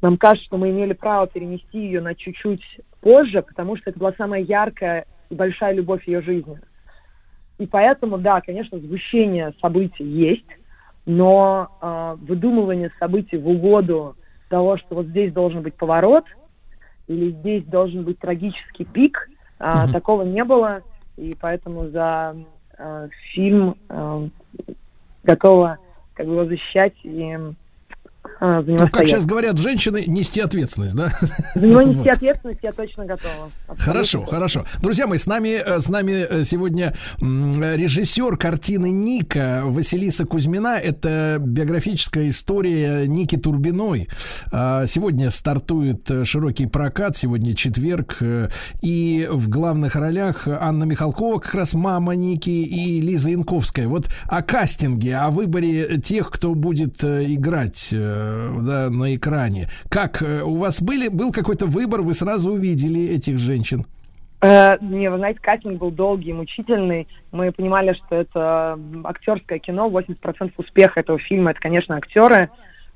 нам кажется, что мы имели право перенести ее на чуть-чуть позже, потому что это была самая яркая и большая любовь ее жизни. И поэтому, да, конечно, сгущение событий есть, но э, выдумывание событий в угоду того, что вот здесь должен быть поворот, или здесь должен быть трагический пик, а, Мгм. такого не было, и поэтому за э, фильм э, готова как бы его защищать и за него Ну, как стоять. сейчас говорят женщины, нести ответственность, да? За него нести Вот. ответственность я точно готова. Абсолютно. Хорошо, хорошо. Друзья мои, с нами, э, с нами э, сегодня режиссер картины Ника Василиса Кузьмина. Это биографическая история Ники Турбиной. А, Сегодня стартует э, широкий прокат, сегодня четверг. И в главных ролях Анна Михалкова, как раз мама Ники, и Лиза Янковская. Вот о кастинге, о выборе тех, кто будет играть да, на экране. Как э, у вас были, был какой-то выбор, вы сразу увидели этих женщин? Э, Не, вы знаете, кастинг был долгий, мучительный. Мы понимали, что это актерское кино, 80% успеха этого фильма это, конечно, актеры.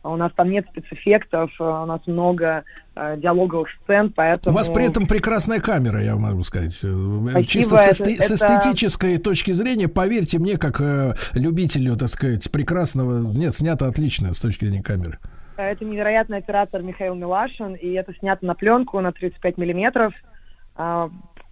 А У нас там нет спецэффектов, э, у нас много э, диалоговых сцен, У поэтому... вас при этом прекрасная камера, я могу сказать. Э, Спасибо, Чисто с, это- эсте- с это- эстетической точки зрения, поверьте мне, как э, любителю, так сказать, прекрасного, нет, снято отлично с точки зрения камеры. Это невероятный оператор Михаил Милашин, и это снято на пленку на 35 миллиметров.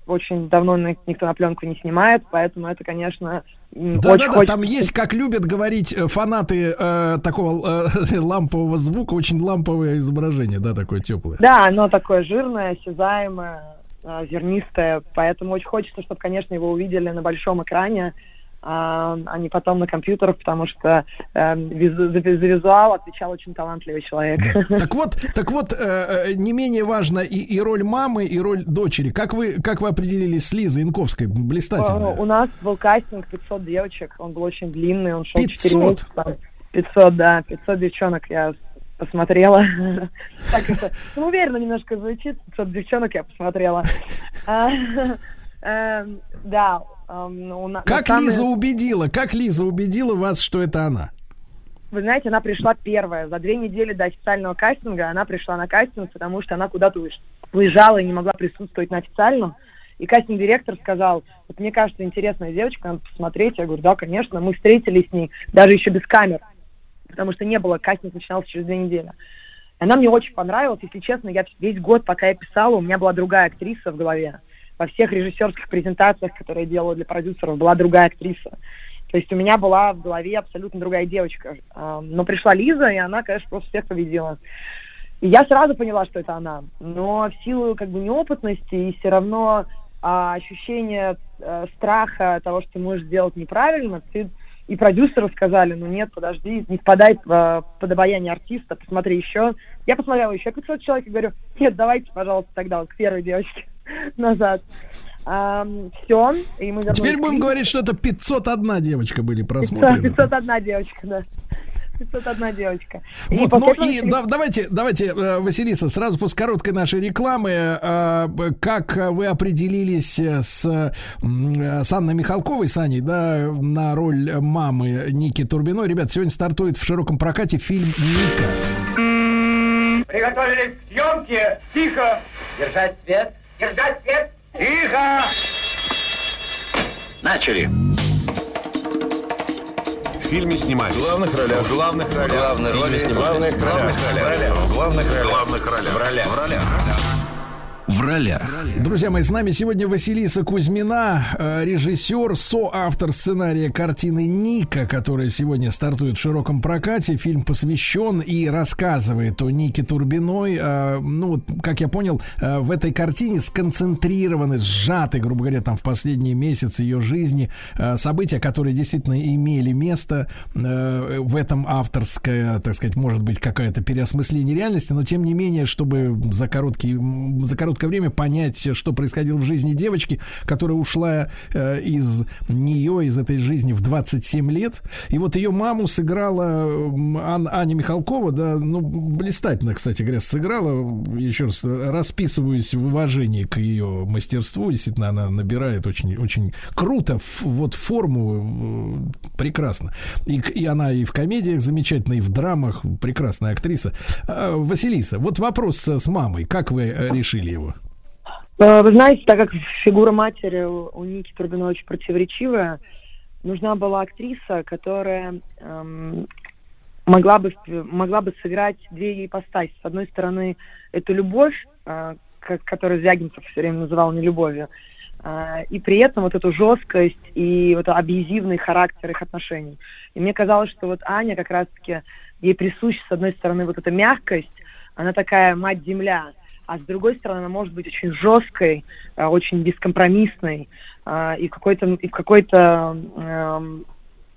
Очень давно никто на пленку не снимает, поэтому это, конечно, Да, очень да, да, там есть, как любят говорить э, фанаты э, такого э, лампового звука, очень ламповое изображение, да, такое теплое. Да, оно такое жирное, осязаемое, а, зернистое, поэтому очень хочется, чтобы, конечно, его увидели на большом экране, а а не потом на компьютерах, потому что э, визу- за, за визуал отвечал очень талантливый человек. Так вот, так вот, э, э, не менее важно и, и роль мамы, и роль дочери. Как вы, как вы определились с Лизой Инковской? Блистательно. Э, У нас был кастинг 500 девочек, он был очень длинный, он шел 4 500? месяца. 500, да, 500 девчонок я посмотрела. Так это, ну, уверенно немножко звучит, 500 девчонок я посмотрела. А, эм, Да, эм, у на- Как на самом- Лиза убедила, как Лиза убедила вас, что это она? Вы знаете, она пришла первая. За две недели до официального кастинга она пришла на кастинг, потому что она куда-то уезж- уезжала и не могла присутствовать на официальном. И кастинг-директор сказал, вот мне кажется, интересная девочка, надо посмотреть. Я говорю, да, конечно. Мы встретились с ней даже еще без камер, потому что не было, кастинг начинался через две недели. Она мне очень понравилась. Если честно, я весь год, пока я писала, у меня была другая актриса в голове. Во всех режиссерских презентациях, которые я делала для продюсеров, была другая актриса. То есть у меня была в голове абсолютно другая девочка. А, Но пришла Лиза, и она, конечно, просто всех победила. И я сразу поняла, что это она. Но в силу как бы неопытности и все равно а, ощущение э, страха того, что ты можешь сделать неправильно, ты и продюсеры сказали, ну нет, подожди, не впадай в, э, под обаяние артиста, посмотри еще. Я посмотрела еще 500 человек и говорю, нет, давайте, пожалуйста, тогда вот к первой девочке назад. все, и мы вернулись Теперь будем говорить, что это 501 девочка были 500, просмотрены. 501 девочка, да. 501 девочка. И Вот, ну и да- давайте, давайте, э, Василиса, сразу после короткой нашей рекламы, э, как вы определились э, с, с Анной Михалковой, с Аней, да, на роль мамы Ники Турбиной. Ребят, сегодня стартует в широком прокате фильм «Ника». Приготовились к съемке. Тихо. Держать свет. Держать свет. Тихо. Начали. В фильме снимались. В главных ролях. В главных ролях. Главные роли снимались. В главных ролях. В главных ролях. В главных ролях. В ролях. В ролях. В ролях. Друзья мои, с нами сегодня Василиса Кузьмина, э, режиссер, соавтор сценария картины «Ника», которая сегодня стартует в широком прокате. Фильм посвящен и рассказывает о Нике Турбиной. Э, Ну, как я понял, э, в этой картине сконцентрированы, сжаты, грубо говоря, там в последние месяцы ее жизни события, которые действительно имели место. В этом авторское, так сказать, может быть, какое-то переосмысление реальности, но тем не менее, чтобы за короткий, за короткое время понять, что происходило в жизни девочки, которая ушла э, из нее, из этой жизни в 27 лет. И вот ее маму сыграла Ан- Аня Михалкова, да, ну, блистательно, кстати говоря, сыграла. Еще раз расписываюсь в уважении к ее мастерству. Действительно, она набирает очень, очень круто, вот форму э, прекрасно. И, и она и в комедиях замечательно, и в драмах прекрасная актриса. А, Василиса, вот вопрос с с мамой. Как вы э, решили его? Э, Вы знаете, так как фигура матери у, Ники Турбиной очень противоречивая, нужна была актриса, которая эм, могла бы могла бы сыграть две ипостаси. С одной стороны, это любовь, э, как- которую Звягинцев все время называл нелюбовью, э, и при этом вот эту жесткость и вот абьюзивный характер их отношений. И мне казалось, что вот Аня как раз-таки, ей присуща, с одной стороны, вот эта мягкость, она такая мать-земля, а с другой стороны, она может быть очень жесткой, э, очень бескомпромиссной, э, и, какой-то, и в какой-то эм,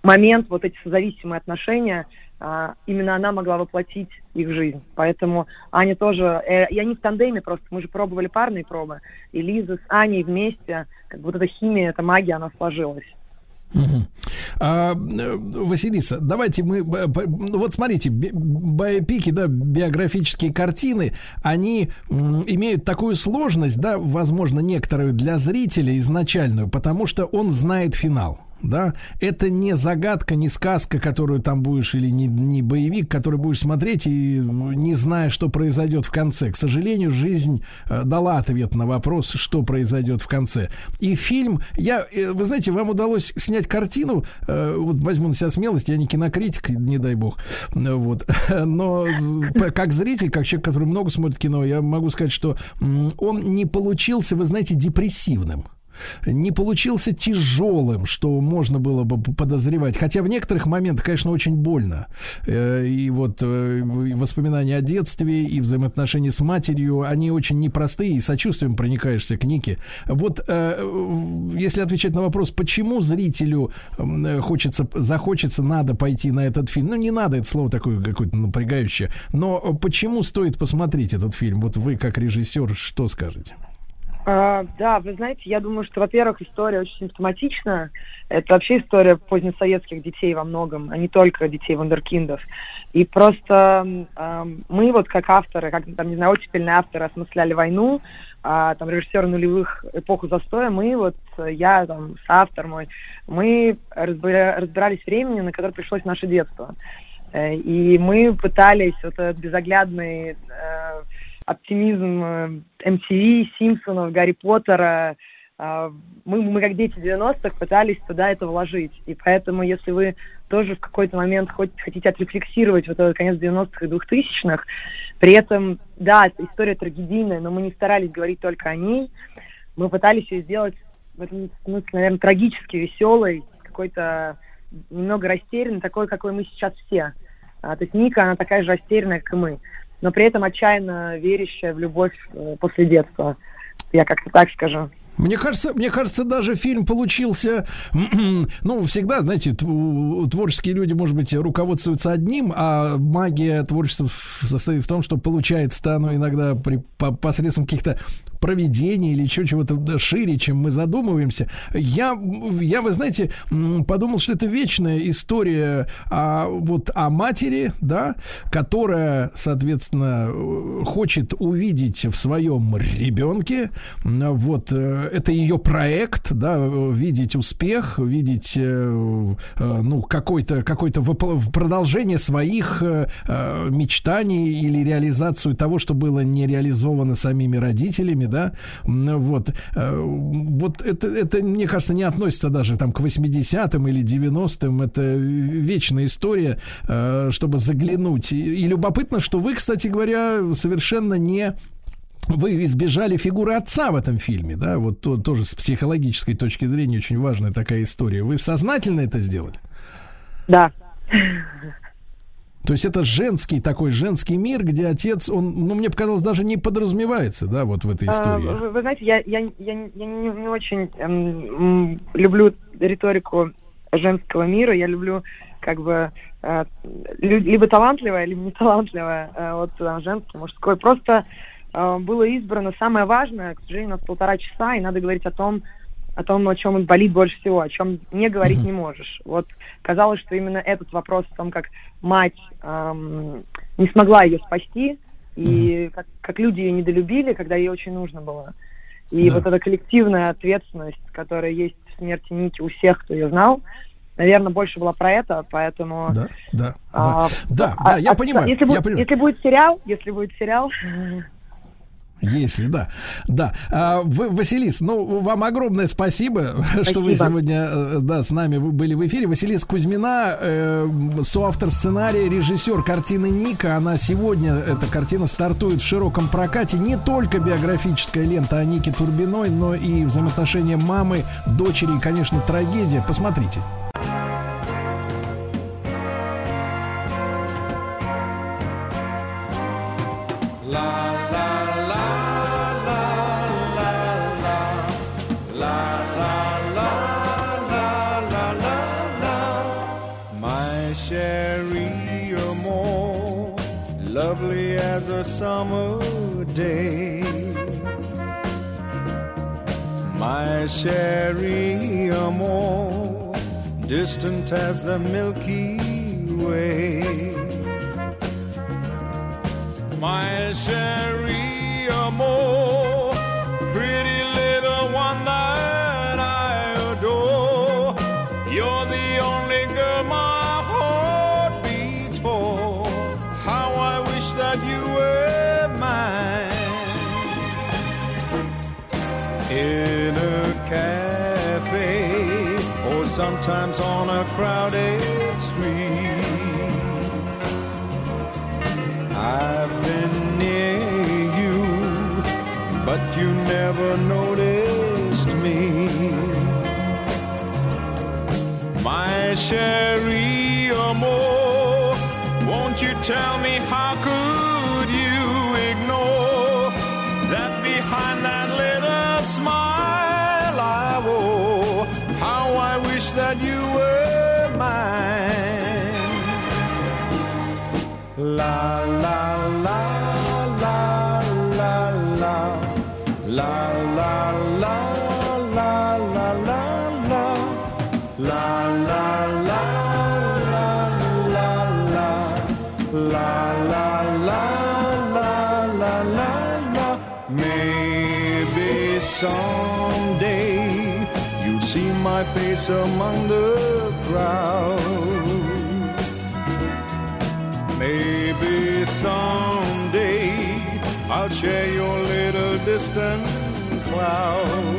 момент вот эти созависимые отношения, а, именно она могла воплотить их жизнь. Поэтому Аня тоже, э, и они в тандеме просто, мы же пробовали парные пробы, и Лиза с Аней вместе, как вот эта химия, эта магия, она сложилась. Мгм. А, э, Василиса, давайте мы... Вот смотрите, би- биопики, да, биографические картины, они имеют такую сложность, да, возможно, некоторую для зрителя изначальную, потому что он знает финал. Да, это не загадка, не сказка, которую там будешь, или не, не боевик, который будешь смотреть и не зная, что произойдет в конце. К сожалению, жизнь э, дала ответ на вопрос, что произойдет в конце. И фильм, я, э, вы знаете, вам удалось снять картину, э, вот возьму на себя смелость, я не кинокритик, не дай бог, вот, но как зритель, как человек, который много смотрит кино, я могу сказать, что он не получился, вы знаете, депрессивным не получился тяжелым, что можно было бы подозревать. Хотя в некоторых моментах, конечно, очень больно. Э, И вот э, и воспоминания о детстве и взаимоотношения с матерью, они очень непростые, и сочувствием проникаешься к Нике. Вот э, если отвечать на вопрос, почему зрителю хочется, захочется, надо пойти на этот фильм. Ну, не надо, это слово такое какое-то напрягающее. Но почему стоит посмотреть этот фильм? Вот вы, как режиссер, что скажете? А, да, вы знаете, я думаю, что, во-первых, история очень симптоматична. Это вообще история позднесоветских детей во многом, а не только детей вундеркиндов. И просто м, мы вот как авторы, как, там, не знаю, оттепельные авторы осмысляли войну, а, там, режиссеры нулевых эпоху застоя, мы вот, э, я, там, соавтор мой, мы разбира- разбирались времени, на которое пришлось наше детство. Э, И мы пытались вот этот безоглядный э, оптимизм э, MTV, Симпсонов, Гарри Поттера. э, Мы, мы как дети 90-х пытались туда это вложить. И поэтому, если вы тоже в какой-то момент хоть хотите отрефлексировать вот этот конец 90-х и 2000-х, при этом, да, история трагедийная, но мы не старались говорить только о ней. Мы пытались ее сделать в этом смысле, наверное, трагически веселой, какой-то немного растерянной, такой, какой мы сейчас все. А, то есть Ника, она такая же растерянная, как и мы, но при этом отчаянно верящая в любовь э, после детства. Я как-то так скажу. Мне кажется, мне кажется, даже фильм получился, ну, всегда, знаете, тв- творческие люди, может быть, руководствуются одним, а магия творчества состоит в том, что получается оно иногда при, по- посредством каких-то проведений или еще чего-то шире, чем мы задумываемся. Я, я, вы знаете, подумал, что это вечная история о, вот, о матери, да, которая, соответственно, хочет увидеть в своем ребенке, вот, э, это ее проект, да, видеть успех, видеть, э, э, ну, какой-то, какой-то продолжение своих мечтаний или реализацию того, что было не реализовано самими родителями, да, вот, Э, вот это, это, мне кажется, не относится даже там к 80-м или 90-м, это вечная история, э, чтобы заглянуть. И, и любопытно, что вы, кстати говоря, совершенно не вы избежали фигуры отца в этом фильме, да, вот то- тоже с психологической точки зрения очень важная такая история. Вы сознательно это сделали? Да. То есть это женский такой женский мир, где отец, он, ну, мне показалось, даже не подразумевается, да, вот в этой А, истории. Вы, вы знаете, я, я, я, я не, не очень эм, люблю риторику женского мира. Я люблю как бы э, либо талантливая, либо не талантливая. Э, вот э, женский, мужской. Просто э, было избрано самое важное. К сожалению, у нас полтора часа, и надо говорить о том, о том, о чем болит больше всего, о чем не говорить не можешь. Вот казалось, что именно этот вопрос о том, как мать эм, не смогла ее спасти, и как, как люди ее недолюбили, когда ей очень нужно было. И Да. вот эта коллективная ответственность, которая есть в смерти Ники у всех, кто ее знал, наверное, больше была про это, поэтому... Да, да, а, да, а- да, я а- понимаю, Если, я будет, понимаю. если будет сериал, если будет сериал, Если, да. Да. А, вы, Василис, ну, вам огромное спасибо, что вы Спасибо. сегодня э, да, с нами вы были в эфире. Василис Кузьмина, э, соавтор сценария, режиссер картины Ника. Она сегодня, эта картина стартует в широком прокате. Не только биографическая лента о Нике Турбиной, но и взаимоотношения мамы, дочери и, конечно, трагедия. Посмотрите. A summer day. My Sherry, you're distant as the Milky Way. My Cherie Amour, sometimes on a crowded street. I've been near you, but you never noticed me. My Cherie oh, Amour, won't you tell me how my face among the crowd Maybe someday I'll share your little distant cloud.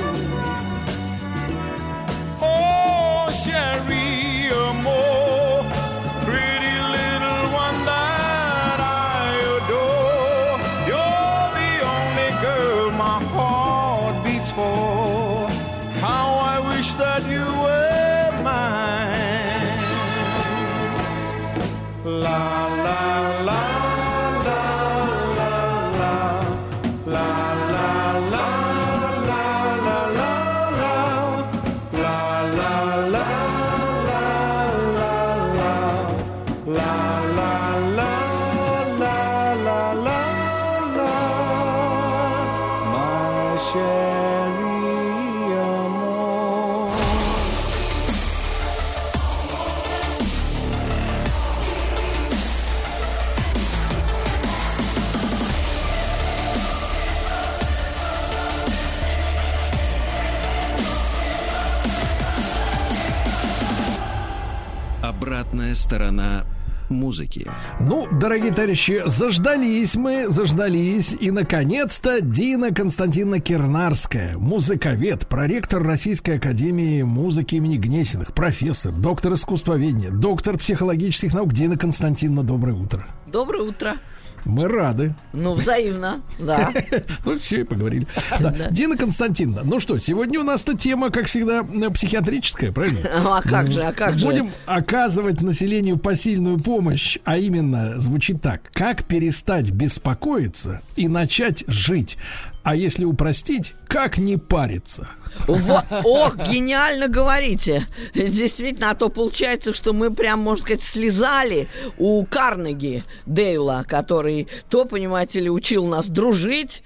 Обратная сторона музыки. Ну, дорогие товарищи, заждались мы, заждались. И, наконец-то, Дина Константиновна Кернарская, музыковед, проректор Российской Академии музыки имени Гнесиных, профессор, доктор искусствоведения, доктор психологических наук. Дина Константиновна, доброе утро. Доброе утро. Мы рады. Ну, взаимно, да. Ну, все, и поговорили. Дина Константиновна, ну что, сегодня у нас-то тема, как всегда, э, психиатрическая, правильно? А как же, а как же? Будем оказывать населению посильную помощь, а именно звучит так. Как перестать беспокоиться и начать жить? А если упростить, как не париться? Во- Ох, гениально говорите. Действительно, а то получается, что мы прям, можно сказать, слезали у Карнеги Дейла, который то, понимаете ли, учил нас дружить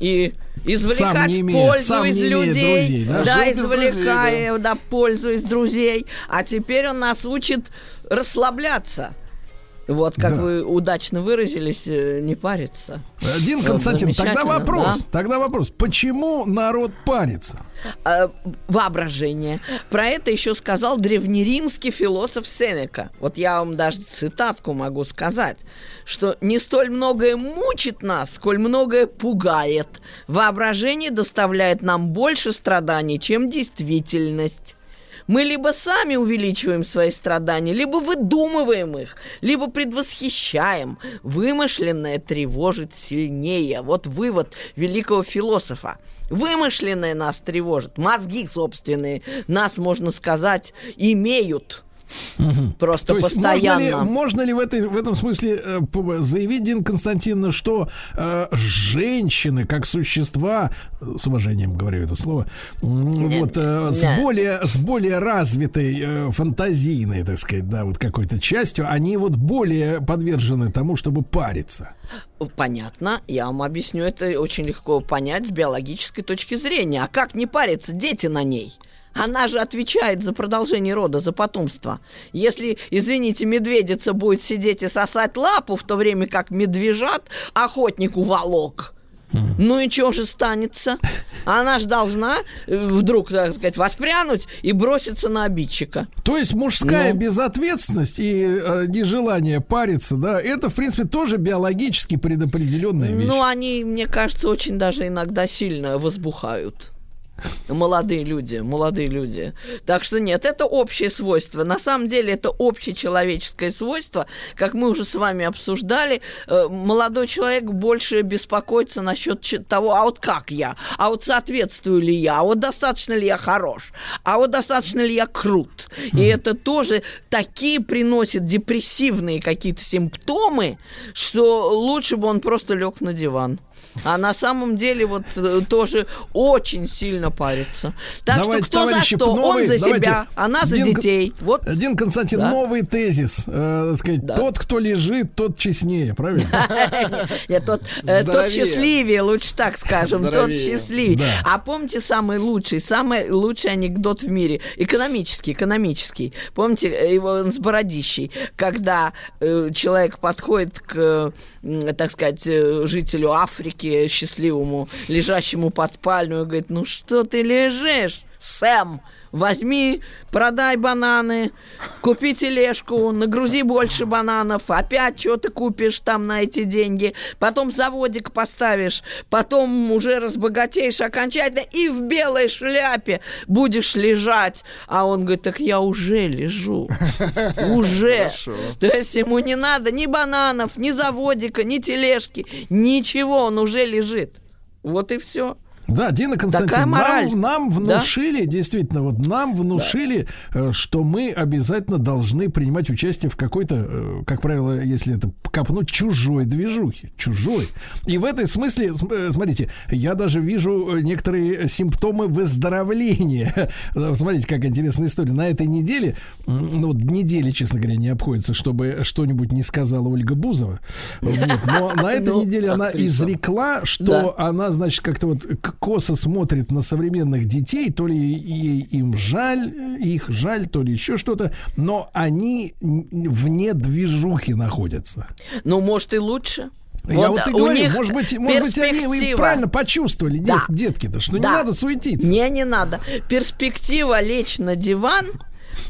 и извлекать имея- пользу сам из людей. друзей, да? да, без друзей, извлекая да, пользу из друзей. А теперь он нас учит расслабляться. Вот, как Да. вы удачно выразились, э, не париться. Дин Вот, Константин, тогда вопрос, да. тогда вопрос. Почему народ парится? э, воображение. Про это еще сказал древнеримский философ Сенека. Вот я вам даже цитатку могу сказать, что не столь многое мучит нас, сколь многое пугает. Воображение доставляет нам больше страданий, чем действительность. Мы либо сами увеличиваем свои страдания, либо выдумываем их, либо предвосхищаем. Вымышленное тревожит сильнее. Вот вывод великого философа. Вымышленное нас тревожит. Мозги собственные нас, можно сказать, имеют. Просто То есть можно ли, постоянно. можно ли в, этой, в этом смысле э, п- заявить, Дин Константиновна, что э, женщины, как существа, э, с уважением говорю это слово, Нет, вот, э, с, более, с более развитой э, фантазийной, так сказать, да, вот какой-то частью, они вот более подвержены тому, чтобы париться. Понятно, я вам объясню, это очень легко понять с биологической точки зрения. А как не париться? Дети на ней. Она же отвечает за продолжение рода, за потомство. Если, извините, медведица будет сидеть и сосать лапу, в то время как медвежат охотник уволок, ну и что же станется? Она же должна э, вдруг, так сказать, воспрянуть и броситься на обидчика. То есть мужская Ну. безответственность и э, нежелание париться, да, это, в принципе, тоже биологически предопределенная вещь. Ну, они, мне кажется, очень даже иногда сильно возбухают. Молодые люди, молодые люди. Так что нет, это общее свойство. На самом деле это общечеловеческое свойство. Как мы уже с вами обсуждали, э, молодой человек больше беспокоится насчет че- того, а вот как я, а вот соответствую ли я, а вот достаточно ли я хорош, а вот достаточно ли я крут. И это тоже такие приносит депрессивные какие-то симптомы, что лучше бы он просто лег на диван. А на самом деле вот э, тоже очень сильно парится. Так Давайте, что кто за что? новый- Он за давайте. себя, она за Дин детей. Вот Дин Константин, Да. новый тезис. э, так сказать, Тот, кто лежит, тот честнее, правильно? Нет, тот, э, тот счастливее, лучше так скажем, тот счастливее. Да. А помните самый лучший, самый лучший анекдот в мире, экономический, экономический. Помните э, его с бородищей, когда человек подходит к, так сказать, жителю Африки счастливому, лежащему под пальмой, и говорит, ну что ты лежишь, Сэм? Возьми, продай бананы, купи тележку, нагрузи больше бананов, опять что ты купишь там на эти деньги, потом заводик поставишь, потом уже разбогатеешь окончательно и в белой шляпе будешь лежать. А он говорит, так я уже лежу. Уже. То есть ему не надо ни бананов, ни заводика, ни тележки, ничего, он уже лежит. Вот и все. Да, Дина Константин, нам, нам Да. внушили, действительно, вот нам внушили, э, что мы обязательно должны принимать участие в какой-то, э, как правило, если это копнуть, чужой движухе. Чужой. И в этой смысле, см- э, смотрите, я даже вижу некоторые симптомы выздоровления. Да, Смотрите, как интересная история. На этой неделе, ну вот недели, честно говоря, не обходится, чтобы что-нибудь не сказала Ольга Бузова. Вот. Но на этой Ну, неделе она изрекла, что Да. она, значит, как-то вот косо смотрит на современных детей, то ли ей им жаль, э, их жаль, то ли еще что-то, но они вне движухи находятся. Ну, может, и лучше. Я вот и у говорю, может быть, может быть, они правильно почувствовали, дет- Да. детки-то, что не Да. надо суетиться. Не, не надо. Перспектива лечь на диван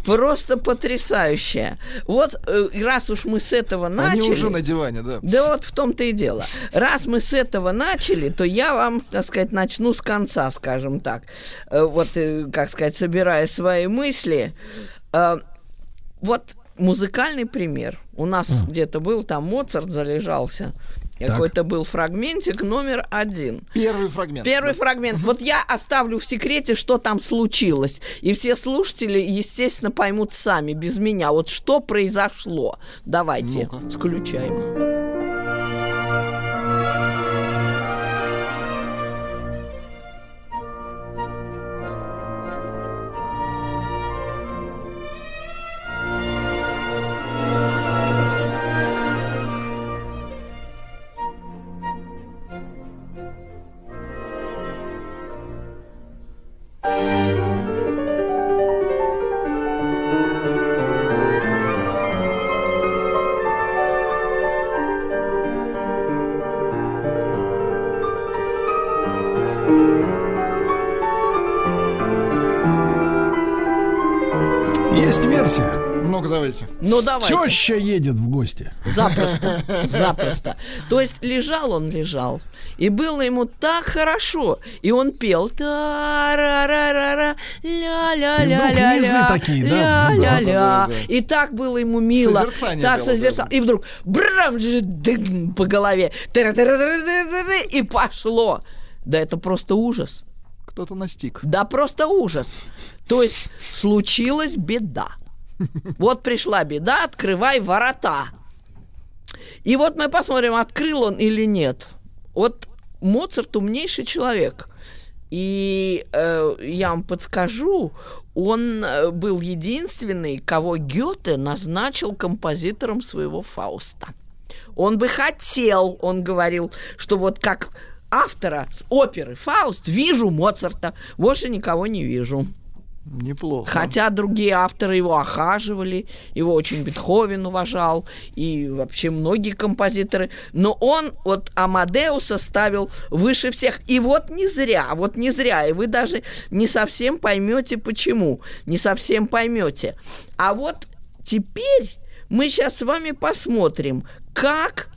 просто потрясающая. Вот э, раз уж мы с этого начали... Они уже на диване, да. Да вот в том-то и дело. Раз мы с этого начали, то я вам, так сказать, начну с конца, скажем так. Э, Вот, э, как сказать, собирая свои мысли. Вот музыкальный пример. У нас где-то был, там Моцарт залежался. Какой-то был фрагментик номер один. Первый фрагмент. Первый фрагмент. Вот я оставлю в секрете, что там случилось. И все слушатели, естественно, поймут сами, без меня. Вот что произошло. Давайте, включаем. Ну, давайте. Теща едет в гости. Запросто, запросто. То есть лежал он, лежал. И было ему так хорошо. И он пел. та-ра-ра-ра-ра, ля-ля-ля-ля-ля, И вдруг низы такие, да? ля-ля-ля. Да-да-да-да. И так было ему мило. Так созерцал. И вдруг брам, по голове. И пошло. Да это просто ужас. Кто-то настиг. Да просто ужас. То есть случилась беда. Вот пришла беда, открывай ворота. И вот мы посмотрим, открыл он или нет. Вот Моцарт умнейший человек. И э, я вам подскажу, он э, был единственный, кого Гёте назначил композитором своего Фауста. Он бы хотел, он говорил, что вот как автора с оперы Фауст вижу Моцарта, больше никого не вижу. Неплохо. Хотя другие авторы его охаживали, его очень Бетховен уважал, и вообще многие композиторы. Но он вот Амадеуса ставил выше всех. И вот не зря, вот не зря. И вы даже не совсем поймете, почему. Не совсем поймете. А вот теперь мы сейчас с вами посмотрим, как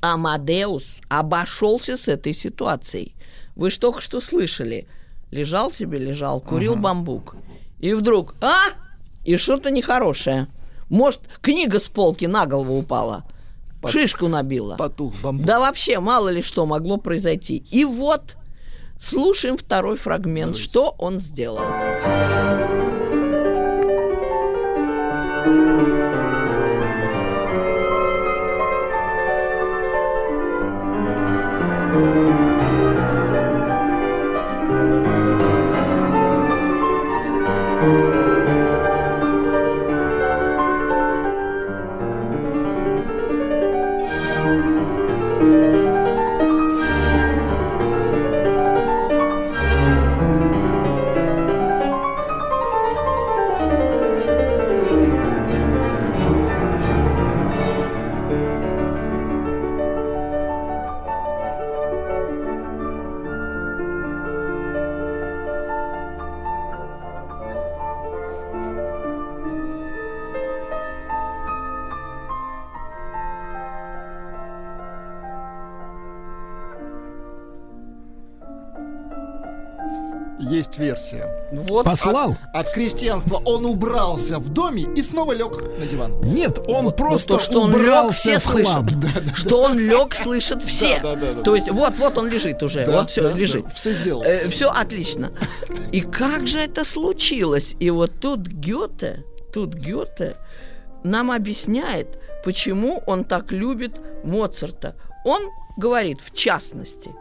Амадеус обошелся с этой ситуацией. Вы ж только что слышали. Лежал себе, лежал, курил Ага. бамбук. И вдруг, а? И что-то нехорошее. Может, книга с полки на голову упала. Шишку набила. Потух бамбук. Да вообще, мало ли что могло произойти. И вот, слушаем второй фрагмент, что он сделал. Послал? От, от крестьянства он убрался в доме и снова лег на диван. Нет, он просто Но то, что он лег, убрался все в хлам. слышат. Что он лег, слышат все. Да, да, да, да. То есть вот, вот он лежит уже. Да, вот все, да, лежит. да, все сделал. все отлично. И как же это случилось? И вот тут Гёте, тут Гёте нам объясняет, почему он так любит Моцарта. Он говорит, в частности,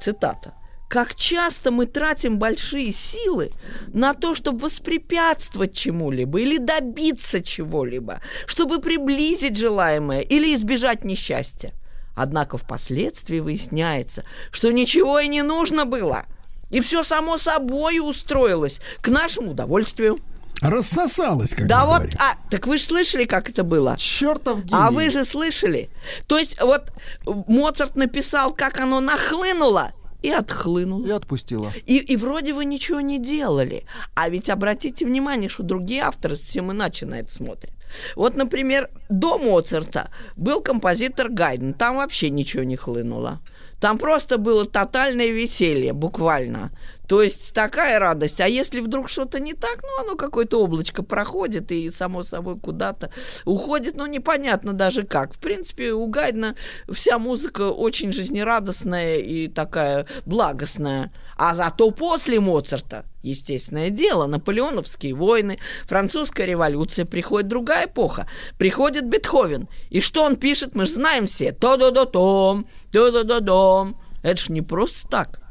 цитата, как часто мы тратим большие силы на то, чтобы воспрепятствовать чему-либо или добиться чего-либо, чтобы приблизить желаемое или избежать несчастья. Однако впоследствии выясняется, что ничего и не нужно было. И все само собой устроилось к нашему удовольствию. Рассосалась, как Да вот, говорим. а, так вы же слышали, как это было? Чертов гений. А вы же слышали? То есть вот Моцарт написал, как оно нахлынуло, и отхлынуло. И отпустила. И, и вроде вы ничего не делали. А ведь обратите внимание, что другие авторы совсем иначе на это смотрят. Вот, например, до Моцарта был композитор Гайден. Там вообще ничего не хлынуло. Там просто было тотальное веселье, буквально. То есть такая радость. А если вдруг что-то не так, ну, оно какое-то облачко проходит и, само собой, куда-то уходит, но непонятно даже как. В принципе, у Гайдена вся музыка очень жизнерадостная и такая благостная. А зато после Моцарта, естественное дело, наполеоновские войны, французская революция, приходит другая эпоха. Приходит Бетховен. И что он пишет, мы же знаем все. То-до-до-том, то-до-до-дом. Это ж не просто так.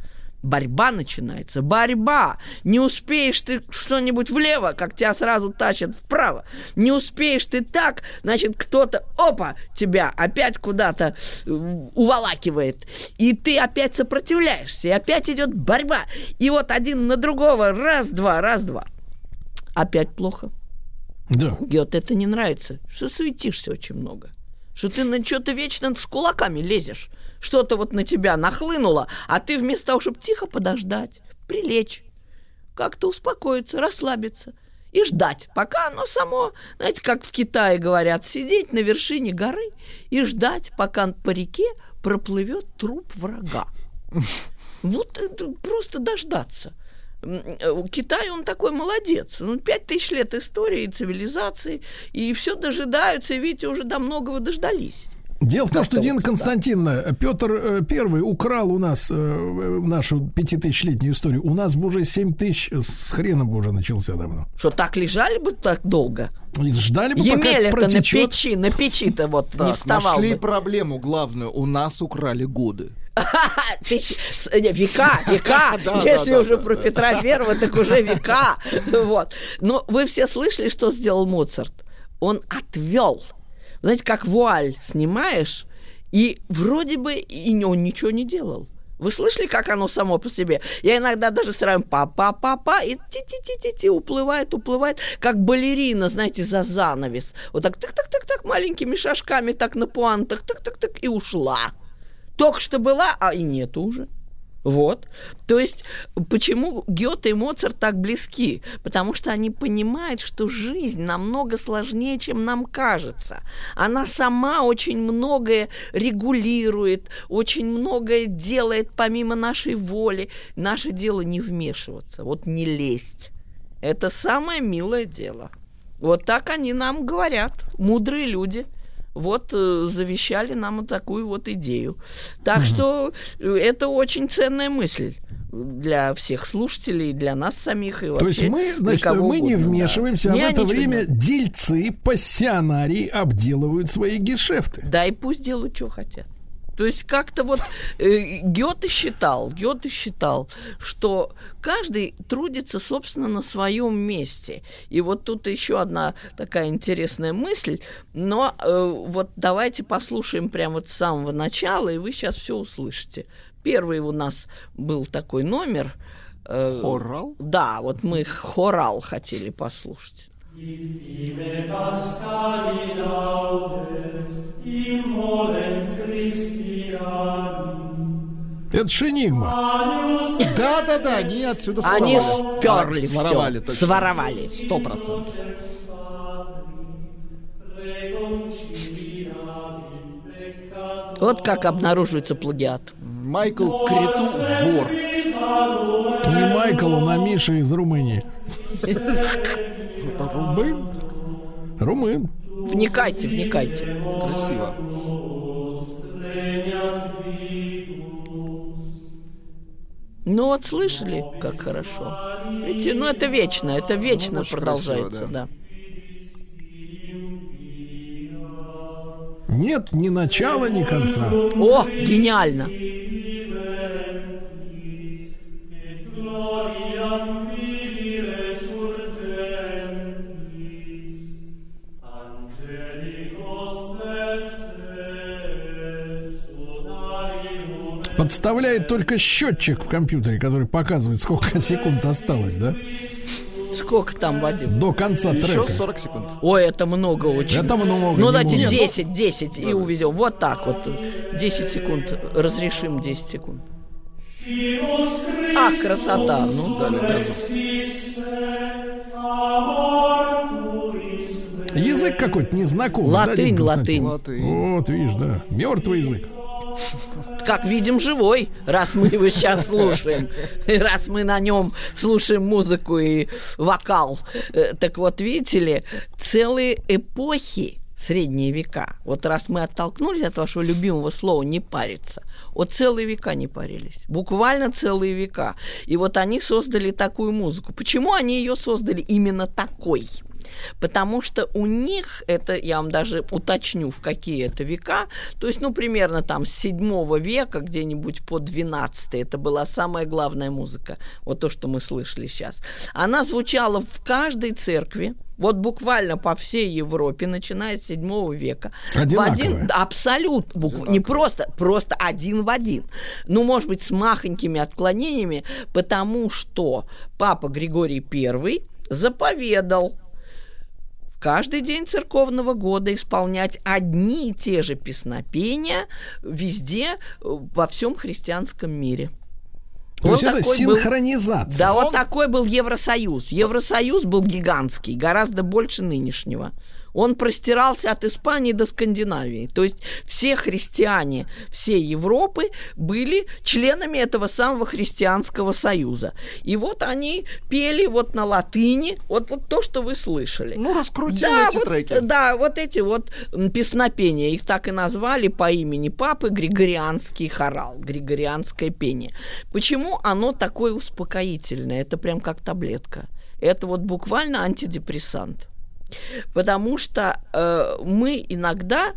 Борьба начинается, борьба. Не успеешь ты что-нибудь влево, как тебя сразу тащат вправо. Не успеешь ты так, значит, кто-то, опа, тебя опять куда-то э, уволакивает. И ты опять сопротивляешься, и опять идет борьба. И вот один на другого, раз-два, раз-два. Опять плохо. Да. Гет, это не нравится, что суетишься очень много. Что ты на что-то вечно с кулаками лезешь. Что-то вот на тебя нахлынуло, а ты вместо того, чтобы тихо подождать, прилечь, как-то успокоиться, расслабиться и ждать, пока оно само, знаете, как в Китае говорят, сидеть на вершине горы и ждать, пока по реке проплывет труп врага. Вот просто дождаться. Э, Китай, он такой молодец. Ну, пять тысяч лет истории цивилизации, и все дожидаются, и видите, уже до многого дождались. Дело в том, что, Дина. Константиновна, Петр э, Первый украл у нас э, э, нашу пятитысячелетнюю историю. У нас бы уже семь тысяч с хреном бы уже начался давно. Что так лежали бы так долго? И Ждали бы, пока Емеля-то на печи, на печи-то вот не вставал нашли бы. проблему главную. У нас украли годы. Века, века. Если уже про. Петра Первого, так уже века. Вот. Но вы все слышали, что сделал Моцарт? Он отвел. Знаете, как вуаль снимаешь, и вроде бы и он ничего не делал. Вы слышали, как оно само по себе? Я иногда даже сразу па-па-па-па, и ти-ти-ти-ти-ти уплывает, уплывает, как балерина, знаете, за занавес. Вот так так-так-так-так маленькими шажками, так на пуантах, так-так-так, и ушла. Только что была, а и нету уже. Вот. То есть, почему Гёте и Моцарт так близки? Потому что они понимают, что жизнь намного сложнее, чем нам кажется. Она сама очень многое регулирует, очень многое делает помимо нашей воли. Наше дело не вмешиваться, вот не лезть. Это самое милое дело. Вот так они нам говорят, мудрые люди – вот э, завещали нам такую вот идею. Так что э, это очень ценная мысль для всех слушателей, для нас самих и вообще. То есть мы, значит, мы угодно, не вмешиваемся, да. а в это время не... дельцы, пассионарии обделывают свои гешефты. Да, и пусть делают, что хотят. То есть как-то вот э, Гёте считал, Гёте считал, что каждый трудится, собственно, на своем месте. И вот тут еще одна такая интересная мысль, но э, вот давайте послушаем прямо вот с самого начала, и вы сейчас все услышите. Первый у нас был такой номер. Э, хорал? Да, вот мы хорал хотели послушать. Это Шенигма. Да-да-да, они отсюда своровали. Они сперли своровали, все. Своровали. Сто процентов. Вот как обнаруживается плагиат. Майкл Криту вор. Не Майкл, он а Миша из Румынии. Румын? Румын. Вникайте, вникайте. Красиво. Ну вот слышали, как хорошо. Видите, ну это вечно, это вечно ну, продолжается, красиво, да. да. Нет ни начала, ни конца. О, гениально. Подставляет только счетчик в компьютере, который показывает, сколько секунд осталось, да? Сколько там, Вадим? До конца Еще трека. 40 секунд. Ой, это много очень. Это много. Ну, давайте 10, 10 и уведем. Вот так вот. 10 секунд. Разрешим 10 секунд. Ах, красота. Ну, дали газу. Язык какой-то незнакомый. Латынь, да, латынь. латынь. Вот, видишь, да. Мертвый язык как видим, живой, раз мы его сейчас слушаем, раз мы на нем слушаем музыку и вокал. Э, так вот, видите ли, целые эпохи средние века. Вот раз мы оттолкнулись от вашего любимого слова «не париться», вот целые века не парились. Буквально целые века. И вот они создали такую музыку. Почему они ее создали именно такой? Потому что у них, это я вам даже уточню, в какие это века, то есть, ну, примерно там с 7 века, где-нибудь по 12 это была самая главная музыка, вот то, что мы слышали сейчас. Она звучала в каждой церкви, вот буквально по всей Европе, начиная с 7 века. В один, абсолютно, букв, не просто, просто один в один. Ну, может быть, с махонькими отклонениями, потому что папа Григорий I заповедал каждый день церковного года исполнять одни и те же песнопения везде, э, во всем христианском мире. То вот есть это синхронизация. Был, да, вот такой был Евросоюз. Евросоюз был гигантский, гораздо больше нынешнего он простирался от Испании до Скандинавии. То есть все христиане всей Европы были членами этого самого христианского союза. И вот они пели вот на латыни, вот, вот то, что вы слышали. Ну, раскрутили да, эти вот, треки. Да, вот эти вот песнопения, их так и назвали по имени папы Григорианский хорал, Григорианское пение. Почему оно такое успокоительное? Это прям как таблетка. Это вот буквально антидепрессант. Потому что э, мы иногда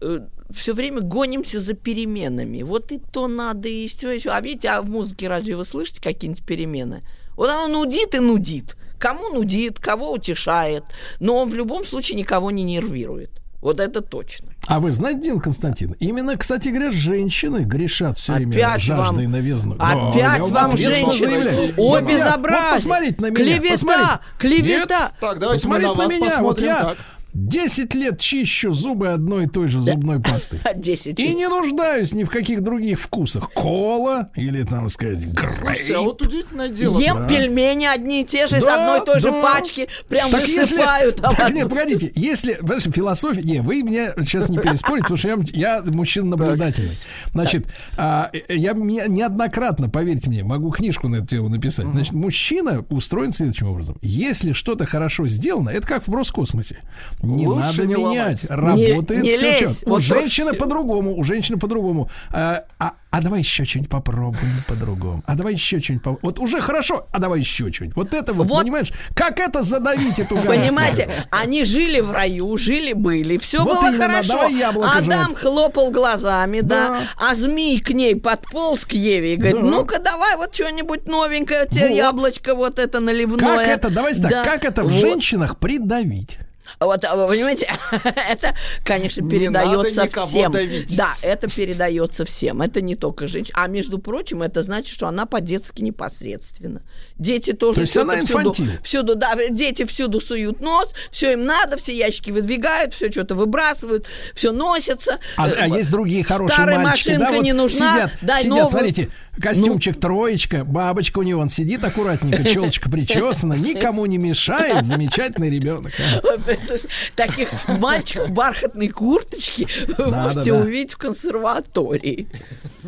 э, все время гонимся за переменами. Вот и то надо, и все, и. А видите, а в музыке разве вы слышите какие-нибудь перемены? Вот оно нудит и нудит. Кому нудит, кого утешает. Но он в любом случае никого не нервирует. Вот это точно. А вы знаете, Дин Константин, именно, кстати говоря, женщины грешат все время Опять жаждой вам- новизны. Опять Да, вам женщины. О, безобразие. Вот посмотрите на меня. Клевета, посмотрите. клевета. Нет? Так, посмотрите на вас меня. Вот посмотрим, я. 10 лет чищу зубы одной и той же зубной пастой. 10 И не нуждаюсь ни в каких других вкусах. Кола или, там сказать, Слушайте, а грейп. вот удивительное дело. Ем Да. пельмени одни и те же из Да, одной и той же да. пачки, прям Так если- высыпают. а так, нет, погодите, если, понимаешь, философия, не, вы меня сейчас не переспорите, потому что я, я мужчина наблюдательный. Значит, а, я не- неоднократно, поверьте мне, могу книжку на эту тему написать. Значит, мужчина устроен следующим образом. Если что-то хорошо сделано, это как в Роскосмосе. Не Лучше надо не менять. ломать. Работает Не- не все лезь. четко. У Вот женщины точно. по-другому, у женщины по-другому. А, а, а давай еще что-нибудь попробуем по-другому. А давай еще что-нибудь попробуем. Вот уже хорошо, а давай еще что-нибудь. Вот это вот, Вот. понимаешь, как это задавить эту гадость? Понимаете, они жили в раю, жили-были, все Вот было именно, хорошо. давай яблоко Адам жрать. хлопал глазами, да. Да. а змей к ней подполз к Еве и говорит, Да. ну-ка давай вот что-нибудь новенькое, тебе Вот. яблочко вот это наливное. Как это, давайте так, Да. как это в Вот. женщинах придавить? Вот, а вы понимаете, это, конечно, Не передается всем. давить. Да, это передается всем. Это не только женщин. А между прочим, это значит, что она по-детски непосредственно. Дети тоже То есть она всюду, всюду, да, дети всюду суют нос, все им надо, все ящики выдвигают, все что-то выбрасывают, все носятся. А, Э, а есть другие хорошие Старая мальчики, машинка да, вот не нужна, сидят, дай сидят, новую. Ну. смотрите, костюмчик троечка, бабочка у него, он сидит аккуратненько, челочка причесана, никому не мешает, замечательный ребенок. Таких мальчиков в бархатной курточке вы можете увидеть в консерватории.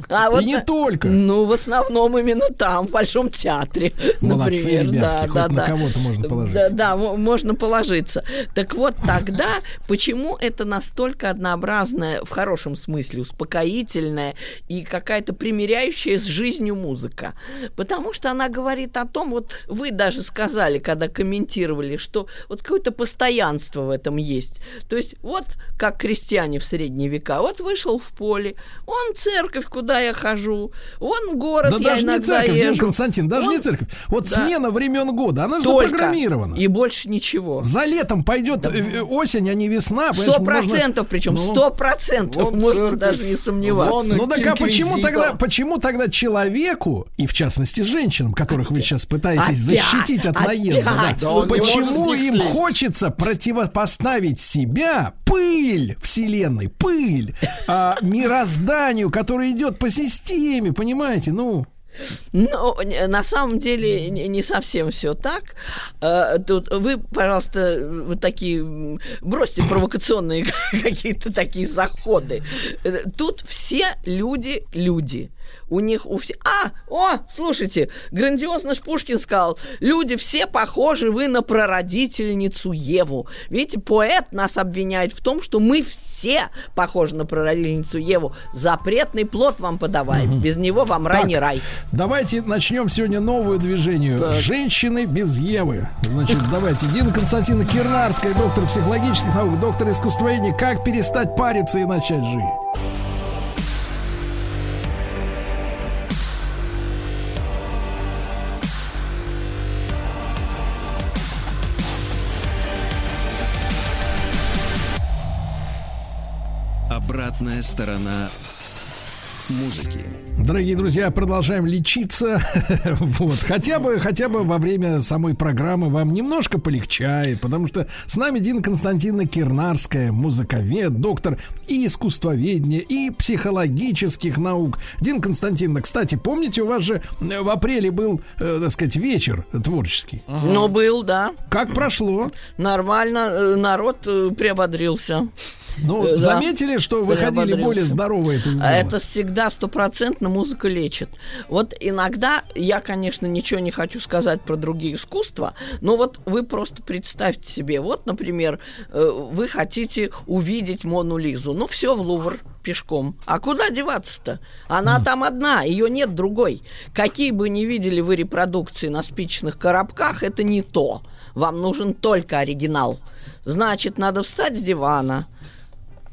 А И не только. Ну, в основном именно там, в Большом театре, например. да, да, на да. кого-то можно положиться. Да, можно положиться. Так вот, тогда почему это настолько однообразная, в хорошем смысле, успокоительная и какая-то примиряющая с жизнью музыка? Потому что она говорит о том, вот вы даже сказали, когда комментировали, что вот какое-то постоянство в этом есть. То есть вот как крестьяне в средние века, вот вышел в поле, он церковь, куда я хожу, он город, Да я даже не церковь, езжу. Константин, даже не Он- церковь. Вот Да. смена времен года, она же Только. запрограммирована. И больше ничего. За летом пойдет э, осень, а не весна. Сто понимаешь, можно- процентов, причем Ну, сто процентов, можно церковь, даже не сомневаться. вон Ну так а почему тогда, почему тогда человеку, и в частности женщинам, которых вы сейчас пытаетесь Опять, защитить от опять. наезда, да, Да не почему им слезть. хочется противопоставить себя, пыль вселенной, пыль, а, мирозданию, которое идет по системе, понимаете, ну... Э, на самом деле не совсем все так. Э, Тут вы, пожалуйста, вот такие бросьте провокационные какие-то такие заходы. Тут все люди люди. У них у всех... А, о, слушайте, грандиозно ж Пушкин сказал, люди все похожи вы на прародительницу Еву. Видите, поэт нас обвиняет в том, что мы все похожи на прародительницу Еву. Запретный плод вам подаваем. Без него вам рай Так, не рай. Давайте начнем сегодня новую движению. Женщины без Евы. Значит, давайте. Дина Константина Кирнарская, доктор психологических наук, доктор искусствоведения. Как перестать париться и начать жить? Обратная сторона музыки. Дорогие друзья, продолжаем лечиться. вот. Хотя бы, хотя бы во время самой программы вам немножко полегчает, потому что с нами Дина Константиновна Кирнарская, музыковед, доктор и искусствоведения, и психологических наук. Дина Константиновна, кстати, помните, у вас же э, в апреле был, э, так сказать, вечер творческий. Ну, был, да. Как прошло? Нормально, э, народ э, приободрился. Ну, Э, да. заметили, что выходили более здоровые А? Это всегда стопроцентно музыка лечит. Вот иногда, я, конечно, ничего не хочу сказать про другие искусства, но вот вы просто представьте себе, вот, например, э, вы хотите увидеть Мону Лизу, ну все в Лувр пешком. А куда деваться-то? Она там одна, ее нет другой. Какие бы ни видели вы репродукции на спичечных коробках, это не то. Вам нужен только оригинал. Значит, надо встать с дивана,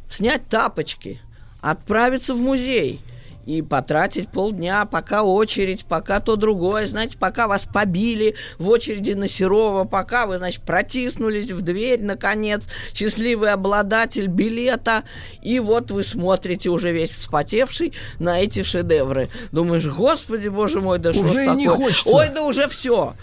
снять тапочки, отправиться в музей и потратить полдня, пока очередь, пока то другое, знаете, пока вас побили в очереди на Серова, пока вы, значит, протиснулись в дверь, наконец, счастливый обладатель билета, и вот вы смотрите уже весь вспотевший на эти шедевры. Думаешь, господи, боже мой, да что Уже и ж не такое? хочется. Ой, да уже все.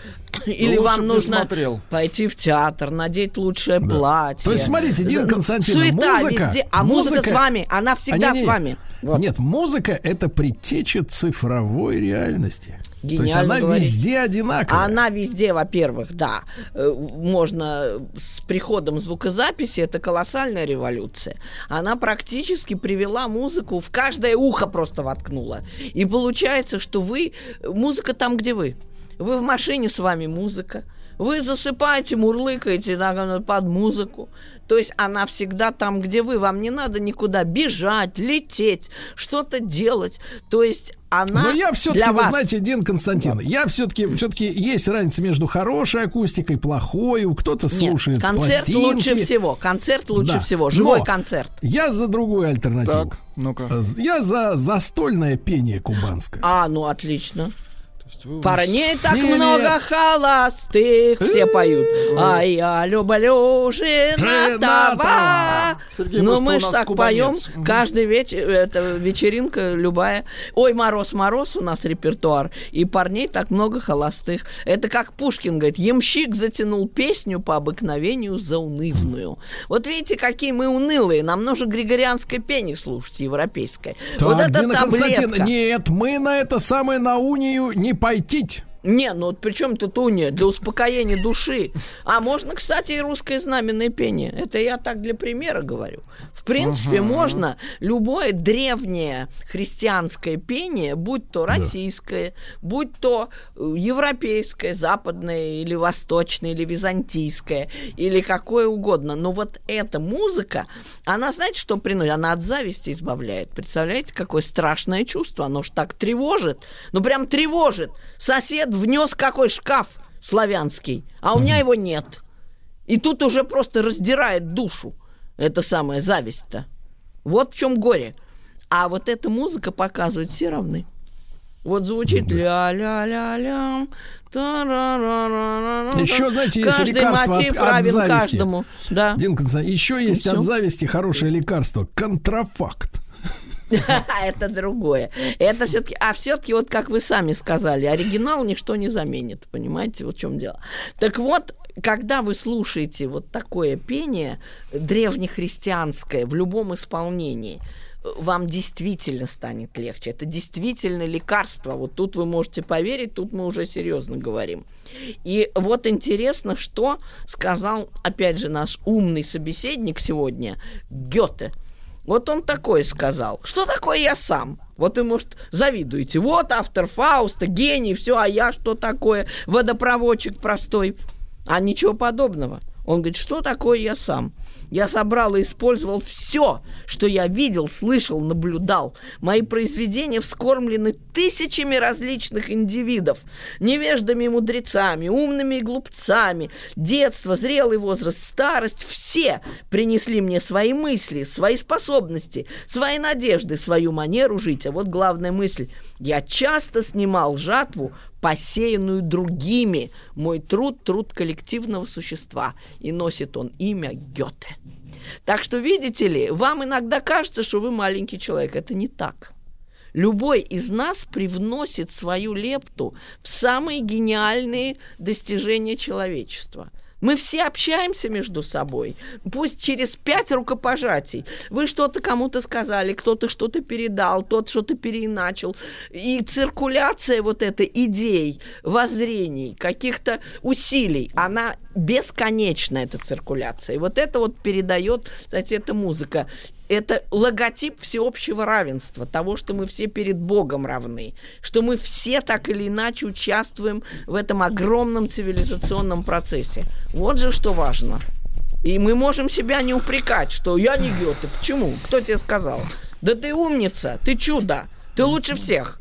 Или лучше вам не нужно смотрел. пойти в театр, надеть лучшее платье. То есть, смотрите, Константиновна, суета музыка- везде, а музыка, музыка- с вами, она всегда А, не-не-не. с вами. Вот. Нет, музыка это предтеча цифровой реальности. То есть Гениально она говорите. везде одинаковая. Она везде, во-первых, да. Э, Можно с приходом звукозаписи, это колоссальная революция. Она практически привела музыку, в каждое ухо просто воткнула. И получается, что вы, музыка там, где вы. Вы в машине, с вами музыка. Вы засыпаете, мурлыкаете под музыку. То есть она всегда там, где вы. Вам не надо никуда бежать, лететь, что-то делать. То есть она Но я все-таки, для вы вас. знаете, Дин Константин, я все-таки, все-таки есть разница между хорошей акустикой, плохой, у кто-то Нет, слушает концерт пластинки. лучше всего. Концерт лучше Да. всего. Живой Но концерт. Я за другую альтернативу. Так, ну-ка. Я за застольное пение кубанское. А, ну отлично. Вы Парней так много холостых, все поют. А я люблю женатого. Ну, мы ж так поем каждый вечер, это вечеринка любая. Ой, мороз-мороз у нас репертуар, и парней так много холостых. Это как Пушкин говорит, ямщик затянул песню по обыкновению заунывную. Вот видите, какие мы унылые, нам нужно григорианское пение слушать, европейское. вот Так, это Дина Константин, таблетка. нет, мы на это самое на унию не пойти. Не, ну вот при чем тут уния? Для успокоения души. А можно, кстати, и русское знаменное пение. Это я так для примера говорю. В принципе, Ага. можно любое древнее христианское пение, будь то российское, будь то э, европейское, западное или восточное, или византийское, или какое угодно. Но вот эта музыка, она, знаете, что приносит? Она от зависти избавляет. Представляете, какое страшное чувство? Оно ж так тревожит. Ну, прям тревожит. Сосед внес какой шкаф славянский, а у меня его нет. И тут уже просто раздирает душу. Это самая зависть-то. Вот в чем горе. А вот эта музыка показывает, все равны. Вот звучит ля-ля-ля-ля. Еще, знаете, есть Каждый лекарство от, от зависти. каждому. Да. Дин еще есть от зависти хорошее лекарство. Контрафакт. Это другое. Это все-таки, а все-таки вот как вы сами сказали, оригинал ничто не заменит, понимаете, вот в чем дело. Так вот, когда вы слушаете вот такое пение древнехристианское в любом исполнении, вам действительно станет легче. Это действительно лекарство. Вот тут вы можете поверить, тут мы уже серьезно говорим. И вот интересно, что сказал, опять же, наш умный собеседник сегодня, Гёте. Вот он такое сказал. Что такое я сам? Вот вы, может, завидуете. Вот автор Фауста, гений, все, а я что такое? Водопроводчик простой. А ничего подобного. Он говорит, что такое я сам? Я собрал и использовал все, что я видел, слышал, наблюдал. Мои произведения вскормлены тысячами различных индивидов, невеждами и мудрецами, умными и глупцами. Детство, зрелый возраст, старость – все принесли мне свои мысли, свои способности, свои надежды, свою манеру жить. А вот главная мысль – я часто снимал жатву, посеянную другими. Мой труд – труд коллективного существа, и носит он имя Гёте. Так что, видите ли, вам иногда кажется, что вы маленький человек. Это не так. Любой из нас привносит свою лепту в самые гениальные достижения человечества – мы все общаемся между собой, пусть через пять рукопожатий. Вы что-то кому-то сказали, кто-то что-то передал, тот что-то переиначил. И циркуляция вот этой идей, воззрений, каких-то усилий, она бесконечна, эта циркуляция. И вот это вот передает, кстати, эта музыка это логотип всеобщего равенства, того, что мы все перед Богом равны, что мы все так или иначе участвуем в этом огромном цивилизационном процессе. Вот же что важно. И мы можем себя не упрекать, что я не Гёте. Почему? Кто тебе сказал? Да ты умница, ты чудо, ты лучше всех.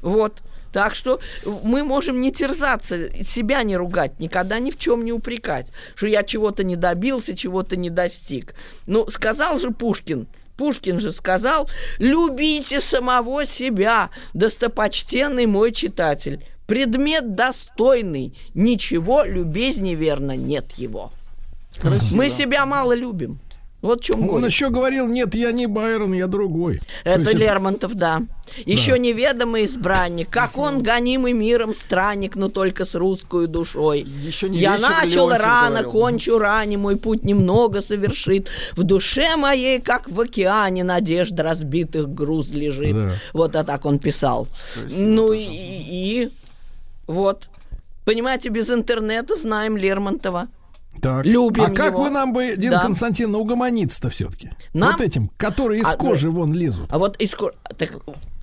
Вот. Так что мы можем не терзаться, себя не ругать, никогда ни в чем не упрекать, что я чего-то не добился, чего-то не достиг. Ну, сказал же Пушкин, Пушкин же сказал, любите самого себя, достопочтенный мой читатель. Предмет достойный, ничего любезней верно нет его. Красиво. Мы себя мало любим. Вот в чем Он горе. еще говорил, нет, я не Байрон, я другой. То Это есть Лермонтов, да. Еще неведомый избранник, как он гонимый миром странник, но только с русской душой. Еще не Я начал рано, говорил. кончу ранее, мой путь немного совершит. В душе моей, как в океане, надежда разбитых груз лежит. Да. Вот а так он писал. ну и, и вот. Понимаете, без интернета знаем Лермонтова. Так. Любим а как его. вы нам бы, Дина Да. Константиновна, угомониться-то все-таки? Нам? Вот этим, которые из А, кожи вон лезут. А вот из ко- так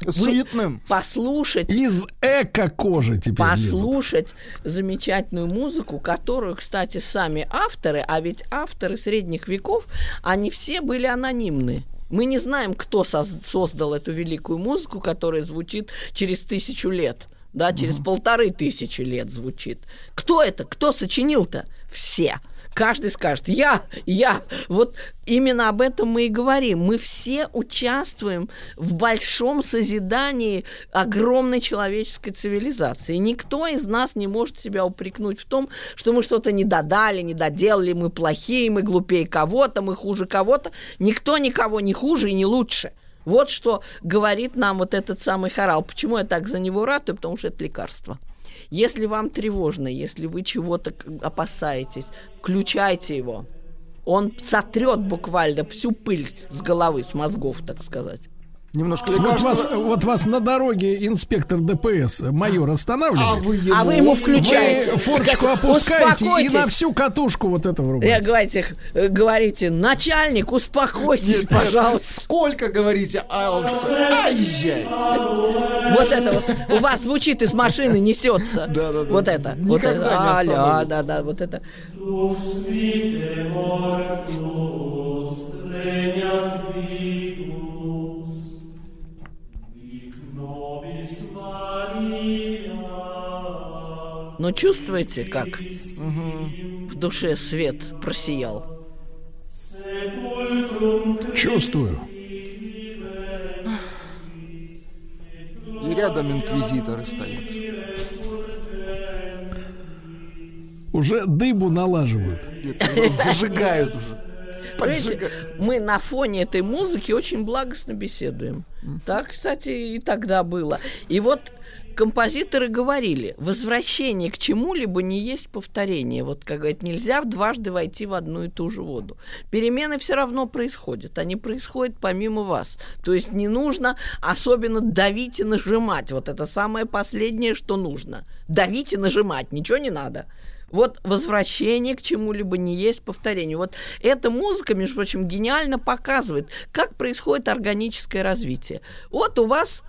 вы Суетным. послушать Из эко-кожи теперь лезут. послушать замечательную музыку, которую, кстати, сами авторы, а ведь авторы средних веков, они все были анонимны. Мы не знаем, кто соз- создал эту великую музыку, которая звучит через тысячу лет. Да, через полторы тысячи лет звучит. Кто это? Кто сочинил-то? Все. Каждый скажет, я, я. Вот именно об этом мы и говорим. Мы все участвуем в большом созидании огромной человеческой цивилизации. Никто из нас не может себя упрекнуть в том, что мы что-то не додали, не доделали, мы плохие, мы глупее кого-то, мы хуже кого-то. Никто никого не хуже и не лучше. Вот что говорит нам вот этот самый хорал. Почему я так за него ратую? Потому что это лекарство. Если вам тревожно, если вы чего-то опасаетесь, включайте его. Он сотрет буквально всю пыль с головы, с мозгов, так сказать. Немножко Вот лекарства. вас, вот вас на дороге инспектор ДПС, майор, останавливает. А вы ему... А вы ему включаете. Вы форчику Как- опускаете и на всю катушку вот это Я говорите, э, говорите, начальник, успокойтесь, пожалуйста. Сколько говорите? А он такой, «А, езжай. Вот это вот у вас звучит из машины, несется. Да-да-да. Вот это. Вот это. Аля, да, да, вот это. Но чувствуете, как в душе свет просиял? Чувствую. И рядом инквизиторы стоят. Уже дыбу налаживают. Где-то Зажигают уже. Понимаете, мы на фоне этой музыки очень благостно беседуем. Так, кстати, и тогда было. И вот композиторы говорили, возвращение к чему-либо не есть повторение. Вот, как говорят, нельзя дважды войти в одну и ту же воду. Перемены все равно происходят. Они происходят помимо вас. То есть не нужно особенно давить и нажимать. Вот это самое последнее, что нужно. Давить и нажимать. Ничего не надо. Вот возвращение к чему-либо не есть повторение. Вот эта музыка, между прочим, гениально показывает, как происходит органическое развитие. Вот у вас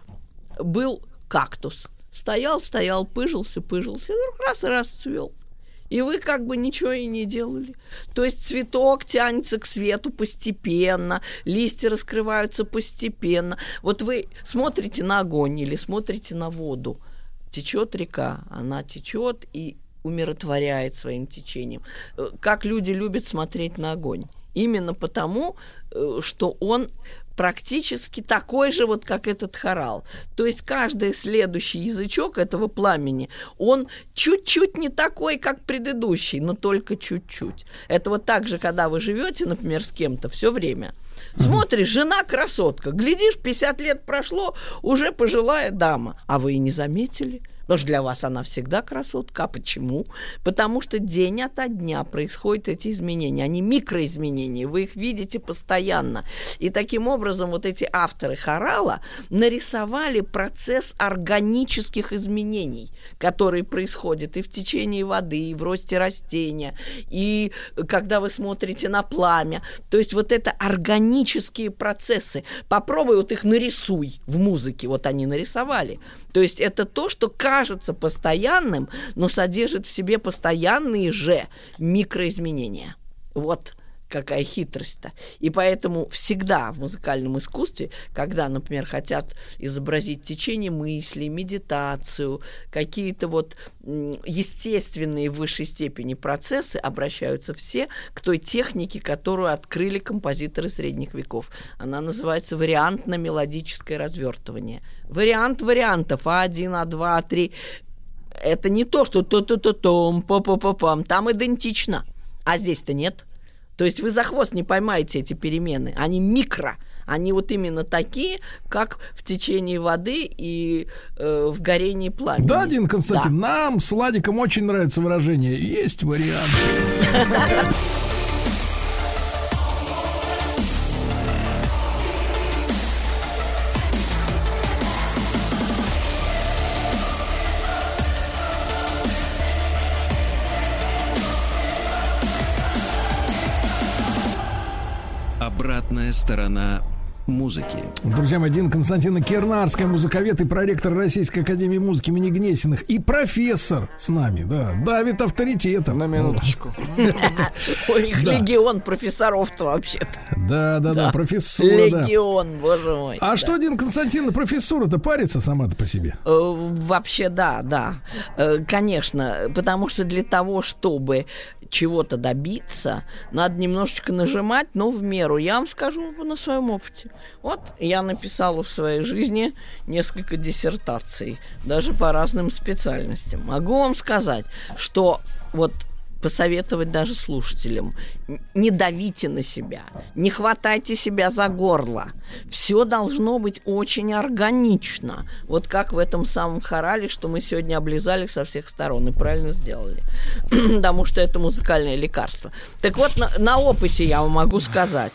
был кактус. Стоял, стоял, пыжился, пыжился, и вдруг раз и раз цвел. И вы как бы ничего и не делали. То есть цветок тянется к свету постепенно, листья раскрываются постепенно. Вот вы смотрите на огонь или смотрите на воду. Течет река, она течет и умиротворяет своим течением. Э, Как люди любят смотреть на огонь. Именно потому, э, что он практически такой же, вот как этот хорал. То есть каждый следующий язычок этого пламени, он чуть-чуть не такой, как предыдущий, но только чуть-чуть. Это вот так же, когда вы живете, например, с кем-то все время. Смотришь, жена красотка, глядишь, 50 лет прошло, уже пожилая дама, а вы и не заметили. Потому что для вас она всегда красотка. А почему? Потому что день ото дня происходят эти изменения. Они микроизменения. Вы их видите постоянно. И таким образом вот эти авторы хорала нарисовали процесс органических изменений, которые происходят и в течение воды, и в росте растения, и когда вы смотрите на пламя. То есть вот это органические процессы. Попробуй вот их нарисуй в музыке. Вот они нарисовали. То есть это то, что кажется постоянным, но содержит в себе постоянные же микроизменения. Вот какая хитрость-то. И поэтому всегда в музыкальном искусстве, когда, например, хотят изобразить течение мысли, медитацию, какие-то вот естественные в высшей степени процессы, обращаются все к той технике, которую открыли композиторы средних веков. Она называется вариантно-мелодическое развертывание. Вариант вариантов А1, А2, А3 это не то, что то-то-то-том, па-па-па-пам. Там идентично. А здесь-то нет. То есть вы за хвост не поймаете эти перемены. Они микро. Они вот именно такие, как в течении воды и э, в горении пламени. Да, Дин Константин, да. нам с Владиком очень нравится выражение «есть вариант». Обратная сторона музыки. Друзья мои, Дин Константина Кернарская, музыковед и проректор Российской Академии Музыки имени Гнесиных. И профессор с нами, да, давит авторитетом. На минуточку. Ой, их легион профессоров-то вообще-то. Да, да, да, профессура. Легион, боже мой. А что, Дин Константин, профессура-то парится сама-то по себе? Э, вообще, да, да. Э, конечно, потому что для того, чтобы чего-то добиться, надо немножечко нажимать, но в меру. Я вам скажу на своем опыте. Вот я написала в своей жизни несколько диссертаций, даже по разным специальностям. Могу вам сказать, что вот посоветовать даже слушателям. Не давите на себя, не хватайте себя за горло. Все должно быть очень органично. Вот как в этом самом хорале, что мы сегодня облизали со всех сторон и правильно сделали. Потому что это музыкальное лекарство. Так вот, на, на опыте я вам могу сказать.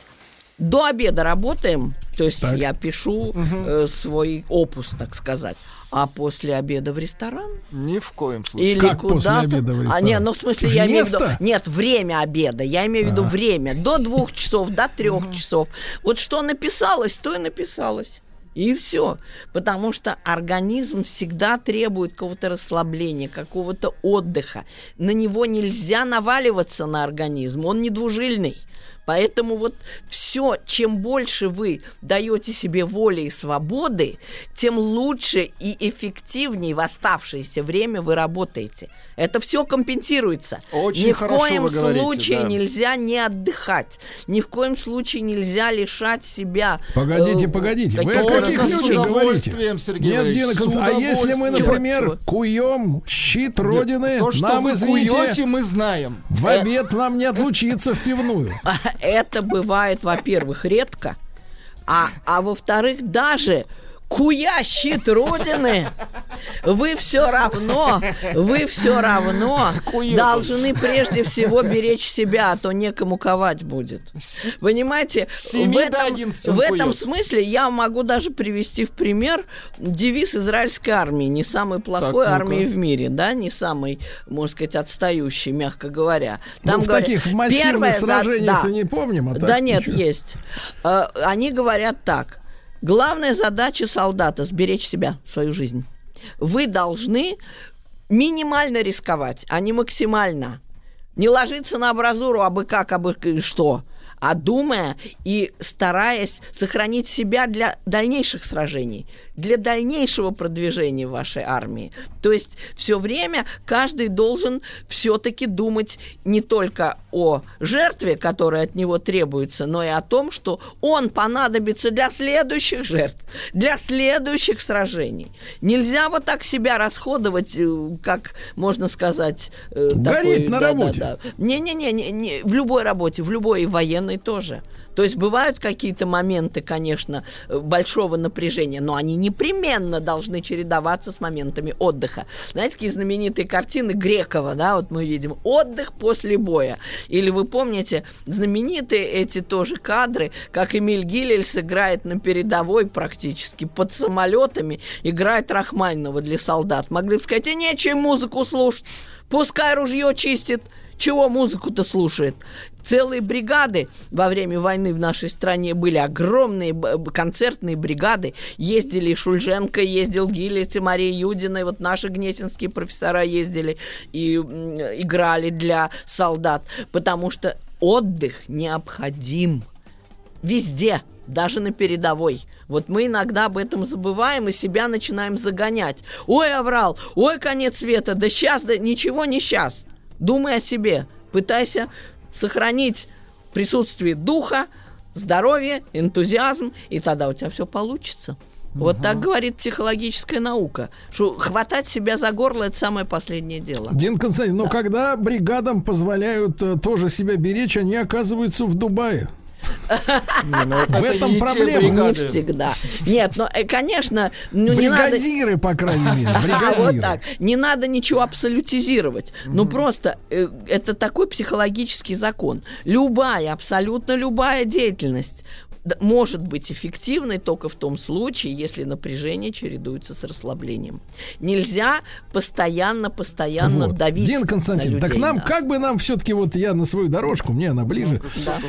До обеда работаем, то есть так. я пишу угу. э, свой опус, так сказать. А после обеда в ресторан? Ни в коем случае. Или как куда-то? после обеда в ресторан? А, нет, ну в смысле, Вместо? я имею в виду... Нет, время обеда. Я имею в виду а. время. До двух часов, до трех часов. Вот что написалось, то и написалось. И все. Потому что организм всегда требует какого-то расслабления, какого-то отдыха. На него нельзя наваливаться на организм. Он не двужильный. Поэтому вот все, чем больше вы даете себе воли и свободы, тем лучше и эффективнее в оставшееся время вы работаете. Это все компенсируется. Очень Ни в коем вы говорите, случае да. нельзя не отдыхать. Ни в коем случае нельзя лишать себя. Погодите, э, погодите. Вы о каких-то каких людях говорите? Сергей Нет, Валерьевич, Дина а если мы, например, куем щит Родины, То, что нам, вы извините, куете, мы знаем. в обед нам не отлучиться в пивную. Это бывает, во-первых, редко, а, а во-вторых, даже куя щит Родины, вы все равно, вы все равно должны прежде всего беречь себя, а то некому ковать будет. Понимаете, в этом, 11 он в этом смысле я могу даже привести в пример девиз израильской армии, не самой плохой ну-ка. армии в мире, да, не самой, можно сказать, отстающей, мягко говоря. Ну, в говорят, таких в массивных первая за- сражениях да. не помним, а так Да нет, ничего. есть. Э, Они говорят так. Главная задача солдата – сберечь себя, свою жизнь. Вы должны минимально рисковать, а не максимально. Не ложиться на абразуру, абы как, абы к- что, а думая и стараясь сохранить себя для дальнейших сражений, для дальнейшего продвижения вашей армии. То есть все время каждый должен все-таки думать не только о жертве, которая от него требуется, но и о том, что он понадобится для следующих жертв, для следующих сражений. Нельзя вот так себя расходовать, э, как можно сказать... э, Гореть на да, работе. Да, да. Не-не-не, не- не, в любой работе, в любой военной тоже. То есть бывают какие-то моменты, конечно, э, большого напряжения, но они непременно должны чередоваться с моментами отдыха. Знаете, такие знаменитые картины Грекова, да, вот мы видим «Отдых после боя». Или вы помните знаменитые эти тоже кадры, как Эмиль Гилельс играет на передовой практически под самолетами, играет Рахманинова для солдат. Могли бы сказать, и нечем музыку слушать, пускай ружье чистит, чего музыку-то слушает? Целые бригады во время войны в нашей стране были огромные концертные бригады. Ездили Шульженко, ездил Гилец и Мария Юдина, и вот наши гнесинские профессора ездили и играли для солдат, потому что отдых необходим. Везде, даже на передовой. Вот мы иногда об этом забываем и себя начинаем загонять. Ой, оврал, ой, конец света, да сейчас, да ничего не сейчас. Думай о себе, пытайся сохранить присутствие духа, здоровье, энтузиазм, и тогда у тебя все получится. Вот так говорит психологическая наука, что хватать себя за горло это самое последнее дело. Дин Константин, но когда бригадам позволяют э, тоже себя беречь, они оказываются в Дубае. В этом проблема. Не всегда. Нет, но, э, конечно, ну, не надо... Бригадиры, по крайней мере, вот так. Не надо ничего абсолютизировать. Ну, просто э, это такой психологический закон. Любая, абсолютно любая деятельность может быть эффективной только в том случае, если напряжение чередуется с расслаблением. Нельзя постоянно, постоянно Вот. давить Дин на Константин, так людей, нам, да. как бы нам все-таки, вот я на свою дорожку, мне она ближе. Да.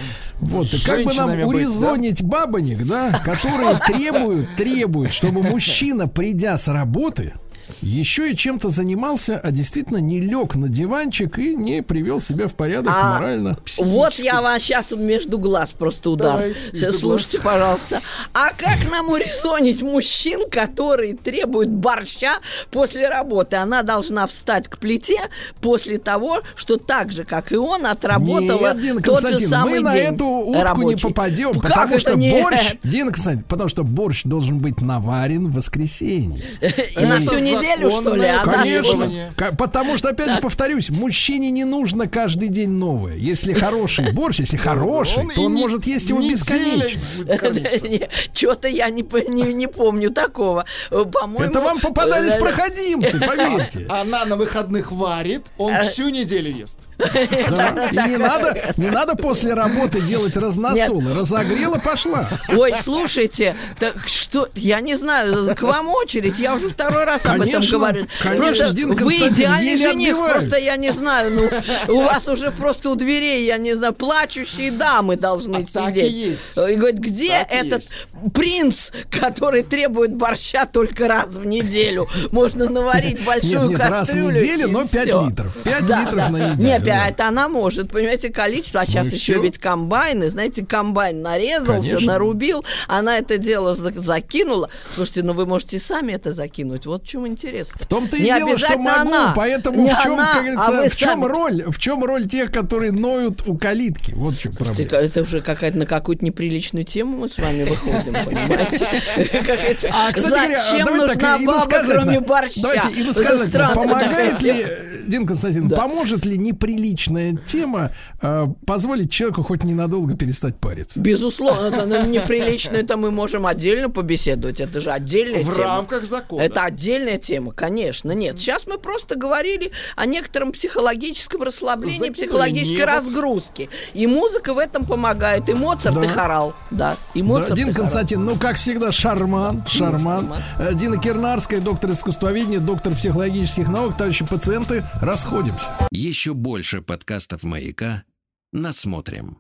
Вот, как бы нам Женщинами быть, урезонить бабонек, да, которые требуют, требуют, чтобы мужчина, придя с работы, еще и чем-то занимался, а действительно не лег на диванчик и не привел себя в порядок А, морально. Вот я вам сейчас между глаз просто удар. Давайте, между Слушайте, пожалуйста. А как нам урезонить мужчин, которые требуют борща после работы? Она должна встать к плите после того, что так же, как и он, отработала Нет, Дина тот же самый мы на день эту утку не рабочий. попадем, Как потому что нет? борщ, Дина Константин, потому что борщ должен быть наварен в воскресенье. И на всю неделю, что ли? А Конечно. Потому что, опять же, повторюсь, мужчине не нужно каждый день новое. Если хороший борщ, если хороший, то он может есть его бесконечно. Что-то я не, по- не, не помню такого. Э, По-моему... Это вам попадались э, проходимцы, поверьте. Она на выходных варит, он Э. всю неделю ест. Да. И не надо, не надо после работы делать разносолы. Разогрела, пошла. Ой, слушайте, так что, я не знаю, к вам очередь, я уже второй раз об этом говорю. конечно, вы идеальный жених, просто я не знаю, ну, у вас уже просто у дверей, я не знаю, плачущие дамы должны А сидеть. так и есть. И говорит, где Так этот принц, который требует борща только раз в неделю? Можно наварить большую Нет, нет, раз в кастрюлю. неделю, но 5 всё. литров. 5 Да, литров да. на неделю. Не, да. это она может, понимаете, количество. А сейчас Ну еще всё. ведь комбайны, знаете, комбайн нарезал, все нарубил, она это дело за- закинула. Слушайте, ну вы можете сами это закинуть. Вот в чем интересно. В том-то и Не дело, что могу, она. поэтому Не в чем, она, как а говорится, вы в чем сами. роль, в чем роль тех, которые ноют у калитки? Вот в чем Слушайте, проблема. Это уже какая-то на какую-то неприличную тему мы с вами выходим, понимаете? А, кстати Зачем нужна баба, кроме борща? Давайте иносказательно. Помогает ли, Дин Константин, поможет ли неприличная тема э, позволить человеку хоть ненадолго перестать париться? Безусловно, это ну, неприлично, это мы можем отдельно побеседовать. Это же отдельная В тема. рамках закона. Это отдельная тема, конечно. Нет, сейчас мы просто говорили о некотором психологическом расслаблении, Закинули психологической невод. разгрузке. И музыка в этом помогает. И Моцарт, Да. и хорал. Да, и Да, Моцарт, Дин и хорал. Константин, ну, как всегда, шарман, шарман. Э, Дина Кирнарская, доктор искусствоведения, доктор психологических наук, товарищи пациенты, расходимся. Еще больше подкастов «Маяка» насмотрим.